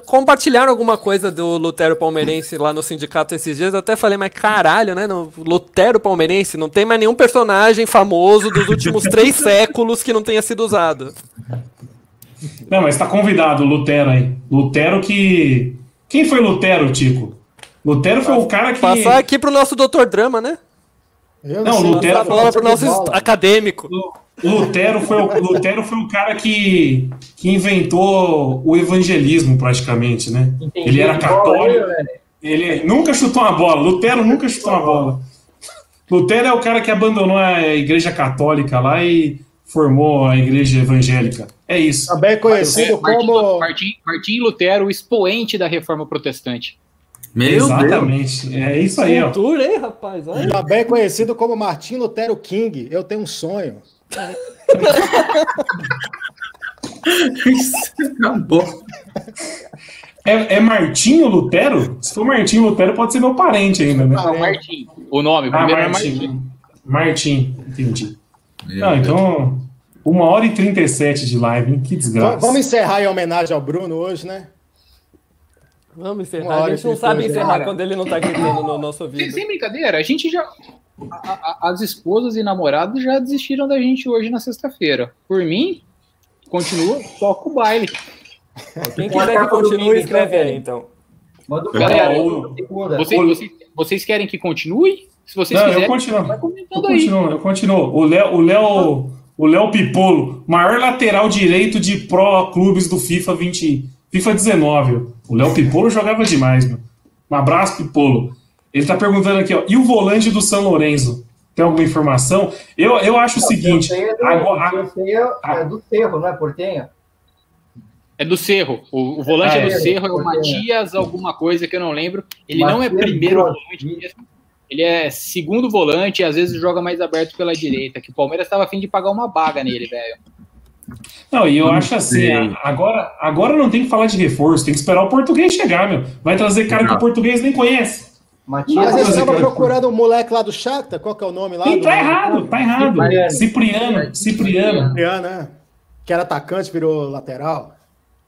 Compartilharam alguma coisa do Lutero Palmeirense lá no sindicato esses dias. Eu até falei, mas caralho, né? No Lutero Palmeirense não tem mais nenhum personagem famoso dos últimos três séculos que não tenha sido usado. Não, mas tá convidado, o Lutero aí. Lutero que. Quem foi Lutero, Tico? Lutero foi o cara que. Passar aqui pro nosso Doutor Drama, né? Eu Não, sei, Lutero Passar a bola pro nosso acadêmico. Lutero foi, o, Lutero foi o cara que, que inventou o evangelismo, praticamente, né? Entendi. Ele era católico. Ele nunca chutou uma bola. Lutero nunca chutou uma bola. Lutero é o cara que abandonou a igreja católica lá e formou a igreja evangélica. É isso. Também conhecido É, Martim, como. Martim, Martim Lutero, o expoente da reforma protestante. Meu Deus. Exatamente. É isso aí, ó. Cultura, hein, rapaz? Olha. Também conhecido como Martim Lutero King. Eu tenho um sonho. Isso acabou. É, é Martinho Lutero? Se for Martinho Lutero, pode ser meu parente ainda, né? Ah, Não, Martim. O nome, o Ah, primeiro é Martim. Martim. Martim, entendi. Meu Não, Deus. então. Uma hora e 37 de live, hein? Que desgraça. Vamos encerrar em homenagem ao Bruno hoje, né? Vamos encerrar. A gente não sabe encerrar cara. quando ele não tá gritando no nosso ouvido. sem brincadeira, a gente já. a- a- as esposas e namorados já desistiram da gente hoje na sexta-feira. Por mim, continua, toca o baile. Quem quiser que continue, escreve aí, então. Manda o Galera. Vocês, vocês, vocês querem que continue? Se vocês Não, eu quiserem, continuo. vai Eu comentando aí. continuo, eu continuo. O Léo, o Léo, o Léo Pipolo, maior lateral direito de pró clubes do FIFA 20, FIFA 19. O Léo Pipolo jogava demais, meu. Um abraço, Pipolo. Ele tá perguntando aqui, ó, e o volante do São Lourenço? Tem alguma informação? Eu, eu acho o seguinte, Eu sei é do, agora, eu sei é, é do Cerro, não é Portenha? É do Cerro. O, o volante Ah, é do é, Cerro, é o é. Matias, alguma coisa que eu não lembro. Ele não é Matias primeiro volante mesmo. Ele é segundo volante e às vezes joga mais aberto pela direita. Que o Palmeiras estava afim de pagar uma baga nele, velho. Não, e eu Não acho assim, sei. a- agora, agora não tem que falar de reforço, tem que esperar o português chegar, meu. Vai trazer cara que Não. o português nem conhece. Matias Mas eles fazer, estavam cara. procurando o moleque lá do Shakhtar, qual que é o nome lá? Do- tá errado, tá errado. Cipriano. Cipriano, Cipriano. Cipriano, né? Que era atacante, virou lateral.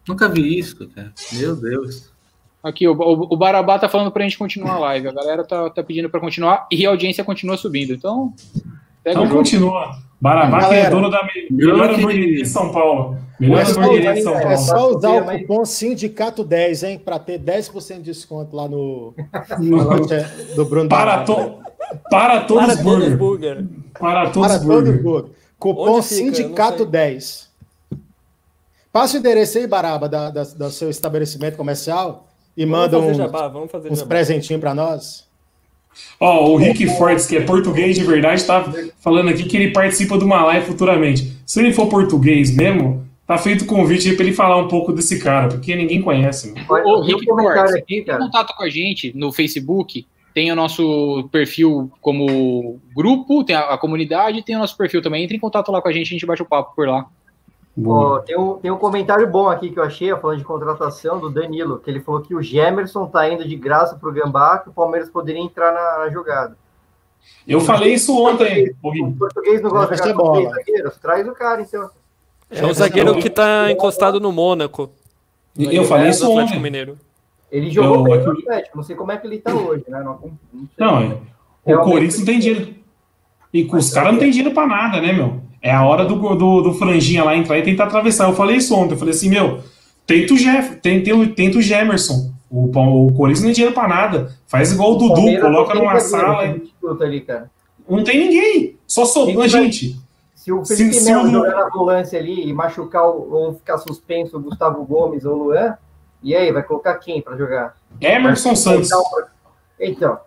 Nunca vi isso, cara. Meu Deus. Aqui, o, o, o Barabá tá falando pra gente continuar a live. A galera tá, tá pedindo pra continuar e a audiência continua subindo. Então, pega Então continua. Barabá que é dono da me- melhor hamburgueria de São Paulo. Melhor É hamburgueria de São é Paulo. só usar o cupom Sindicato10, hein? Pra ter 10% de desconto lá no, no lote do Bruno Para, to, para todos Para os burger. burger. Para todos Para burger. mundo. Cupom Onde fica? Eu não Sindicato10. Passa o endereço aí, Baraba, da, da- do seu estabelecimento comercial e manda vamos fazer um- jabá, uns presentinhos pra nós. Ó, o Rick Fortes, que é português de verdade, tá falando aqui que ele participa de uma live futuramente. Se ele for português mesmo, tá feito o convite aí pra ele falar um pouco desse cara, porque ninguém conhece. Tem um Rick Fortes, aqui, cara. contato com a gente no Facebook. Tem o nosso perfil como grupo, tem a, a comunidade, tem o nosso perfil também. Entre em contato lá com a gente, a gente bate o papo por lá. Boa. Ó, tem, um, tem um comentário bom aqui que eu achei, falando de contratação, do Danilo, que ele falou que o Gemerson tá indo de graça pro Gambá, que o Palmeiras poderia entrar na, na jogada. Eu falei isso ontem, O português não gosta de é bola. zagueiros? Traz o cara, então. É um zagueiro que tá encostado no Mônaco. Eu falei É, isso ontem. Mineiro. Ele jogou Eu- bem no Atlético, não sei como é que ele tá hoje, né? Não, não sei. Não, é. O Realmente- Corinthians não tem dinheiro. E os caras não tem dinheiro pra nada, né, meu? É a hora do, do, do franjinha lá entrar e tentar atravessar. Eu falei isso ontem. Eu falei assim, meu, tenta o, Jeff, tenta, o- tenta o Gemerson. O, o Corinthians não tem dinheiro pra nada. Faz igual o Dudu, Palmeiras coloca numa sala. e- ali, cara. Não tem ninguém. Só sobrou, vai- gente. Se o Se- Felipe se Melo o- jogar na volância ali e machucar o- ou ficar suspenso o Gustavo Gomes ou o Luan, e aí, vai colocar quem pra jogar? Emerson Santos. Então,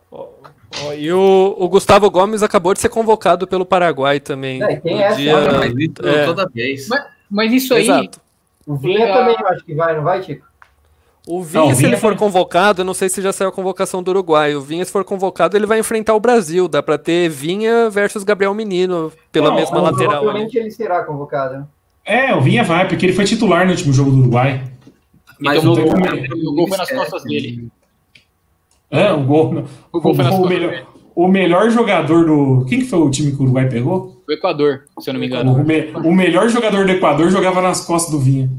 Ó, e o, o Gustavo Gomes acabou de ser convocado pelo Paraguai também. É, e tem no essa, dia- Olha, mas isso é. toda vez. Mas isso aí, Exato. o Vinha Legal. também eu acho que vai, não vai, Chico? O Vinha, Não, o se Vinha ele for convocado, eu não sei se já saiu a convocação do Uruguai. O Vinha, se for convocado, ele vai enfrentar o Brasil. Dá pra ter Vinha versus Gabriel Menino pela Não, mesma não, lateral. Provavelmente ele será convocado, né? É, o Vinha vai, porque ele foi titular no último jogo do Uruguai. Mas Então, o, o- o gol foi nas costas dele. É, o gol. O gol foi o, melhor, o melhor jogador do. Quem que foi o time que o Uruguai pegou? O Equador, se eu não me O, engano. me- o melhor jogador do Equador jogava nas costas do Vinha.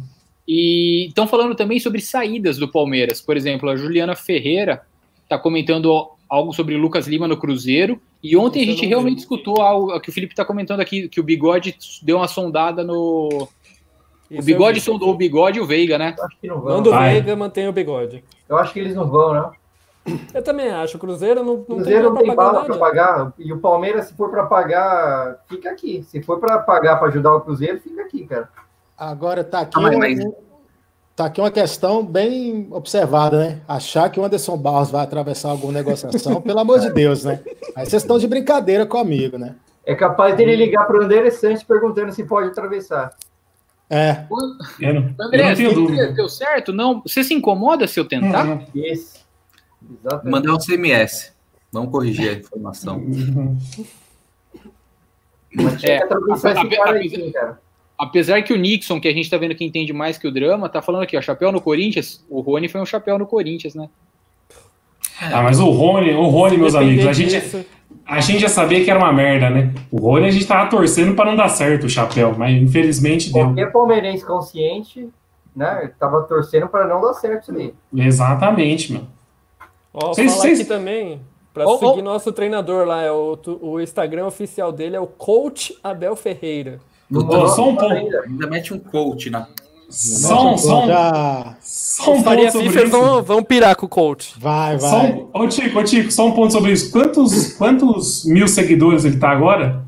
E estão falando também sobre saídas do Palmeiras. Por exemplo, a Juliana Ferreira está comentando algo sobre Lucas Lima no Cruzeiro. E ontem a gente realmente vi. escutou algo que o Felipe está comentando aqui, que o Bigode deu uma sondada no. Isso o Bigode eu vi. sondou o Bigode e o Veiga, né? Eu acho que não vão. Manda o. Veiga, mantém o bigode. Eu acho que eles não vão, não. Eu também acho. O Cruzeiro não, O não Cruzeiro não tem tem pra pagar bala para pagar. E o Palmeiras, se for para pagar, fica aqui. Se for para pagar para ajudar o Cruzeiro, fica aqui, cara. Agora tá aqui, Ah, mas- tá aqui uma questão bem observada, né? Achar que o Anderson Barros vai atravessar alguma negociação, pelo amor de Deus, né? Aí vocês estão de brincadeira comigo, né? É capaz dele ligar para o André Santos perguntando se pode atravessar. É, Eu não, eu André, não tenho dúvida. deu certo? Não. Você se incomoda se eu tentar? Isso. Exatamente. mandar um CMS. Vamos corrigir a informação. É, que atravessar a- esse a- cara a- aí, sim, cara. Apesar que o Nixon, que a gente tá vendo que entende mais que o drama, tá falando aqui, ó, chapéu no Corinthians. O Rony foi um chapéu no Corinthians, né? Ah, mas o Rony, o Rony, meus amigos, a gente, a gente já sabia que era uma merda, né? O Rony a gente tava torcendo para não dar certo o chapéu, mas infelizmente deu. Qualquer palmeirense consciente, né? Tava torcendo para não dar certo isso aí. Exatamente, mano. Ó, falar vocês- aqui também, pra Ô, ô. seguir nosso treinador lá, é o, o Instagram oficial dele é o Coach Abel Ferreira. Ô, só um pouco. Ainda. Ainda mete um coach na. Só um, só um, Já... só um Faria ponto sobre vão, vão pirar com o Coach. Vai, Só vai. um, ô, Tico, ô, Tico, só um ponto sobre isso. Quantos, quantos mil seguidores ele tá agora?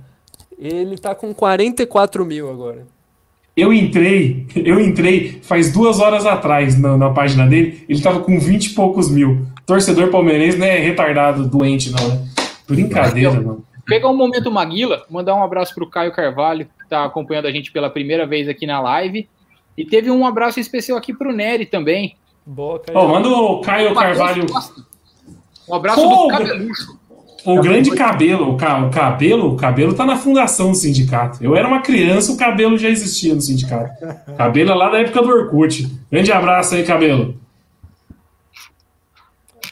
Ele tá com 44 mil agora. Eu entrei, eu entrei faz duas horas atrás na, na página dele, ele tava com 20 e poucos mil. Torcedor palmeirense não é retardado, doente, não, né? Brincadeira, mano. Pegar um momento Maguila, mandar um abraço pro Caio Carvalho, que tá acompanhando a gente pela primeira vez aqui na live. E teve um abraço especial aqui pro Nery também. Boa, Caio. Ó, manda o Caio Carvalho. Um abraço Pô, do Cabelucho. o grande cabelo, o, ca- o cabelo, o cabelo tá na fundação do sindicato. Eu era uma criança, o cabelo já existia no sindicato. Cabelo é lá da época do Orkut. Grande abraço aí, cabelo.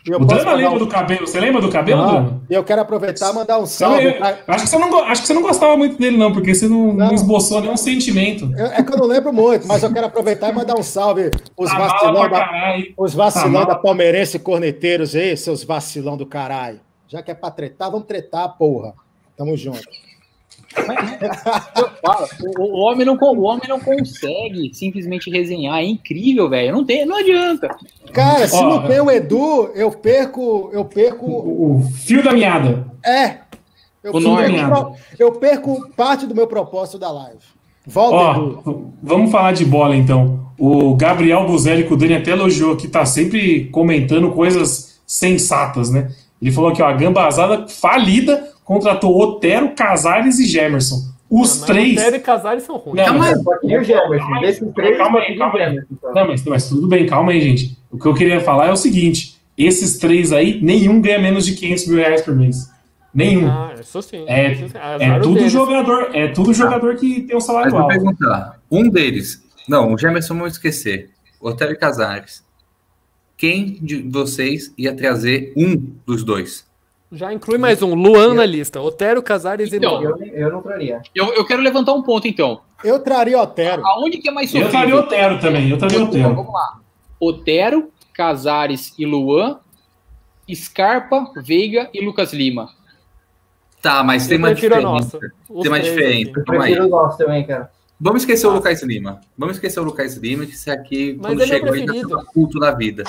E eu O mandar lembra um- do cabelo? Você lembra do cabelo, Ah, Drama? E eu quero aproveitar e mandar um Eu, salve. eu- pra- acho, que você não, acho que você não gostava muito dele, não, porque você não, não Não. esboçou nenhum sentimento. Eu- É que eu não lembro muito, mas eu quero aproveitar e mandar um salve os Tá mala vacilão da, os vacilão Tá da Palmeirense corneteiros aí, seus vacilão do caralho. Já que é pra tretar, vamos tretar, porra. Tamo junto. Eu falo, o, o homem não, o homem não consegue simplesmente resenhar. É incrível, velho. Não, tem, não adianta. Cara, se Ó, não tem o Edu, eu perco, eu perco, O, o fio da meada. é, eu, O perco, eu perco parte do meu propósito da live. Volta. Ó, vamos falar de bola então. O Gabriel Buzelli, que o Dani até elogiou aqui, tá sempre comentando coisas sensatas, né? Ele falou que ó, a gambazada falida contratou Otero, Casares e Gemerson. Os Mas três. Otero e Casares são ruins. Não, mas- Só que o Gemerson, desses três, Calma aí, calma aí. Então. Não, mas, mas tudo bem, calma aí, gente. O que eu queria falar é o seguinte: esses três aí, nenhum ganha menos de 500 mil reais por mês. Nenhum. Ah, isso sim. É-. Azar É tudo deles. jogador, é tudo jogador que tem um Mas salário vou alto. perguntar. Um deles. Não, o Gemerson vamos esquecer. Otélio Casares. Quem de vocês ia trazer um dos dois? Já inclui mais um. Luan na lista. Otero, Casares e Então, Luan. Eu, eu não traria. Eu, eu quero levantar um ponto, então. Eu traria Otero. Aonde que é mais Eu estaria sofrível? Otero também, eu Então, Otero. Vamos lá. Otero, Casares e Luan. Scarpa, Veiga e Lucas Lima. Tá, mas tem Eu uma prefiro a diferença. Tem uma diferença. Eu prefiro o nosso também, cara. Vamos esquecer o Lucas Lima. Vamos esquecer o Lucas Lima, que esse aqui, Mas quando ele é o chegou, ainda preferido. estava culto da vida.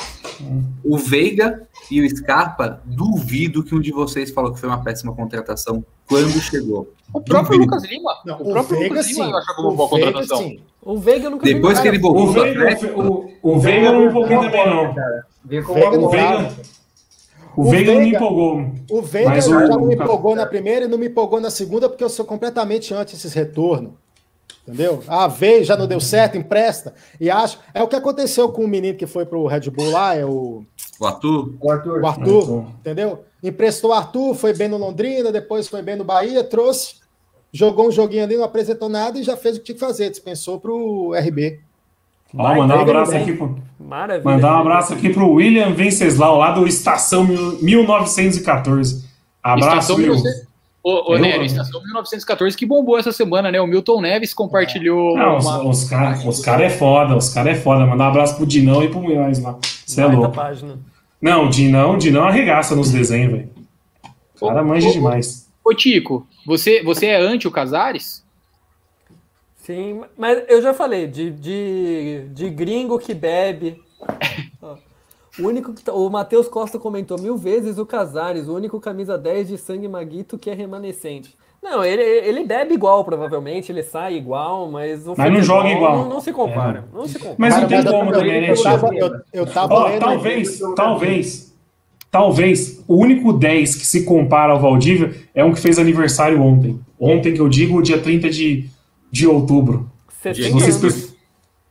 O Veiga e o Scarpa, duvido que um de vocês falou que foi uma péssima contratação quando chegou. O próprio Duvido. Lucas Lima. Não, o próprio Veiga, Lucas Lima sim. eu acho que foi uma O boa Veiga, contratação. sim. O Veiga nunca Depois que ele O voltou do Veiga, Atlético, o, o Veiga não me empolgou também, não. Cara, Veiga O não Veiga, o O Veiga não me Veiga- empolgou. O Veiga já o- não me empolgou na primeira e não me empolgou na segunda, porque eu sou completamente anti esses retornos. Entendeu? Ah, veio, já não deu certo, empresta. E acho. É o que aconteceu com o menino que foi pro Red Bull lá, é o, o Arthur, o Arthur. o Arthur, Arthur. entendeu? Emprestou o Arthur, foi bem no Londrina, depois foi bem no Bahia, trouxe, jogou um joguinho ali, não apresentou nada e já fez o que tinha que fazer, dispensou pro RB. Ó, Vai, mandar um abraço bem. aqui pro, Maravilha. mandar um abraço aqui pro William Venceslau, lá do Estação mil- 1914. Abraço, Estação Will. 1900 Ô, ô Nery, Estação 1914 que bombou essa semana, né? O Milton Neves compartilhou Não, os, uma... os caras os cara é foda, os caras é foda. Mandar um abraço pro Dinão e pro Munhoz lá. Você é louco. página. Não, o Dinão, o Dinão arregaça nos desenhos, velho. O cara manja ô, demais. Ô, Tico, você, você é anti o Casares? Sim, mas eu já falei, de, de, de gringo que bebe. O único que tá- o Matheus Costa comentou mil vezes o Casares, o único camisa 10 de sangue maguito que é remanescente. Não, ele, ele bebe igual, provavelmente, ele sai igual, mas o Mas não joga igual. Não, não se compara. Não se compara. Mas não tem como também, né, eu tava, eu, eu tava lendo. talvez, talvez, talvez, o único 10 que se compara ao Valdívia é um que fez aniversário ontem. Ontem que eu digo, dia 30 de, de outubro. 70 Vocês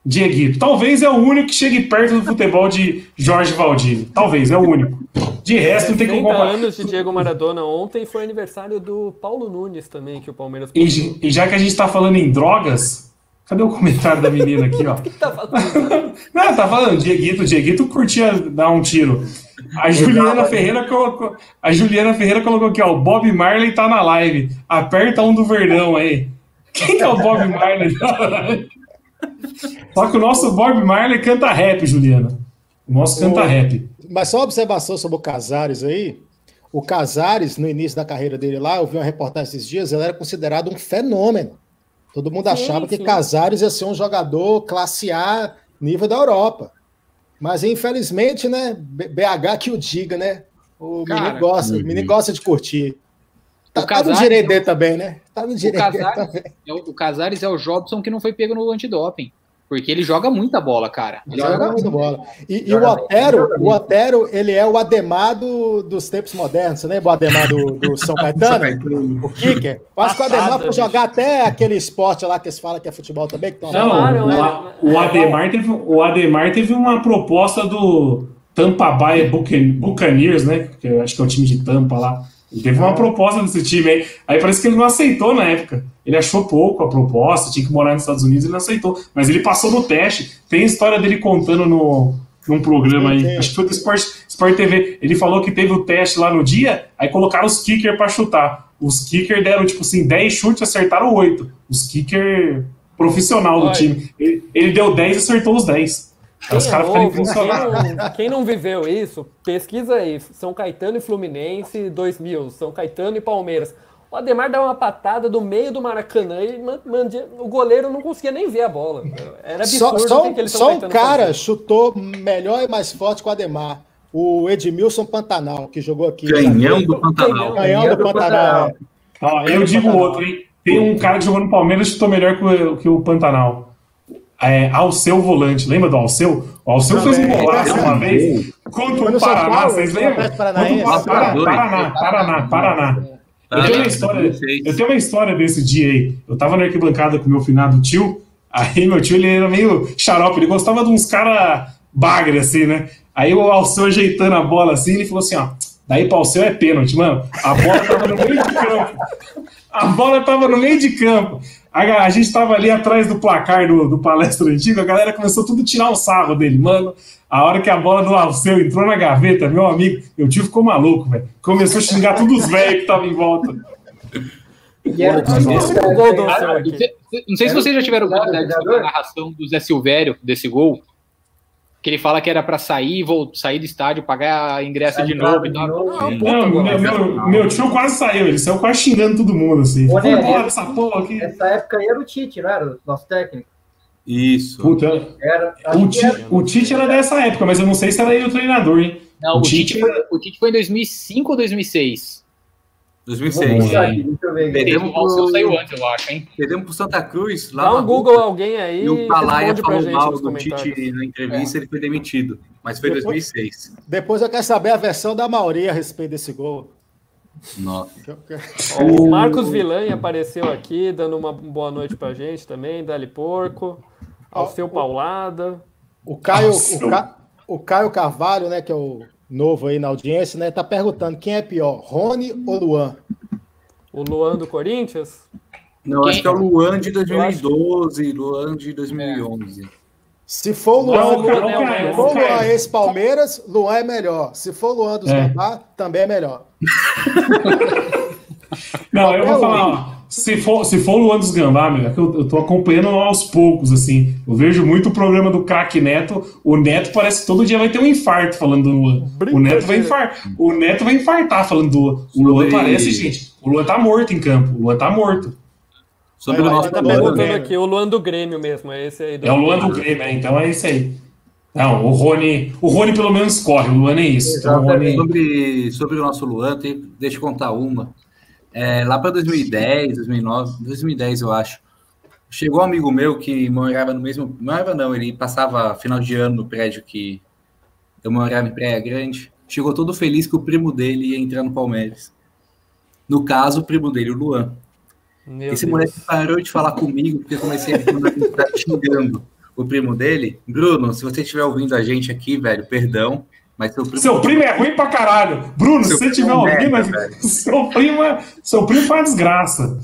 Dieguito. Talvez é o único que chegue perto do futebol de Jorge Valdívia. Talvez, é o único. De resto, não tem como 70 comparar. anos de Diego Maradona ontem foi aniversário do Paulo Nunes também, que o Palmeiras E, e já que a gente tá falando em drogas, cadê o comentário da menina aqui, ó? tá falando. Não, tá falando, Dieguito, Dieguito curtia dar um tiro. A Juliana Ferreira colocou. A Juliana Ferreira colocou aqui, ó. O Bob Marley tá na live. Aperta um do Verdão aí. Quem que é o Bob Marley? Só que o nosso Bob Marley canta rap, Juliana. O nosso canta Ô. rap. Mas só uma observação sobre o Casares aí. O Casares, no início da carreira dele lá, eu vi uma reportagem esses dias, ele era considerado um fenômeno. Todo mundo Sim, achava que. Casares ia ser um jogador classe A nível da Europa. Mas infelizmente, né, BH que o diga, né? O Cara, menino gosta, o menino gosta de curtir. Tá, O tá no Casares direito é o- dele também, né? Tá no O direito dele Casares, é o, o Casares é o Jobson que não foi pego no antidoping. Porque ele joga muita bola, cara. Ele Joga joga muito bola. E, e o Otero, o Otero, ele é o Ademar do- dos tempos modernos. Você lembra o Ademar do, do São Caetano? O kicker. Acho que o Ademar foi bicho. jogar até aquele esporte lá que eles falam que é futebol também. Que Não, Chamaram, o, Ademar teve, o Ademar teve uma proposta do Tampa Bay Buccaneers, né? Que eu acho que é o time de Tampa lá. Ele teve uma proposta desse time aí. Aí parece que ele não aceitou na época. Ele achou pouco a proposta, tinha que morar nos Estados Unidos, ele não aceitou. Mas ele passou no teste. Tem a história dele contando no, num programa aí. Acho que foi do Sport, Sport TV. Ele falou que teve o teste lá no dia, aí colocaram os kicker pra chutar. Os kicker deram, tipo assim, 10 chutes, acertaram 8. Os kicker profissional do Olha. time. Ele, ele deu 10 e acertou os 10. Aí Quem os é novo, quem, impressionados. não, quem não viveu isso, pesquisa aí. São Caetano e Fluminense 2000, São Caetano e Palmeiras. O Ademar dá uma patada do meio do Maracanã e man- mandia- o goleiro não conseguia nem ver a bola. Era Só, absurdo só o que um- só um cara fazia. chutou melhor e mais forte que o Ademar. O Edmilson Pantanal, que jogou aqui. Canhão do Pantanal. Canhão do Pantanal. Ó, eu digo outro, hein? Tem um cara que jogou no Palmeiras e chutou melhor que o, que o Pantanal. É, Alceu Volante. Lembra do Alceu? O Alceu fez um Também. golaço uma vez contra o Paraná, Paulo, vocês lembram? Contra o Paraná. Paraná, Paraná, Paraná. Eu tenho, uma história, eu tenho uma história desse dia aí. Eu tava na arquibancada com meu finado tio. Aí meu tio ele era meio xarope, ele gostava de uns caras bagre, assim, né? Aí o Alceu ajeitando a bola assim, ele falou assim: ó, daí pra Alceu é pênalti, mano. A bola tava no meio de campo. A bola tava no meio de campo. A, a gente tava ali atrás do placar do, do palestra antigo, a galera começou tudo a tirar o sarro dele, mano. A hora que a bola do Alceu entrou na gaveta, meu amigo, meu tio ficou maluco, velho. Começou a xingar todos os velhos que estavam em volta. E era o gol do Ah, não sei- se vocês já tiveram a narração do Zé Silvério desse gol. Que ele fala que era pra sair, vol- sair do estádio, pagar ingresso de novo e tal. Não, meu, meu, meu tio quase saiu, ele saiu quase xingando todo mundo, assim. Essa porra aqui. Nessa época aí era o Tite, não era? O nosso técnico. Isso. Puta, Era, o era- Tite, o Tite era dessa época, mas eu não sei se era ele o treinador, hein? Não, O o Tite, Tite- foi, o Tite foi em 2005 ou 2006? 2006. Vamos buscar aqui, deixa eu ver aqui. Perdemos pro- saiu antes, eu acho, hein? Perdemos pro Santa Cruz. Lá Dá um Google alguém aí E e o Palaia falou mal do. Tite na entrevista, ele foi demitido. Mas foi em Depois- 2006. Depois eu quero saber a versão da Mauri a respeito desse gol. Nossa. O Marcos Villain apareceu aqui, dando uma boa noite pra gente também, Dali Porco, ao Ó, seu Paulada. O Caio, o, Ca- o Caio Carvalho, né, que é o novo aí na audiência, né, tá perguntando quem é pior, Rony ou Luan? O Luan do Corinthians. Não, Quem- acho que é o Luan de 2012, Luan de 2011. Se for o Luan, Luan, Luan ex-Palmeiras, Luan é melhor. Se for o Luan dos É. Gambá, também é melhor. Não, eu vou falar, ó, se for, se for o Luan dos Gambá, meu, é que eu, eu tô acompanhando aos poucos, assim. Eu vejo muito o programa do craque Neto. O Neto parece que todo dia vai ter um infarto falando do Luan. O Neto vai infartar. O Neto vai infartar falando do Luan. O Luan Sobre- parece, gente. O Luan tá morto em campo. O Luan tá morto. Sobre o nosso tá perguntando aqui, o Luan do Grêmio mesmo, é esse aí. do- É o Luan do Grêmio, né? Então é isso aí. Não, o Rony, o Rony pelo menos corre, o Luan é isso. Então, o Rony, Sobre, sobre o nosso Luan, tem- deixa eu contar uma. É, lá para 2010, 2009, 2010 eu acho, chegou um amigo meu que morava no mesmo. Morava não, ele passava final de ano no prédio que eu morava em Praia Grande. Chegou todo feliz que o primo dele ia entrar no Palmeiras. No caso, o primo dele, o Luan. Meu Esse Deus. moleque parou de falar comigo porque eu comecei a estar xingando o primo dele. Bruno, se você estiver ouvindo a gente aqui, velho, perdão, mas seu primo. Seu primo é ruim pra caralho. Bruno, Seu se você primo estiver é ouvindo, merda, mas seu primo, é- seu primo foi uma desgraça.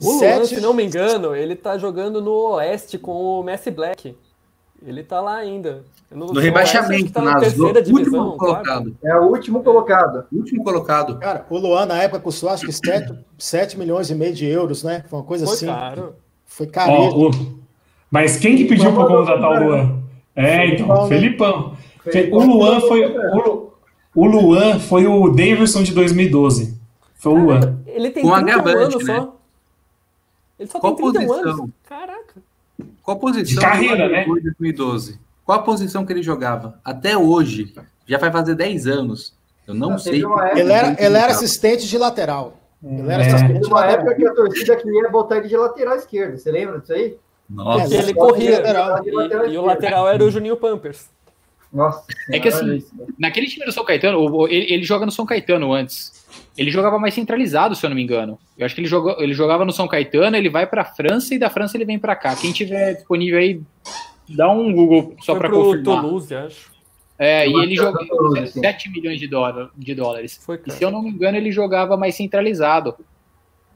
O Luan, Sete- se não me engano, ele tá jogando no Oeste com o Messi Black. Ele tá lá ainda. no rebaixamento, tá na terceira divisão, último colocado. É o último colocado. Último colocado. Cara, o Luan na época custou acho que 7, 7 milhões e meio de euros, né? Foi uma coisa Foi assim. caro. Foi caro. Mas quem que pediu para contratar o Luan? É, então, Felipão. O Luan foi o, o Luan foi o Davidson de 2012. Foi o Luan. Ele tem Com 31 agravante, anos né? só. Ele só Qual tem 31 posição? anos. Caraca. Qual posição De carreira, né? jogou em 2012? Qual a posição que ele jogava? Até hoje. Já vai fazer 10 anos. Eu não Não, sei. Ele era, ele era assistente de lateral. Ele era É. assistente de uma lateral. época que a torcida queria botar ele de lateral esquerdo. Você lembra disso aí? Nossa. Porque ele corria. lateral. E, e o lateral era o Juninho Pampers. Nossa. É que assim, isso. Naquele time do São Caetano, ele, ele joga no São Caetano antes. Ele jogava mais centralizado, se eu não me engano. Eu acho que ele, jogou, ele jogava no São Caetano, ele vai pra França e da França ele vem pra cá. Quem tiver disponível aí, dá um Google só Foi pra pro confirmar. Toulouse, acho. É, e ele jogou é Toulouse, sim. 7 milhões de, dólar, de dólares. Foi E se eu não me engano, ele jogava mais centralizado.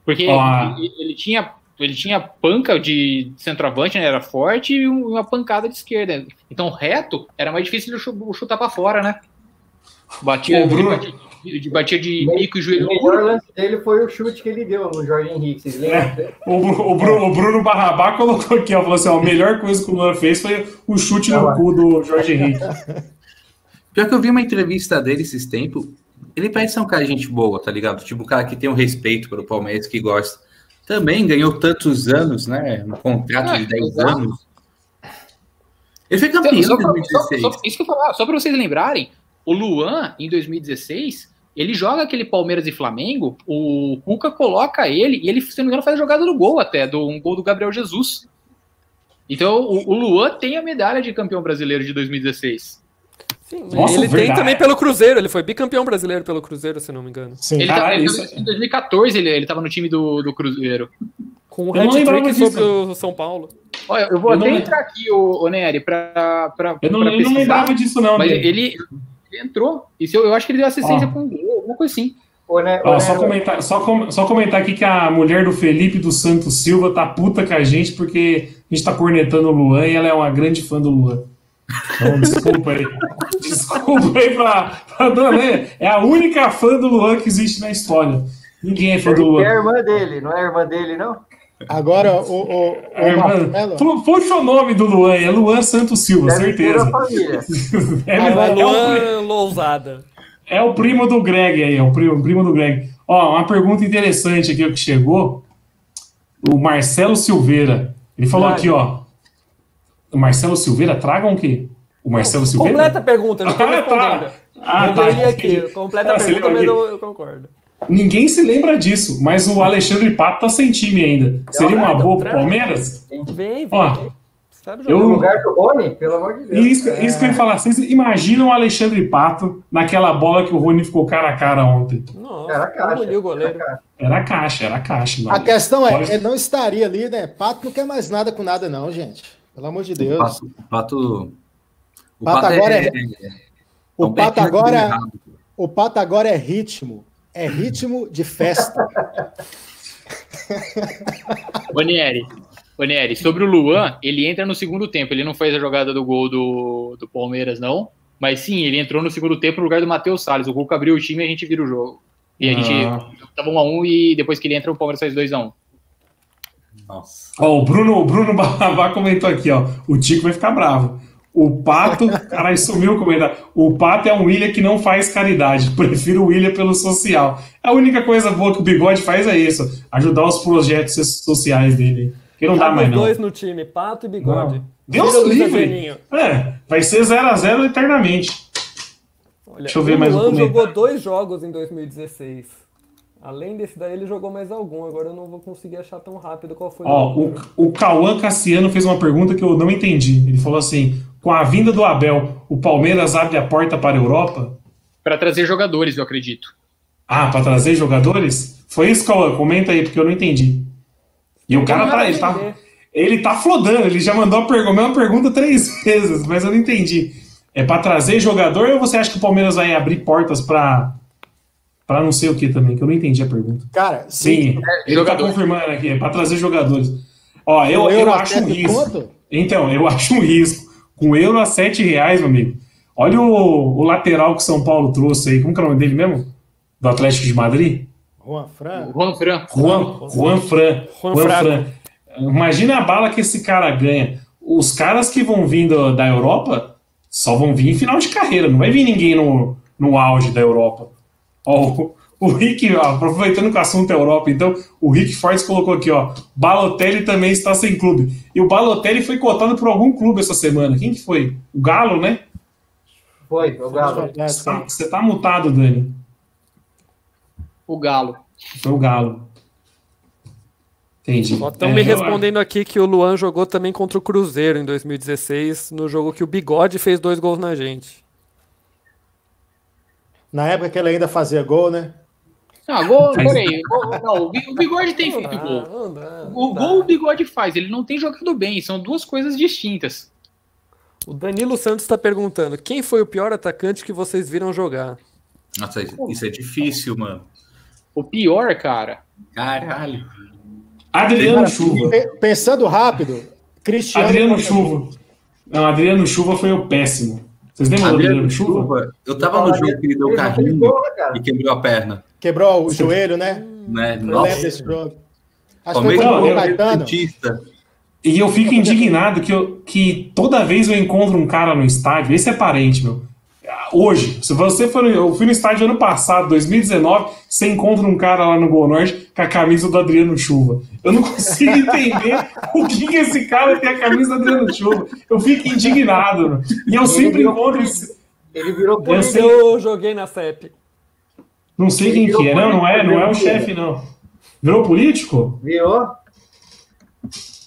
Porque Ó. ele, ele tinha, ele tinha panca de centroavante, né? Era forte, e um- uma pancada de esquerda. Então, reto, era mais difícil de chu- chutar pra fora, né? Batia, Ô, Bruno. batia, de, batia de bico e O joelho. melhor lance dele foi o chute que ele deu no Jorge Henrique. Vocês lembram? O, Bru- o Bruno, o Bruno Barrabá colocou aqui, ó, falou assim: ó, a melhor coisa que o Luan fez foi o chute no cu do Jorge Henrique. Pior que eu vi uma entrevista dele esses tempos. Ele parece ser um cara de gente boa, tá ligado? Tipo, um cara que tem um respeito pelo Palmeiras, que gosta. Também ganhou tantos anos, né? Um contrato Ah, de 10 exato. anos. Ele foi Então, campeão em só pra- 2016. só- só- isso que eu falar, só pra vocês lembrarem, o Luan, em 2016, ele joga aquele Palmeiras e Flamengo, o Cuca coloca ele, e ele, se não me engano, faz a jogada do gol até, do, um gol do Gabriel Jesus. Então, o, o Luan tem a medalha de campeão brasileiro de 2016. Sim, Nossa, ele tem verdade. também pelo Cruzeiro. Ele foi bicampeão brasileiro pelo Cruzeiro, se não me engano. Sim. Ele Caralho, tá, ele isso- tá- em 2014 ele, ele tava no time do, do Cruzeiro. Com o Eu não lembrava hat-trick disso. sobre o São Paulo. Olha, eu vou Eu até entrar aqui, o, o Nery, pra, pra, Eu não, pra eu não lembrava disso, não. Mas ele, ele entrou. Isso eu, eu acho que ele deu assistência com um gol, alguma coisa assim. Ô, né, Ó, só, né, comentar, só, com- só comentar aqui que a mulher do Felipe dos Santos Silva tá puta com a gente porque a gente tá cornetando o Luan e ela é uma grande fã do Luan. Então, desculpa aí. Desculpa aí pra, pra dona. É, é a única fã do Luan que existe na história. Ninguém é fã do É a Luan. irmã dele, não é a irmã dele, não? Agora, o, o, o A irmã- Puxa o nome do Luan, é Luan Santos Silva, Deve certeza. da família. É, Agora, é o- Luan Lousada. É o primo do Greg aí, é o primo, o primo do Greg. Ó, uma pergunta interessante aqui que chegou. O Marcelo Silveira. Ele falou aqui, ó. O Marcelo Silveira, tragam o quê? O Marcelo Silveira? Completa a pergunta, eu não Ah, tá. Ah, eu tá. li aqui, completa Ah, a pergunta, mas eu, eu concordo. Ninguém se lembra disso, mas o Alexandre Pato tá sem time ainda. Seria uma boa pro. Palmeiras? Vem, vem. Ó, Sabe eu- jogar. No lugar do Rony, pelo amor de Deus. Isso, isso que eu ia falar. Vocês imaginam o Alexandre Pato naquela bola que o Rony ficou cara a cara ontem? Nossa, Era a caixa. engoliu o goleiro. Era a caixa. Era caixa, era caixa. não. a questão é, Pode- ele não estaria ali, né? Pato não quer mais nada com nada, não, gente. Pelo amor de O Deus. Pato, o Pato, o Pato Pato agora é, é- O um Pato agora, o Pato agora é ritmo. É ritmo de festa. Onieri. Onieri, sobre o Luan, ele entra no segundo tempo. Ele não fez a jogada do gol do, do Palmeiras, não. Mas sim, ele entrou no segundo tempo no lugar do Matheus Salles. O Cuca abriu o time e a gente vira o jogo. E a gente Ah. tava 1x1 e depois que ele entra, o Palmeiras faz 2x1. Nossa. Ó, o Bruno, o Bruno Barrabá comentou aqui, ó. O Tico vai ficar bravo. O Pato, caralho, sumiu o comentário. O Pato é um William que não faz caridade. Prefiro o William pelo social. A única coisa boa que o Bigode faz é isso: ajudar os projetos sociais dele. Que não dá Cabe mais, os não. dois no time, Pato e Bigode. Não. Deus Luiz livre. É, vai ser 0x0 eternamente. Olha, Deixa eu ver o mais um jogou dois jogos em 2016. Além desse daí, ele jogou mais algum. Agora eu não vou conseguir achar tão rápido qual foi Ó, o o, o Cauã Cassiano fez uma pergunta que eu não entendi. Ele falou assim: com a vinda do Abel, o Palmeiras abre a porta para a Europa? Pra trazer jogadores, eu acredito. Ah, para trazer jogadores? Foi isso, Cauã? Comenta aí, porque eu não entendi. E o cara tá, ele tá, ele tá flodando, ele já mandou a, a mesma pergunta três vezes, mas eu não entendi. É para trazer jogador ou você acha que o Palmeiras vai abrir portas para para não sei o que também? Que eu não entendi a pergunta. Cara, Sim, ele jogador. tá confirmando aqui, é para trazer jogadores. Ó, eu, o eu Euro acho um risco. conta? Então, eu acho um risco Com euro a 7 reais, meu amigo. Olha o, o lateral que o São Paulo trouxe aí. Como que é o nome dele mesmo? Do Atlético de Madrid? Juan Fran. Juan Fran. Juan, Juan Fran. Juan Juan Fraco. Fran. Imagina a bala que esse cara ganha. Os caras que vão vir do- da Europa só vão vir em final de carreira. Não vai vir ninguém no, no auge da Europa. Ó, o, o Rick, ó, aproveitando que o assunto é Europa, então, o Rick Fortes colocou aqui, ó. Balotelli também está sem clube. E o Balotelli foi cotado por algum clube essa semana. Quem que foi? O Galo, né? Foi, o Galo. Você tá, você tá mutado, Dani. O Galo. Foi o Galo. Entendi. Estão É, me eu- respondendo aqui que o Luan jogou também contra o Cruzeiro em 2016, no jogo que o Bigode fez dois gols na gente. Na época que ele ainda fazia gol, né? Ah, gol, peraí. Gol, não, o Bi- o Bigode tem feito Ah, gol. não dá, não O dá. gol o Bigode faz, ele não tem jogado bem, são duas coisas distintas. O Danilo Santos está perguntando: quem foi o pior atacante que vocês viram jogar? Nossa, isso é difícil, mano. O pior, cara, Caralho. Adriano Cara, Chuva. pe- Pensando rápido, Cristiano. Adriano Chuva. Não, Adriano Chuva foi o péssimo. Vocês lembram do Adriano Chuva? Eu tava no jogo que ele deu fez carrinho né, e quebrou a perna. Quebrou o joelho, né? Né? Eu lembro Nossa, desse jogo. Acho que foi Palmeiras contra Não, o Caetano. E eu fico indignado que, eu, que toda vez eu encontro um cara no estádio, esse é parente, meu. Hoje, se você for. no- Eu fui no estádio ano passado, 2019, você encontra um cara lá no Gol Norte com a camisa do Adriano Chuva. Eu não consigo entender o que, que esse cara tem a camisa do Adriano Chuva. Eu fico indignado. meu. E eu sempre encontro esse. Ele virou Eu político. sei, Eu joguei na CEP. não sei quem que é, não, não é, não é o chefe, não. Virou político? Virou.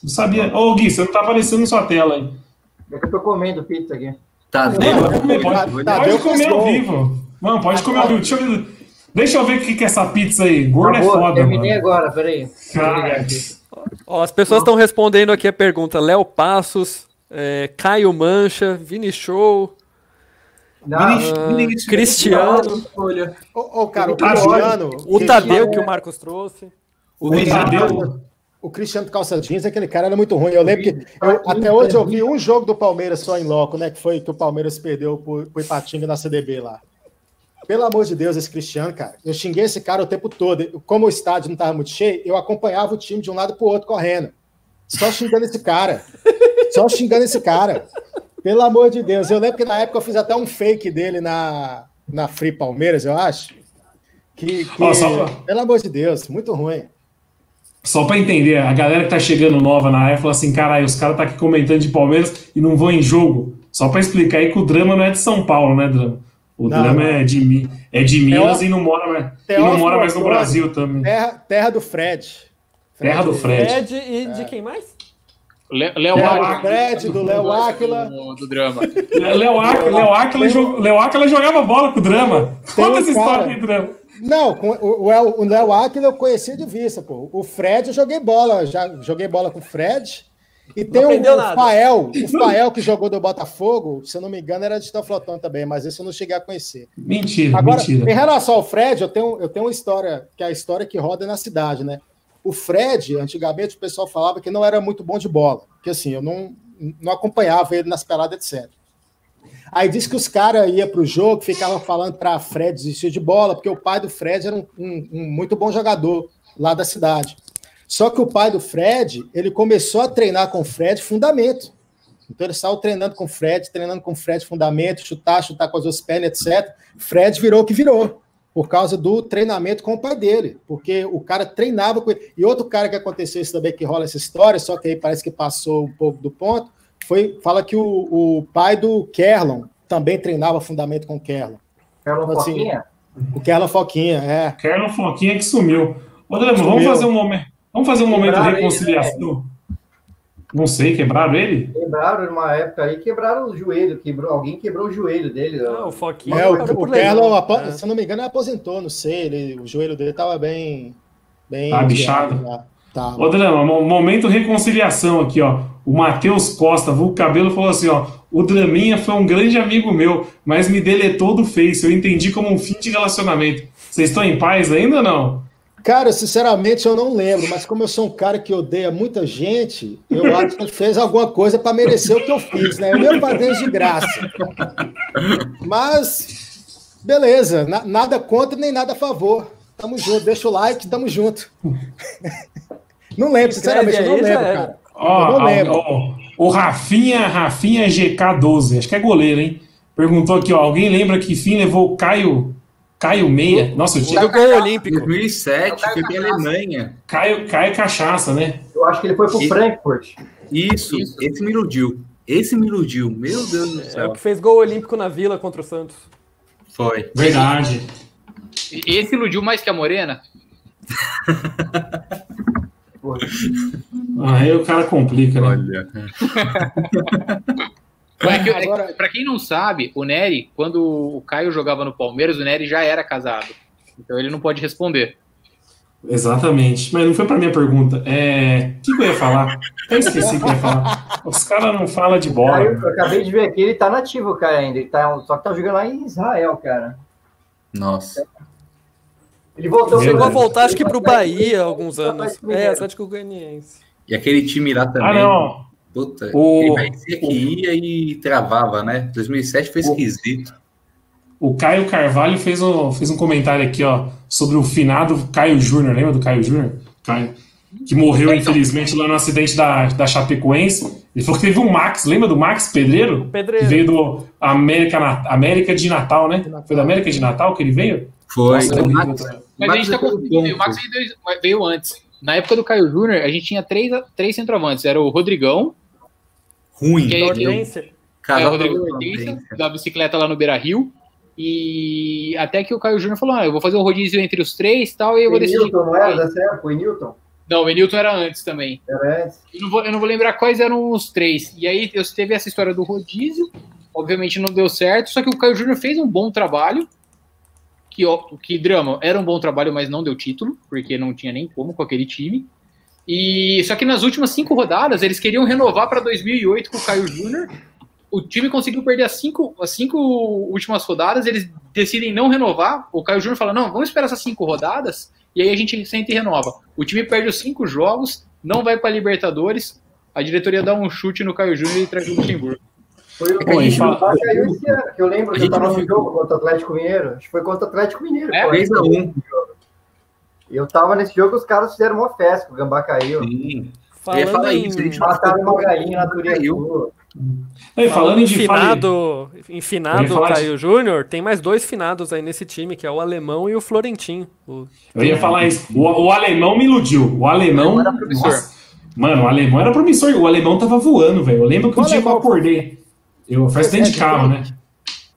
Não sabia. Ô, Gui, você não tá aparecendo na sua tela aí. É que eu tô comendo pizza aqui. Tá Não, vendo? pode comer, pode, Tá, pode comer ao vivo. Não, pode comer ao vivo. Deixa eu ver, deixa eu ver o que que é essa pizza aí. Gordo é foda, terminei mano. agora, peraí. Cara. Ó, as pessoas estão respondendo aqui a pergunta: Léo Passos, é, Caio Mancha, Vini Show. Não, Ah, Vinícius- Cristiano. Olha, Ô, ô, cara, o Tá Cristiano. O Tadeu que o Marcos trouxe. o O Tadeu. O Cristiano calça jeans, aquele cara era muito ruim. Eu lembro que eu- até hoje eu vi um jogo do Palmeiras só em loco, né? Que foi que o Palmeiras perdeu pro, pro Ipatinga na CDB lá. Pelo amor de Deus, esse Cristiano, cara. Eu xinguei esse cara o tempo todo. Como o estádio não estava muito cheio, eu acompanhava o time de um lado pro outro correndo. Só xingando esse cara. Só xingando esse cara. Pelo amor de Deus. Eu lembro que na época eu fiz até um fake dele na, na Free Palmeiras, eu acho. Que, que- Ó, só Pelo amor de Deus, muito ruim. Só pra entender, a galera que tá chegando nova na área fala assim: caralho, os caras tá aqui comentando de Palmeiras e não vão em jogo. Só pra explicar aí que o drama não é de São Paulo, né, drama? O Não, drama não. é de, é de Minas Teó- e não mora mais, e não mora mais no. Brasil também. Terra, terra do Fred. Terra do Fred. Fred e de quem mais? Léo Áquila. Fred, do Léo Áquila. Do, do drama. Léo Áquila, jogava bola com o drama. Conta essa história aí, drama. Não, com o, o, o Léo Áquila eu conhecia de vista, pô. O Fred eu joguei bola, já joguei bola com o Fred. E tem o, o nada. Fael, o Fael que jogou do Botafogo, se eu não me engano, era de Toflotão também, mas esse eu não cheguei a conhecer. Mentira, Agora, mentira. em relação ao Fred, eu tenho, eu tenho uma história, que é a história que roda na cidade, né? O Fred, antigamente, o pessoal falava que não era muito bom de bola, que assim, eu não, não acompanhava ele nas peladas, etc. Aí disse que os caras iam para o jogo, ficavam falando para Fred desistir de bola, porque o pai do Fred era um, um- um muito bom jogador lá da cidade. Só que o pai do Fred, ele começou a treinar com o Fred fundamento. Então ele saiu treinando com o Fred, treinando com o Fred fundamento, chutar, chutar com as duas pernas, etc. Fred virou o que virou, por causa do treinamento com o pai dele, porque o cara treinava com ele. E outro cara que aconteceu isso também, que rola essa história, só que aí parece que passou um pouco do ponto, foi, fala que o, o pai do Kerlon também treinava fundamento com o Kerlon. Carlos Então, assim, Foquinha? O Kerlon Foquinha, é. Kerlon Foquinha que sumiu. Ô, vamos fazer um momento. Vamos fazer um momento de Quebraram ele, reconciliação. Não sei, quebraram ele? Quebraram numa época aí, quebraram o joelho, quebrou, alguém quebrou o joelho dele. Ah, o Foquinha. É, o, o Kerlon, apo- É. se eu não me engano, ele aposentou, não sei, ele- o joelho dele estava bem. bem Tá bichado? Tá. Ô, Drama, mo- momento reconciliação aqui, ó. O Matheus Costa, vulgo cabelo, falou assim, ó. O Draminha foi um grande amigo meu, mas me deletou do Face. Eu entendi como um fim de relacionamento. Vocês estão em paz ainda ou não? Cara, sinceramente eu não lembro, mas como eu sou um cara que odeia muita gente, eu acho que ele fez alguma coisa para merecer o que eu fiz, né? Eu mesmo padrinho de graça. Mas, beleza, na, nada contra nem nada a favor. Tamo junto, deixa o like, tamo junto. Não lembro, sinceramente, eu não lembro, cara. Ó, não lembro. Ó, o Rafinha, Rafinha GK12, acho que é goleiro, hein? Perguntou aqui, ó, alguém lembra que fim levou o Caio Caio Meia. Nossa, eu tinha. gol olímpico. 2007, foi pra Alemanha. Caio, Caio Cachaça, né? Eu acho que ele foi pro Frankfurt. Isso, Isso, esse me iludiu. Esse me iludiu. Meu Deus do céu. É o que fez gol olímpico na Vila contra o Santos. Foi. Verdade. Esse iludiu mais que a Morena? Aí o cara complica, né? Olha. Agora... Para quem não sabe, o Nery, quando o Caio jogava no Palmeiras, o Nery já era casado. Então ele não pode responder. Exatamente. Mas não foi para minha pergunta. É... O que, eu ia falar? Eu esqueci o que eu ia falar. Os caras não falam de bola. Cara, eu, eu, acabei de ver aqui, ele tá nativo, cara, ainda. Ele tá, só que tá jogando lá em Israel, cara. Nossa. Ele voltou. Chegou a voltar, acho que pro Bahia há alguns anos. É, Atlético Goianiense. E aquele time lá também. Ah, não. Puta, o, ele parecia que ia e travava, né? 2007 foi esquisito. O Caio Carvalho fez um, fez um comentário aqui, ó, sobre o finado Caio Júnior. Lembra do Caio Júnior? Caio. Que morreu, infelizmente, lá no acidente da, da Chapecoense. Ele falou que teve um Max, lembra do Max Pedreiro? Pedreiro. Que veio do América, América de Natal, né? Foi da América de Natal que ele veio? Foi. Nossa, Max, mas a gente tá confundindo. O Max veio antes. Na época do Caio Júnior, a gente tinha três, três centroavantes. Era o Rodrigão, ruim. Que é, é, o Rodrigo Hortência, da bicicleta lá no Beira Rio. E até que o Caio Júnior falou: ah, eu vou fazer um rodízio entre os três tal, e eu vou decidir. Newton, não era dessa época? O Newton? Não, o Enilton era antes também. Era antes. Eu não, vou, eu não vou lembrar quais eram os três. E aí eu teve essa história do rodízio, obviamente não deu certo, só que o Caio Júnior fez um bom trabalho. Que, que drama, era um bom trabalho, mas não deu título, porque não tinha nem como com aquele time. E só que nas últimas cinco rodadas eles queriam renovar para 2008 com o Caio Júnior. O time conseguiu perder as cinco, as cinco últimas rodadas, eles decidem não renovar. O Caio Júnior fala: não, vamos esperar essas cinco rodadas e aí a gente senta e renova. O time perde os cinco jogos, não vai para Libertadores. A diretoria dá um chute no Caio Júnior e traz o Luxemburgo. Foi o que a gente caiu esse ano, que eu lembro que eu estava no jogo contra o Atlético Mineiro. Acho que foi contra o Atlético Mineiro. É, 3 a 1 eu tava nesse jogo, os caras fizeram uma festa, o Gambá caiu. Sim. Falando em... isso, mataram uma galinha. Aí, falando em finado, em finado Caio Júnior, tem mais dois finados aí nesse time, que é o alemão e o Florentinho. O... Eu ia falar isso. O, o alemão me iludiu. O alemão. Era nossa, mano, o alemão era promissor. O alemão tava voando, velho. Eu lembro que o, o dia que eu acordei. Eu fui acidente de carro, né?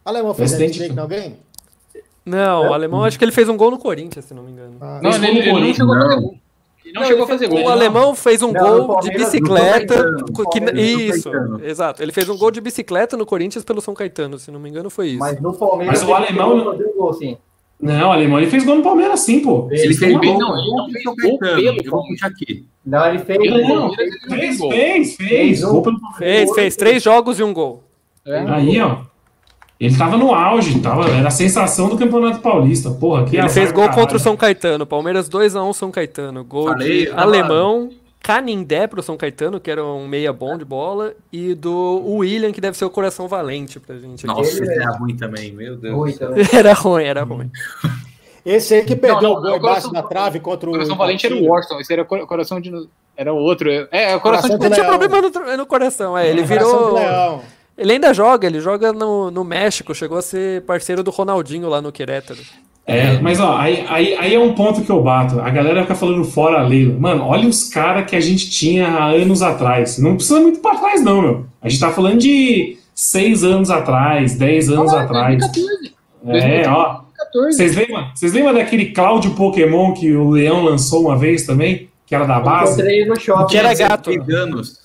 O alemão fez acidente de alguém? Não, é? o alemão acho que ele fez um gol no Corinthians, se não me engano. Ah, não, ele, ele, não chegou a fazer gol. Ele não, não chegou a fazer gol. O alemão fez um não, gol de bicicleta. Que, isso, exato. Ele fez um gol de bicicleta no Corinthians pelo São Caetano, se não me engano, foi isso. Mas no Palmeiras. Mas o alemão. Não, gol, sim. não, o alemão ele fez gol no Palmeiras sim, pô. Ele, ele fez gol. Não, ele não fez gol pelo. Eu vou puxar aqui. Não, ele fez. Não, fez, fez, fez. Fez, fez. Três jogos e um gol. Aí, ó. Ele tava no auge, tava, era a sensação do Campeonato Paulista. Porra, que Ele fez gol caralho. contra o São Caetano. Palmeiras 2x1 São Caetano. Gol Falei, de alemão, Canindé pro São Caetano, que era um meia bom de bola, e do William, que deve ser o coração valente pra gente. Aqui. Nossa, era ruim também, meu Deus. Ruim também. era ruim, era ruim. Esse aí que perdeu não, não, o gol embaixo da trave contra o. O coração valente era o Washington, esse era o coração de. Era o outro. É, o coração, coração de. Ele tinha problema no, no coração, é. Ele virou. Ele ainda joga, ele joga no, no México, chegou a ser parceiro do Ronaldinho lá no Querétaro. É, mas ó, aí, aí, aí é um ponto que eu bato. A galera fica falando fora a Leila. Mano, olha os caras que a gente tinha há anos atrás. Não precisa muito pra trás, não, meu. A gente tá falando de seis anos atrás, dez anos ah, atrás. 2014. É, ó. Vocês lembram, vocês lembram daquele Cláudio Pokémon que o Leão lançou uma vez também? Que era da base? Encontrei no shopping. Que era gato. Anos.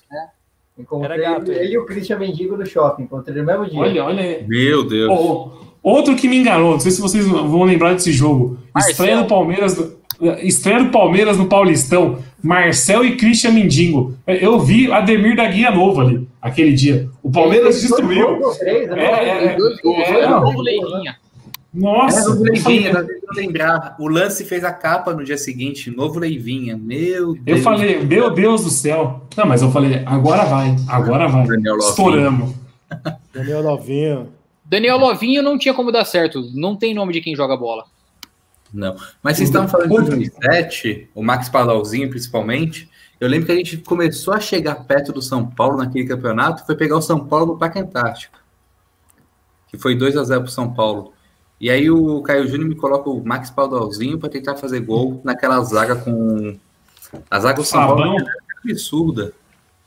Encontrei gato, ele, ele, e o Christian Mendigo no shopping, encontrei no mesmo dia. Olha, olha. Meu Deus. Oh, outro que me enganou, não sei se vocês vão lembrar desse jogo. Marcel. Estreia do Palmeiras. Estreia do Palmeiras no Paulistão. Marcel e Christian Mendigo. Eu vi Ademir da Guia Novo ali, aquele dia. O Palmeiras destruiu. Três, né? é, é, é, é, é, É, novo eu Leivinha, falei, lembrar. O lance fez a capa no dia seguinte, novo Leivinha. Meu Deus. eu falei, meu Deus do céu. Não, mas eu falei, agora vai, agora vai. Daniel Lovinho. Estouramos. Daniel Novinho. Daniel Lovinho não tinha como dar certo. Não tem nome de quem joga bola. Não. Mas vocês estavam falando de 2007, o Max Padalzinho principalmente. Eu lembro que a gente começou a chegar perto do São Paulo naquele campeonato, foi pegar o São Paulo no Parque Antártico. Que foi 2 a 0 pro São Paulo. E aí o Caio Júnior me coloca o Max Padalzinho para tentar fazer gol naquela zaga com. A zaga do São Paulo era absurda.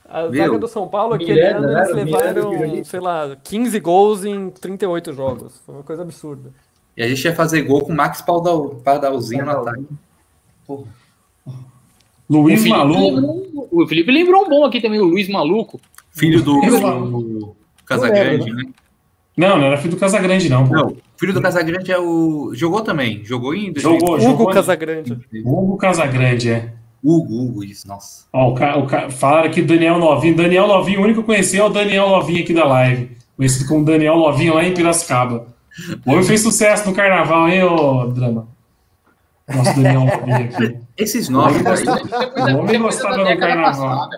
A Viu? zaga do São Paulo, aquele ano, né? eles Miranda levaram, sei lá, 15 gols em 38 jogos. Foi uma coisa absurda. E a gente ia fazer gol com o Max Padal, Padalzinho no ataque. Luiz o, Felipe Maluco. o Felipe lembrou um bom aqui também, o Luiz Maluco. Filho do, Eu- do Casagrande, né? Não, não era filho do Casagrande, não. pô. Não, filho do Casagrande é o. Jogou também. Jogou em 2000. Jogou, Hugo jogou. Casagrande. Hugo Casagrande, é. Hugo, Hugo, isso, nossa. Ó, o ca, o ca, falaram aqui do Daniel Novinho. Daniel Novinho, o único que eu conheci é o Daniel Novinho aqui da live. Conhecido como Daniel Novinho lá em Piracicaba. O homem fez sucesso no carnaval, hein, ô Drama? Nosso Daniel Novinho aqui. Esses nomes O homem gostava do carnaval.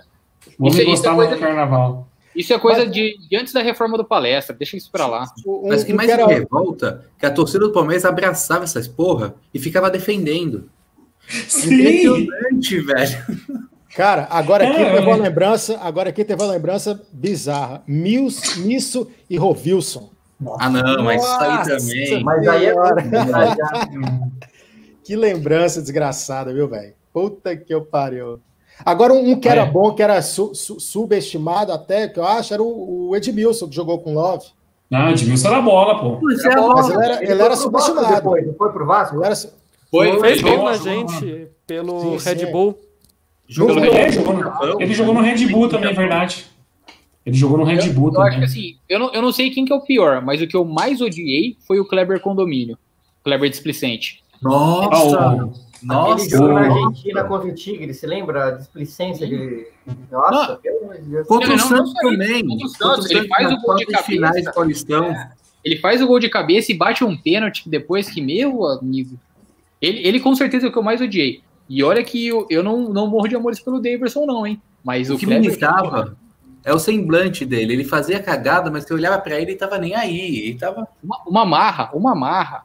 O homem gostava do carnaval. Isso é coisa de, de antes da reforma do palestra. Deixa isso pra lá. Um, Mas o que mais me revolta é que a torcida do Palmeiras abraçava essas porra e ficava defendendo. Sim! Impressionante, velho. Cara, agora aqui É, teve uma é. lembrança, agora aqui teve uma lembrança bizarra. Mils, Misso e Rovilson. Ah, não, mas isso aí também. Mas aí é Senhora. aí já- Que lembrança desgraçada, viu, velho? Puta que eu pariu. Agora, um, um que era É. bom, que era su- su- subestimado até, que eu acho, era o, o Edmilson, que jogou com Love. Não, Edmilson era bola, pô. Isso é Mas bola. ele era, Ele ele foi era pro Vasco subestimado. Depois, foi pro Vasco? Ele era Foi, Fez foi, gol na jogou, gente pelo Sim. Red Bull. Jogou Ele, é, jogou no, ele jogou no Red Bull também, é verdade. Ele jogou no Red Bull Eu acho que também. assim, eu não, eu não sei quem que é o pior, mas o que eu mais odiei foi o Kleber Condomínio. Kleber Displicente. Nossa, Ah, Aquele nossa. jogo na o- Argentina contra o Tigre, você lembra a displicência que ele. Nossa, pelo amor de Deus. Contra Não, o não, Santos também. Contra o Santos, ele faz o gol de finais cabeça. Paulistão. Ele faz o gol de cabeça e bate um pênalti depois que, meu amigo. Ele, ele com certeza é o que eu mais odiei. E olha que eu, eu não, não morro de amores pelo Davidson, não, hein? Mas o, O que me irritava é o semblante dele. Ele fazia cagada, mas você olhava pra ele e tava nem aí. Ele tava. Uma, uma marra, uma marra.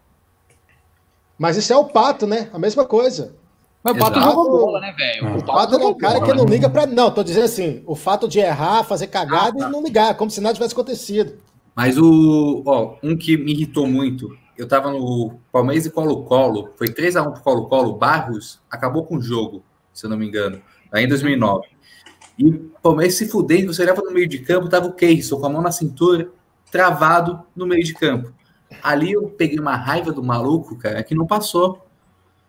Mas isso é o Pato, né? A mesma coisa. Mas o Pato Exato. jogou bola, né, velho? É. O Pato é um cara bola. que não liga pra. Não, tô dizendo assim, o fato de errar, fazer cagada Ah, tá. e não ligar, como se nada tivesse acontecido. Mas o. Ó, um que me irritou muito. Eu tava no Palmeiras e Colo-Colo. Foi 3x1 pro Colo-Colo. Barros acabou com o jogo, se eu não me engano. Aí em 2009. E o Palmeiras se fudendo. Você olhava no meio de campo, tava o Keirson com a mão na cintura, travado no meio de campo. Ali eu peguei uma raiva do maluco, cara, que não passou.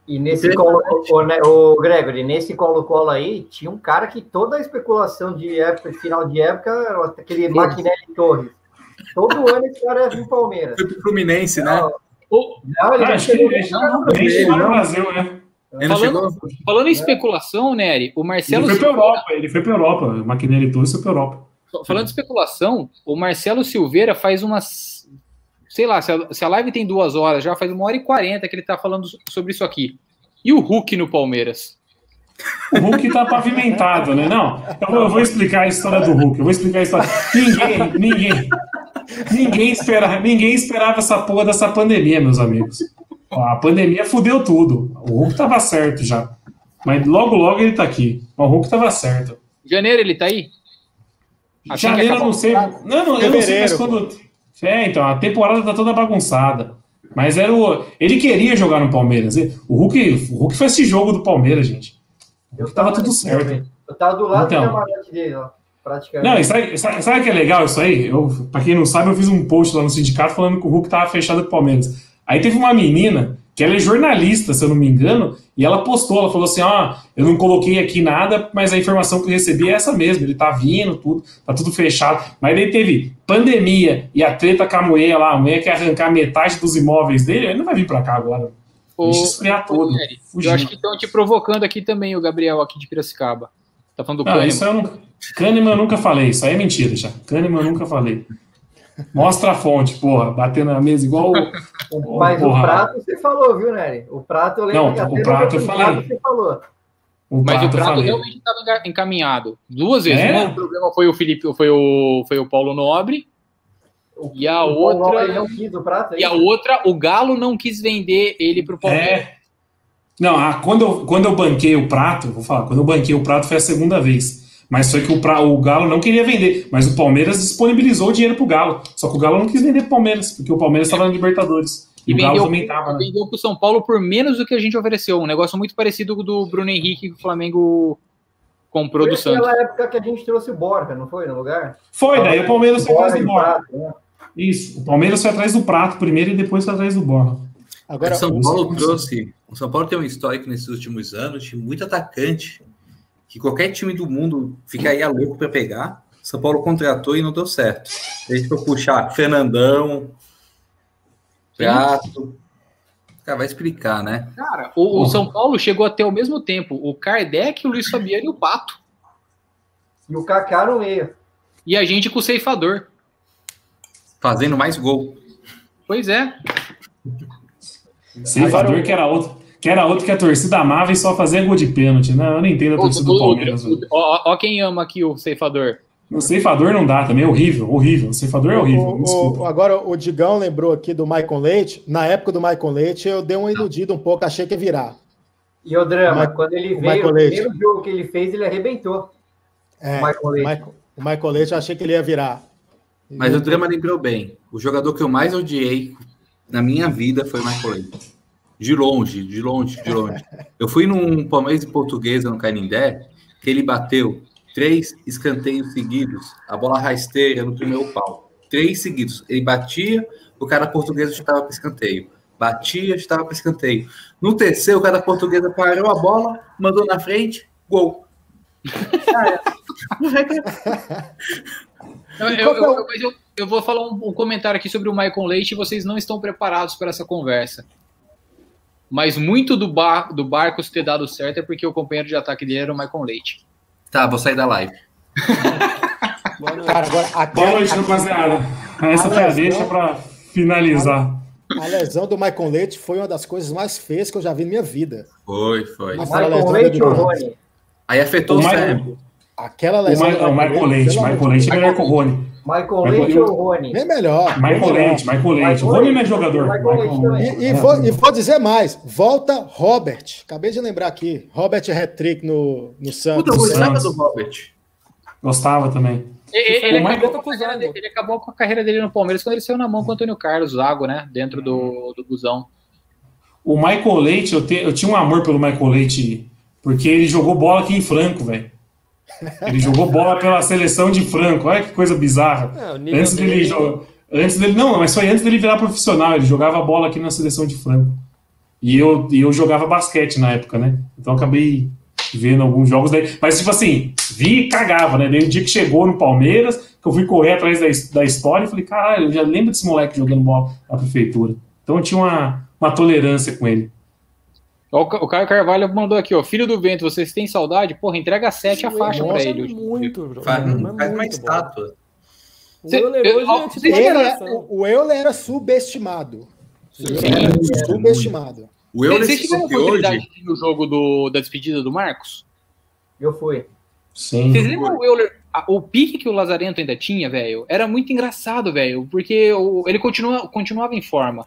E nesse colo, o, né, o Gregory, nesse colo-colo aí, tinha um cara que toda a especulação de época, final de época, era aquele Maquinelli Torres. Todo ano esse cara ia vir Palmeiras. Foi pro Fluminense, né? Ô, Não, ele Ah, não chegou ele no Brasil, né? Ele não Falando- falando em especulação, Nery, o Ele Marcelo foi pra Silveira, Europa, ele foi pra Europa. O Maquinelli Torres foi pra Europa. falando em especulação, o Marcelo Silveira faz umas. Sei lá, se a, se a live tem duas horas, já faz uma hora e quarenta que ele tá falando so- sobre isso aqui. E o Hulk no Palmeiras? O Hulk tá pavimentado, né? Não, eu vou, eu vou explicar a história do Hulk. Eu vou explicar a história. Ninguém, ninguém, ninguém esperava, ninguém esperava essa porra dessa pandemia, meus amigos. A pandemia fudeu tudo. O Hulk tava certo já. Mas logo, logo ele tá aqui. O Hulk tava certo. Janeiro ele tá aí? Assim Janeiro eu não sei. Não, não, eu não sei mas quando. É, então, a temporada tá toda bagunçada. Mas era o. Ele queria jogar no Palmeiras. O Hulk, o Hulk foi esse jogo do Palmeiras, gente. Eu Tava tudo certo. Eu tava do lado Então. do camarote dele, ó, praticamente. Não, sabe, sabe, sabe o que é legal isso aí? Eu, pra quem não sabe, eu fiz um post lá no sindicato falando que o Hulk tava fechado com o Palmeiras. Aí teve uma menina, que ela é jornalista, se eu não me engano, e ela postou, ela falou assim, ó, eu não coloquei aqui nada, mas a informação que eu recebi é essa mesmo, ele tá vindo, tudo, tá tudo fechado. Mas daí teve pandemia e a treta com a mulher lá, a mulher quer arrancar metade dos imóveis dele, ele não vai vir pra cá agora. Ô, Deixa esfriar Fugindo. eu acho que estão te provocando aqui também, o Gabriel, aqui de Piracicaba. Tá falando do Não, Kahneman. isso eu não... Kahneman eu nunca falei, isso aí é mentira já. Kahneman eu nunca falei. Mostra a fonte, porra. Batendo na mesa igual o. Mas porra. o prato você falou, viu, Nery? O prato eu lembro Não, que o prato eu falei. Você falou. o Mas o eu prato falei. realmente estava encaminhado. Duas vezes. É? Uma, o problema foi o Felipe, foi o, foi o Paulo Nobre. O, E a o outra- Nobre não quis o prato aí? E a outra, o Galo não quis vender ele pro Palmeiras. É. Não, ah, quando, eu, quando eu banquei o prato, vou falar, quando eu banquei o prato foi a segunda vez. Mas foi que o, pra, o Galo não queria vender. Mas o Palmeiras disponibilizou o dinheiro pro Galo. Só que o Galo não quis vender pro Palmeiras, porque o Palmeiras estava na Libertadores. E, E o Galo também tava, né? vendeu pro São Paulo por menos do que a gente ofereceu. Um negócio muito parecido com o do Bruno Henrique que o Flamengo comprou Foi do Santos. aquela época que a gente trouxe o Borja, não foi? No lugar? Foi, daí o Palmeiras foi atrás do Borja. prato, né? Isso, o Palmeiras foi atrás do prato primeiro e depois foi atrás do Borja. Agora, o São Paulo trouxe. O São Paulo tem um histórico nesses últimos anos de muito atacante. Que qualquer time do mundo ficaria louco para pegar. São Paulo contratou e não deu certo. A gente for puxar Fernandão, Prato. Cara, vai explicar, né? Cara, o, o São Paulo chegou até ao mesmo tempo o Kardec, o Luiz Fabiano e o Pato. E o Kaká no meio. E a gente com o ceifador. Fazendo mais gol. Pois é. Ceifador Agora, que era outro. Que era outro que a torcida amava e só fazia gol de pênalti. Não, eu não entendo a O- torcida do Palmeiras. o-. Ó, ó quem ama aqui o ceifador. O ceifador não dá também, é horrível, horrível. O ceifador é horrível. O- agora, o Digão lembrou aqui do Michael Leite. Na época do Michael Leite, eu dei uma iludida um pouco, achei que ia virar. E o drama, O Ma- quando ele veio, Michael o Leite. primeiro jogo que ele fez, ele arrebentou. É, O Michael Leite. Michael, o Michael Leite, eu achei que ele ia virar. Mas o Drama lembrou bem. O jogador que eu mais odiei na minha vida foi o Michael Leite. De longe, de longe, de longe. Eu fui num Palmeiras e Portuguesa no Canindé, que ele bateu três escanteios seguidos, a bola rasteira no primeiro pau. Três seguidos. Ele batia, o cara português estava para escanteio. Batia, estava para escanteio. No terceiro, o cara portuguesa parou a bola, mandou na frente, gol. Eu, eu- eu- eu vou falar um, um comentário aqui sobre o Michael Leite e vocês não estão preparados para essa conversa. Mas muito do, bar, do Barcos ter dado certo é porque o companheiro de ataque dele era o Michael Leite. Tá, vou sair da live. Boa noite. Cara, agora, Boa aquela, noite, rapaziada. Essa a Alex, deixa para finalizar. a lesão do Michael Leite foi uma das coisas mais feias que eu já vi na minha vida. Foi, foi. Mas- Michael lesão Leite ou. Rony? Aí afetou O o, Michael- cérebro. Aquela O, lesão. Ma- do o Michael Leite, Michael Leite é melhor que o Rony. Michael Michael Leite ou Rony? Bem melhor. Michael. Leite, Michael Leite. O Rony não é jogador. E, e vou, e vou dizer mais. Volta Robert. Acabei de lembrar aqui. Robert Hat-Trick no, no Santos. Puta, eu gostava Santos. do Robert. Gostava também. Ele, ele O acabou Michael- com a carreira dele, ele acabou com a carreira dele no Palmeiras quando ele saiu na mão com o Antônio Carlos, Zago, né? Dentro do, do busão. O Michael Leite, eu, te- eu tinha um amor pelo Michael Leite, porque ele jogou bola aqui em Franco, velho. Ele jogou bola pela seleção de Franco. Olha que coisa bizarra. É, Antes dele, dele- antes dele. Não, mas foi antes dele virar profissional. Ele jogava bola aqui na seleção de Franco. E eu, e eu jogava basquete na época, né? Então acabei vendo alguns jogos daí. Mas, tipo assim, vi e cagava, né? Daí o dia que chegou no Palmeiras, que eu fui correr atrás da, da história e falei, caralho, eu já lembro desse moleque jogando bola na prefeitura. Então eu tinha uma, uma tolerância com ele. Ó, O Ca- o Caio Carvalho mandou aqui, ó. Filho do vento, vocês têm saudade? Porra, entrega sete a faixa pra ele. Muito, bro. Faz, Mas faz uma estátua. O Euler eu- hoje ó, é tipo é- geração. o Euler era subestimado. Sim. Era subestimado. O Euler Vocês tiveram oportunidade hoje. no jogo do, da despedida do Marcos? Eu fui. Sim. Vocês lembram o Euler, a- o pique que o Lazarento ainda tinha, velho? Era muito engraçado, velho, porque o- ele continua, continuava em forma.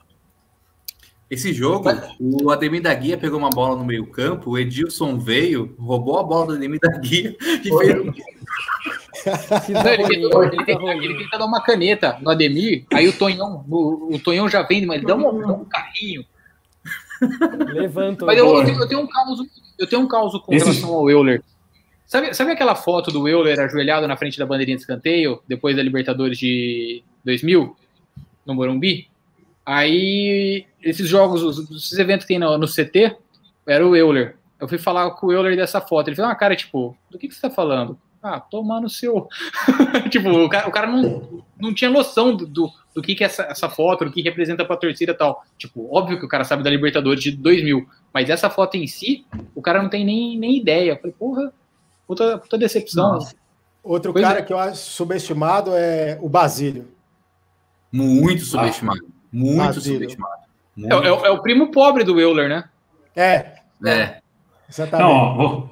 Esse jogo, o Ademir da Guia pegou uma bola no meio campo, o Edilson veio, roubou a bola do Ademir da Guia e Foi. fez um Não, ele, tentou, ele, tentou, ele tentou dar uma caneta no Ademir, aí o Tonhão, o, o Tonhão já vem, mas ele dá um, dá um carrinho. Levanta o Mas eu, eu tenho, eu tenho um caos, eu tenho um caos com Esse- relação ao Euler. Sabe, sabe aquela foto do Euler ajoelhado na frente da bandeirinha de escanteio, depois da Libertadores de 2000, no Morumbi? Aí, esses jogos, os- esses eventos que tem no, no CT, era o Euler. Eu fui falar com o Euler dessa foto. Ele fez uma cara, tipo, do que, que você tá falando? Ah, tomar no seu. tipo, o cara, o cara não, não tinha noção do, do, do que, que é essa, essa foto, do que representa pra torcida e tal. Tipo, óbvio que o cara sabe da Libertadores de 2000, mas essa foto em si, o cara não tem nem, nem ideia. Eu falei, porra, puta, puta decepção. Nossa. Outro Pois cara é. que eu acho subestimado é o Basílio. Muito subestimado. Muito Basílio. subestimado. É, Muito. é o- é o primo pobre do Euler, né? É, É. exatamente. Não, ó, ó,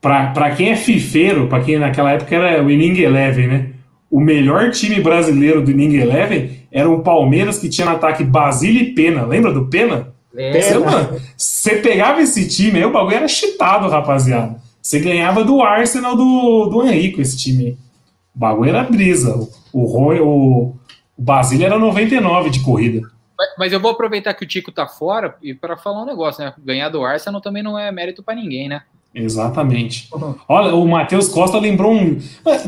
pra, pra quem é fifeiro, pra quem naquela época era o Inning Eleven, né? O melhor time brasileiro do Inning Eleven era o Palmeiras, que tinha no ataque Basílio e Pena. Lembra do Pena? Lembra? Você, mano, você pegava esse time aí, o bagulho era cheatado, rapaziada. Você ganhava do Arsenal do, do Henrique, esse time aí. O bagulho era brisa. O, o, Roy- o, o Basílio era 99 de corrida. Mas, eu vou aproveitar que o Tico tá fora e para falar um negócio, né? Ganhar do Arsenal também não é mérito pra ninguém, né? Exatamente. Olha, o Matheus Costa lembrou um.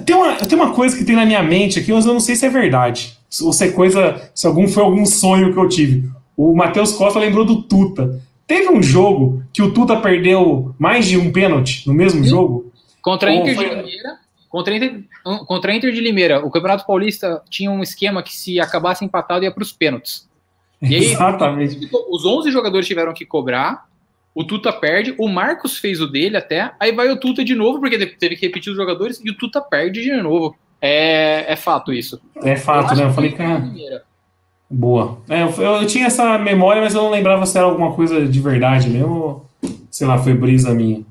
Tem uma, tem uma coisa que tem na minha mente aqui, mas eu não sei se é verdade. Se- Ou se é coisa. Se algum foi algum sonho que eu tive. O Matheus Costa lembrou do Tuta. Teve um jogo que o Tuta perdeu mais de um pênalti no mesmo Sim. jogo? Contra a Inter foi- de Limeira. Contra a, Inter, contra a Inter de Limeira, o Campeonato Paulista tinha um esquema que se acabasse empatado ia para os pênaltis. E aí, Exatamente. os 11 jogadores tiveram que cobrar, o Tuta perde, o Marcos fez o dele até, aí vai o Tuta de novo, porque teve- que repetir os jogadores, e o Tuta perde de novo. É, é fato isso. É fato, né? Eu falei, cara, boa. É, eu, eu tinha essa memória, mas eu não lembrava se era alguma coisa de verdade mesmo. ou, Sei lá, foi brisa minha.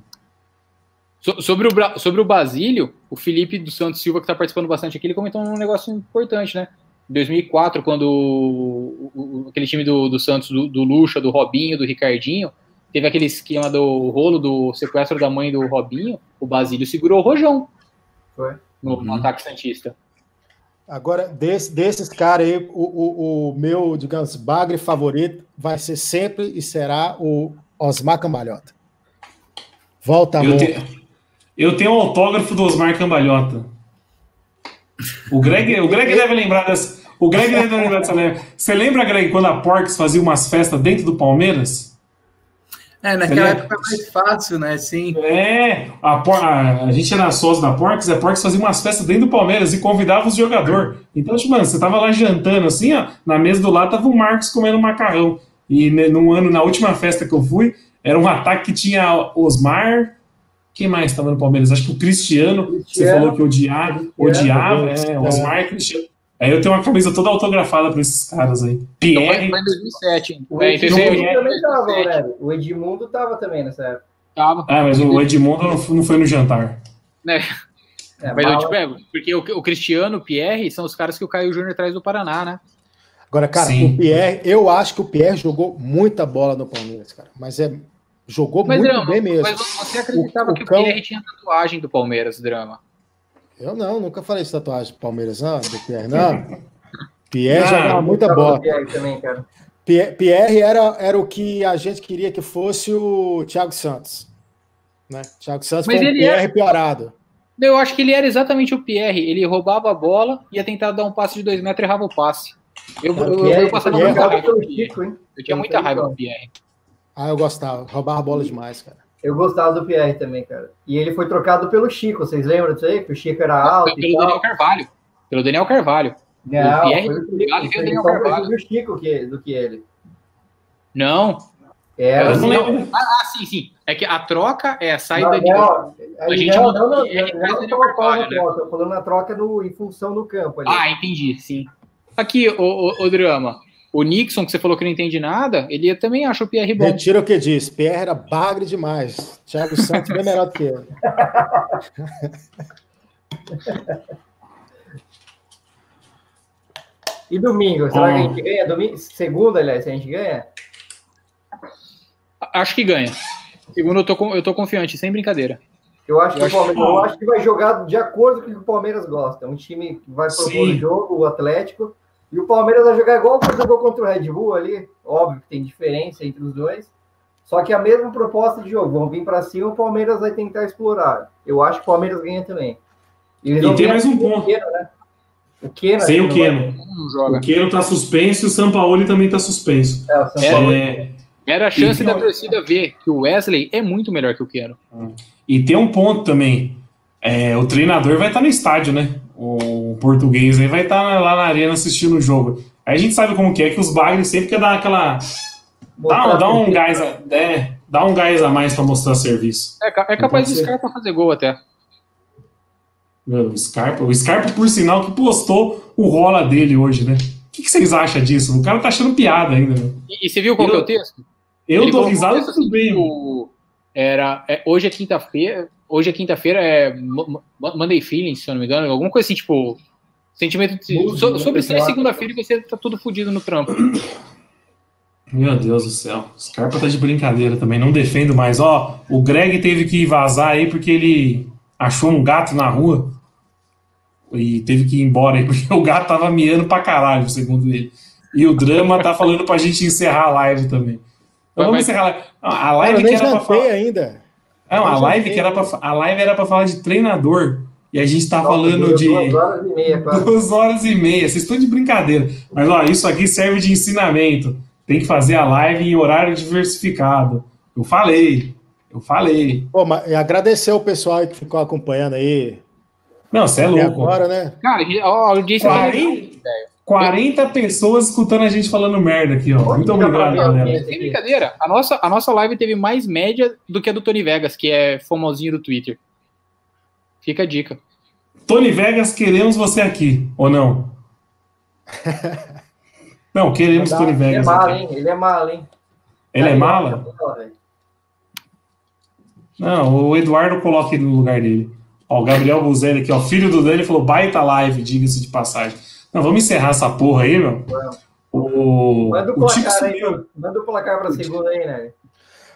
So- sobre, o, sobre o Basílio, o Felipe dos Santos Silva, que está participando bastante aqui, ele comentou um negócio importante, né? Em 2004, quando o- o- aquele time do, do Santos, do, do Lucha, do Robinho, do Ricardinho, teve aquele esquema do rolo do sequestro da mãe do Robinho, o Basílio segurou o Rojão Foi. no, no Uhum. ataque Santista. Agora, desse- desses caras aí, o, o, o meu, digamos, bagre favorito vai ser sempre e será o Osmar Cambalhota. Volta, Eu, amor. te- eu tenho um autógrafo do Osmar Cambalhota. O Greg, o Greg deve lembrar dessa. O Greg deve lembrar dessa lembra. Você lembra, Greg, quando a Porks fazia umas festas dentro do Palmeiras? É, naquela época é mais fácil, né? Sim. É, a, a, a gente era sócio da Porks, a Porks fazia umas festas dentro do Palmeiras e convidava os jogadores. Então, tipo, mano, você tava lá jantando assim, ó, na mesa do lado tava o Marcos comendo macarrão. E né, num ano, na última festa que eu fui, era um ataque que tinha Osmar. Quem mais estava no Palmeiras? Acho que o Cristiano, você Cristiano. falou que odiava, odiava, é, Osmar e Cristiano. Aí eu tenho uma camisa toda autografada pra esses caras aí. Então foi, Pierre, foi em 2007. hein? O É, Edmundo também tava, 2007, né? O Edmundo tava também nessa época. tava. ah, mas o Edmundo não foi- no jantar. né? É, Mas eu te pego, porque o, o Cristiano, o Pierre, são os caras que o Caio Júnior traz do Paraná, né? Agora, cara, Sim. o Pierre, eu acho que o Pierre jogou muita bola no Palmeiras, cara. Mas é. Jogou Mas, muito Drama, bem mesmo. mas você acreditava O- o que o cão- Pierre tinha tatuagem do Palmeiras, Drama? Eu não, nunca falei de tatuagem do Palmeiras, não, do Pierre, não. Pierre Ah, jogava muita bola. Pierre também, cara. Pierre, Pierre era, era o que a gente queria que fosse o Thiago Santos. Né? Thiago Santos Mas foi um ele Pierre é- piorado. Eu acho que ele era exatamente o Pierre. Ele roubava a bola, ia tentar dar um passe de dois metros e errava o passe. Eu, eu, eu, Pierre, passava muita raiva? Eu tinha muita raiva do Pierre. Ah, eu gostava. Roubava bola demais, cara. Eu gostava do Pierre também, cara. E ele foi trocado pelo Chico, vocês lembram disso aí? Que o Chico era alto Pelo tal. Daniel Carvalho. Pelo Daniel Carvalho. Não, Pierre foi o Chico. Carvalho e o Foi Daniel Carvalho. do Chico que, do que ele. Não. Era, Eu não lembro. Ah, ah, sim, sim. É que a troca é sai Não, Daniel. não, A gente não, manda não, não, o Pierre não, não, não, Carvalho, né? troca, eu falando na troca no, em função do campo ali. Ah, entendi, sim. Aqui, o, o, o Drama. O Nixon, que você falou que não entende nada, ele também acha o Pierre bom. Retira o que disse. Pierre era bagre demais. Thiago Santos bem melhor do que ele. E domingo, será Ah. que a gente ganha? Domingo, segunda, aliás, a gente ganha? Acho que ganha. Segundo, eu tô, eu tô confiante, sem brincadeira. Eu acho, que Eu o acho- Palmeiras, eu acho que vai jogar de acordo com o que o Palmeiras gosta. Um time que vai propor o jogo, o Atlético. E o Palmeiras vai jogar igual que jogou contra o Red Bull ali. Óbvio que tem diferença entre os dois. Só que a mesma proposta de jogo. Vão vir para cima, o Palmeiras vai tentar explorar. Eu acho que o Palmeiras ganha também. E vão tem mais um ponto. Né? O Keno, Sem o Keno. O. Keno tá suspenso e o Sampaoli também tá suspenso. É. É, Era a chance Então- da torcida ver que o Wesley é muito melhor que o Keno. E tem um ponto também. É, o treinador vai estar no estádio, né? O português aí vai estar lá na arena assistindo o jogo. Aí a gente sabe como que é, que os bagres sempre quer dar aquela. Dá, dá um gás a, é, dá um gás a mais para mostrar serviço. É, é capaz do. Scarpa fazer gol até. O Scarpa, o Scarpa, por sinal, que postou o rola dele hoje, né? que, que vocês acham disso? O cara tá achando piada ainda. Né? E, e, você viu qual eu, é o texto? Eu Ele dou risada tudo assim, bem. O, era, é, hoje é quinta-feira, hoje é quinta-feira, é Monday Feeling, se eu não me engano, alguma coisa assim, tipo, sentimento de, so, sobre ser segunda-feira e você tá tudo fodido no trampo. Meu Deus do céu. Scarpa tá de brincadeira também. Não defendo mais. Ó, o Greg teve que vazar aí porque ele achou um gato na rua. E teve que ir embora aí porque o gato tava miando pra caralho, segundo ele. E o Drama tá falando pra gente encerrar a live também. Então vamos encerrar a live. A live que era pra falar. ainda. Não, a live que era pra, a live era pra falar de treinador. E a gente tá Nossa, falando de. Duas horas e meia, quase. Duas horas e meia. Vocês estão de brincadeira. Mas, ó, isso aqui serve de ensinamento. Tem que fazer a live em horário diversificado. Eu falei. Eu falei. Pô, mas agradecer o pessoal que ficou acompanhando aí. Não, você é louco. Agora, né? Cara, ó, eu disse 40, 40 pessoas escutando a gente falando merda aqui, ó. Muito obrigado, galera. Sem brincadeira, a nossa, a nossa live teve mais média do que a do Tony Vegas, que é famosinho do Twitter. Fica a dica. Tony Vegas, queremos você aqui, ou não? Não, queremos Tony é Vegas. Ele é mala, hein? Ele é mala, hein? Ele é mala? Não, o Eduardo coloca ele no lugar dele. Ó, o Gabriel Buzelli aqui, ó, filho do Dani, falou baita live, diga-se de passagem. Não, vamos encerrar essa porra aí, meu. O, manda o, o placar aí, manda o placar pra segunda aí, né?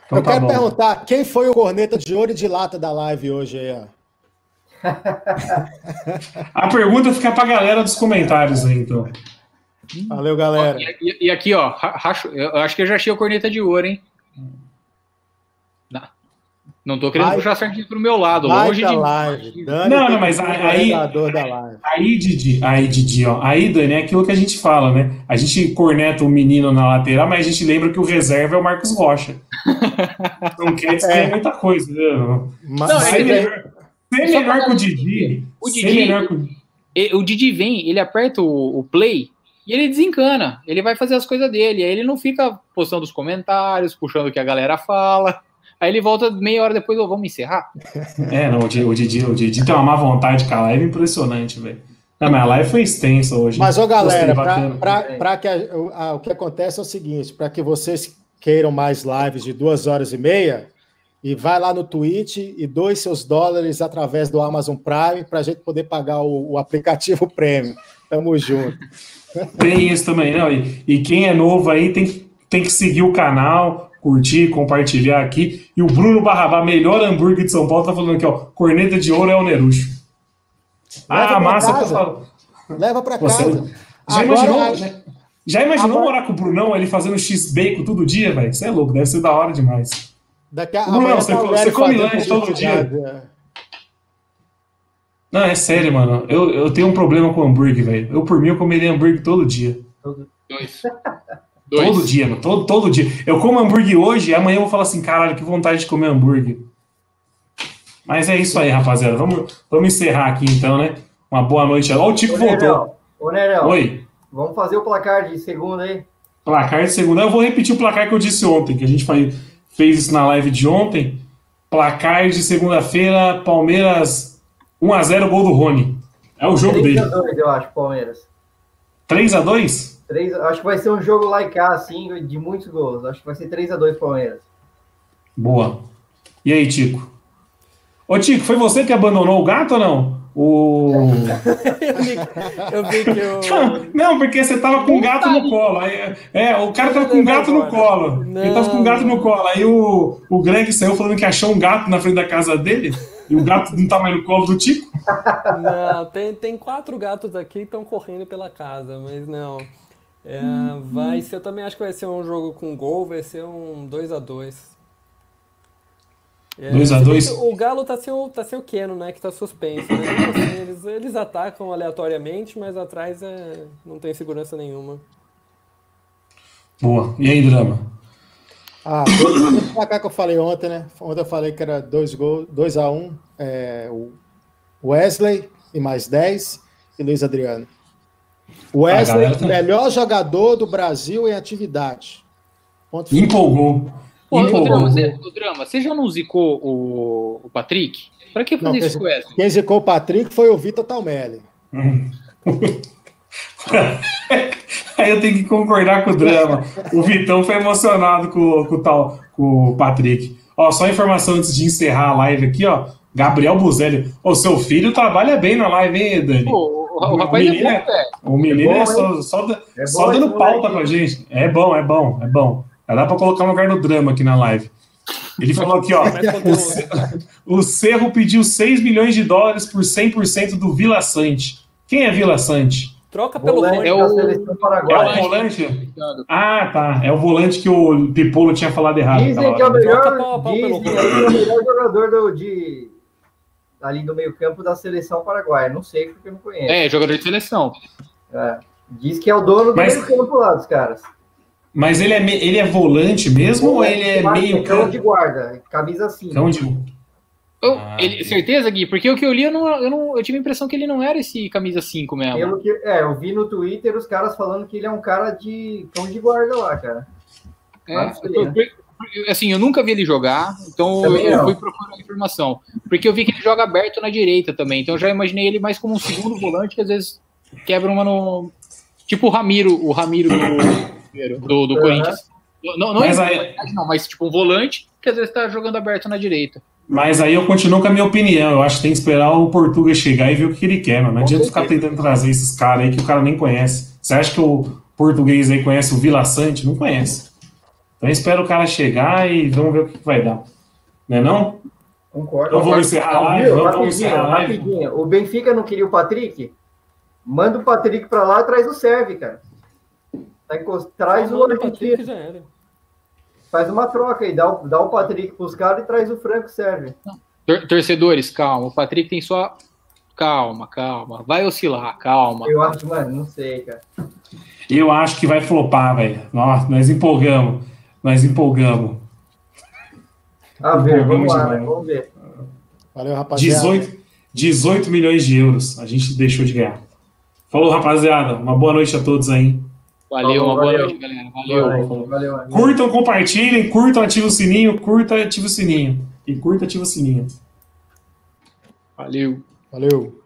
Então, Eu tá quero bom. perguntar, quem foi o corneta de ouro e de lata da live hoje aí, ó? A pergunta fica pra galera dos comentários aí, então. Valeu, galera. E, e, aqui, ó, racho, eu acho que eu já achei a corneta de ouro, hein? Não, tô querendo Vai. puxar certinho pro meu lado. Longe de live. Dani não, não, mas aí, aí, Didi, aí, Didi, ó, aí, Dani, é aquilo que a gente fala, né? A gente corneta o menino na lateral, mas a gente lembra que o reserva é o Marcos Rocha. não quer dizer é. muita coisa, né? Mas, não, é, melhor, ser melhor que o Didi. O Didi, o Didi vem, ele aperta o, o play e ele desencana, ele vai fazer as coisas dele, aí ele não fica postando os comentários, puxando o que a galera fala. Aí ele volta meia hora depois, oh, vamos encerrar? É, não, o Didi, o Didi, o Didi tem uma má vontade com a live impressionante, velho. Não, mas a live foi extensa hoje. Mas, ô galera, para que a, a, o que acontece é o seguinte: para que vocês queiram mais lives de duas horas e meia, e vai lá no Twitch e doe seus dólares através do Amazon Prime para a gente poder pagar o, o aplicativo Premium. Tamo junto. Tem isso também, não. E, e quem é novo aí tem, tem que seguir o canal, curtir, compartilhar aqui. E o Bruno Barrabá, melhor hambúrguer de São Paulo, tá falando aqui, ó. Corneta de ouro é o Nerucho. ah, massa tá falando. Leva para casa. Já Agora, imaginou, já, já imaginou morar com o Brunão, ele fazendo X-Bacon todo dia, velho? Isso é louco, deve ser da hora demais. Daqui a, Brunão, você, tá você come lanche todo dia. Não, é sério, mano. Eu, eu tenho um problema com hambúrguer, velho. Eu, por mim, eu comeria hambúrguer todo dia. Dois. Todo dia, mano. Todo, todo dia. Eu como hambúrguer hoje e amanhã eu vou falar assim, caralho, que vontade de comer hambúrguer. Mas é isso aí, rapaziada. Vamos, vamos encerrar aqui então, né? Uma boa noite. Ó, o Tico Ô, voltou. Ô, Nerel. Oi. Vamos fazer o placar de segunda aí. Placar de segunda. Eu vou repetir o placar que eu disse ontem, que a gente fez isso na live de ontem. Placar de segunda-feira, Palmeiras 1x0 gol do Rony. É o jogo 3 dele. 3x2, eu acho, Palmeiras. 3x2? 3, acho que vai ser um jogo lá e cá, assim, de muitos gols. Acho que vai ser 3x2 Palmeiras. Boa. E aí, Tico? Ô, Tico, foi você que abandonou o gato ou não? O... eu, vi, que eu. Não, porque você tava com um gato no colo. Aí, é, o cara tava com um gato no colo. Não. Ele tava com um gato no colo. Aí o, o Greg saiu falando que achou um gato na frente da casa dele. E o gato não tá mais no colo do Tico? Não, tem, tem quatro gatos aqui que estão correndo pela casa, mas não. É, vai ser, eu também acho que vai ser um jogo com gol, vai ser um 2 a 2 2x2. É, o Galo tá sem o, tá sem o Keno, né? Que tá suspenso. Né? Então, assim, eles, eles atacam aleatoriamente, mas atrás é, não tem segurança nenhuma. Boa. E aí, Drama? Ah, o placar que eu falei ontem, né? Ontem eu falei que era 2 gols, 2 a 1 um, é, o Wesley e mais 10 e Luiz Adriano. Wesley, tá... melhor jogador do Brasil em atividade. Ponto Empolgou. Pô, o drama, você, o drama, você já não zicou o, o Patrick? Pra que fazer não, isso com o Wesley? Quem zicou o Patrick foi o Vitor Talmelli. Aí eu tenho que concordar com o drama. O Vitão foi emocionado com, com o tal, com o Patrick. Ó, só informação antes de encerrar a live aqui, ó. Gabriel Buzelli. O seu filho trabalha bem na live, hein, Dani? Pô, o, o rapaz menino é é- bom, velho. O menino É bom, é só, só, É só bom dando pauta pra gente. É bom, é bom, é bom. Já dá pra colocar no lugar do drama aqui na live. Ele falou aqui, ó. O Cerro pediu 6 milhões de dólares por 100% do Vila Sante. Quem é Vila Sante? Troca pelo Volante. É o- seleção É o volante? Ah, tá. É o volante que o Pipolo tinha falado errado. Dizem que é o melhor, dizem é o melhor jogador do, de, ali do meio campo da seleção paraguaia. Não sei porque eu não conheço. É, jogador de seleção. É. Diz que é o dono do Mas- meio campo lá dos caras. Mas ele é, me- ele é volante mesmo ou ele é meio cão campo? de guarda, camisa 5. Cão de... Eu- Ah, ele- certeza, Gui? Porque o que eu li, eu, não, eu, não, eu tive a impressão que ele não era esse camisa 5 mesmo. Pelo que, é, eu vi no Twitter os caras falando que ele é um cara de cão de guarda lá, cara. É, eu- eu- eu- assim, eu nunca vi ele jogar, então eu, Também eu não. fui procurar informação. Porque eu vi que ele joga aberto na direita também, então eu já imaginei ele mais como um segundo volante, que às vezes quebra uma no. Tipo o Ramiro, o Ramiro do, do, do Uhum. Corinthians. Não, não, Mas é aí- não, mas tipo um volante que às vezes tá jogando aberto na direita. Mas aí eu continuo com a minha opinião. Eu acho que tem que esperar o Portuga chegar e ver o que ele quer, mano. Não adianta ficar tentando trazer esses caras aí que o cara nem conhece. Você acha que o português aí conhece o Vila Sante? Não conhece. Então espera o cara chegar e vamos ver o que que vai dar. Não é não? Concordo. Então vamos encerrar a live? Vamos, encerrar a live? rapidinho. O Benfica não queria o Patrick? Manda o Patrick pra lá e traz o Serve, cara. Tá Traz o Patrick argentino. Faz uma troca aí. Dá o, dá o Patrick pros caras e traz o Franco Serve. Tor- Torcedores, calma. O Patrick tem só. Calma, calma. Vai oscilar, calma. Eu acho, mano, não sei, cara. Eu acho que vai flopar, velho. Nossa, nós empolgamos. Nós empolgamos. Ah, ver, vamos Empolgamos lá, demais. né? Vamos ver. Valeu, rapaziada. 18, 18 milhões de euros a gente deixou de ganhar. Falou, rapaziada. Uma boa noite a todos aí. Valeu, uma boa Valeu. noite, galera. Valeu. Valeu, valeu. valeu. Curtam, compartilhem, curtam, ativem o sininho, curta, ativa o sininho. E curta, ativa o sininho. Valeu. Valeu.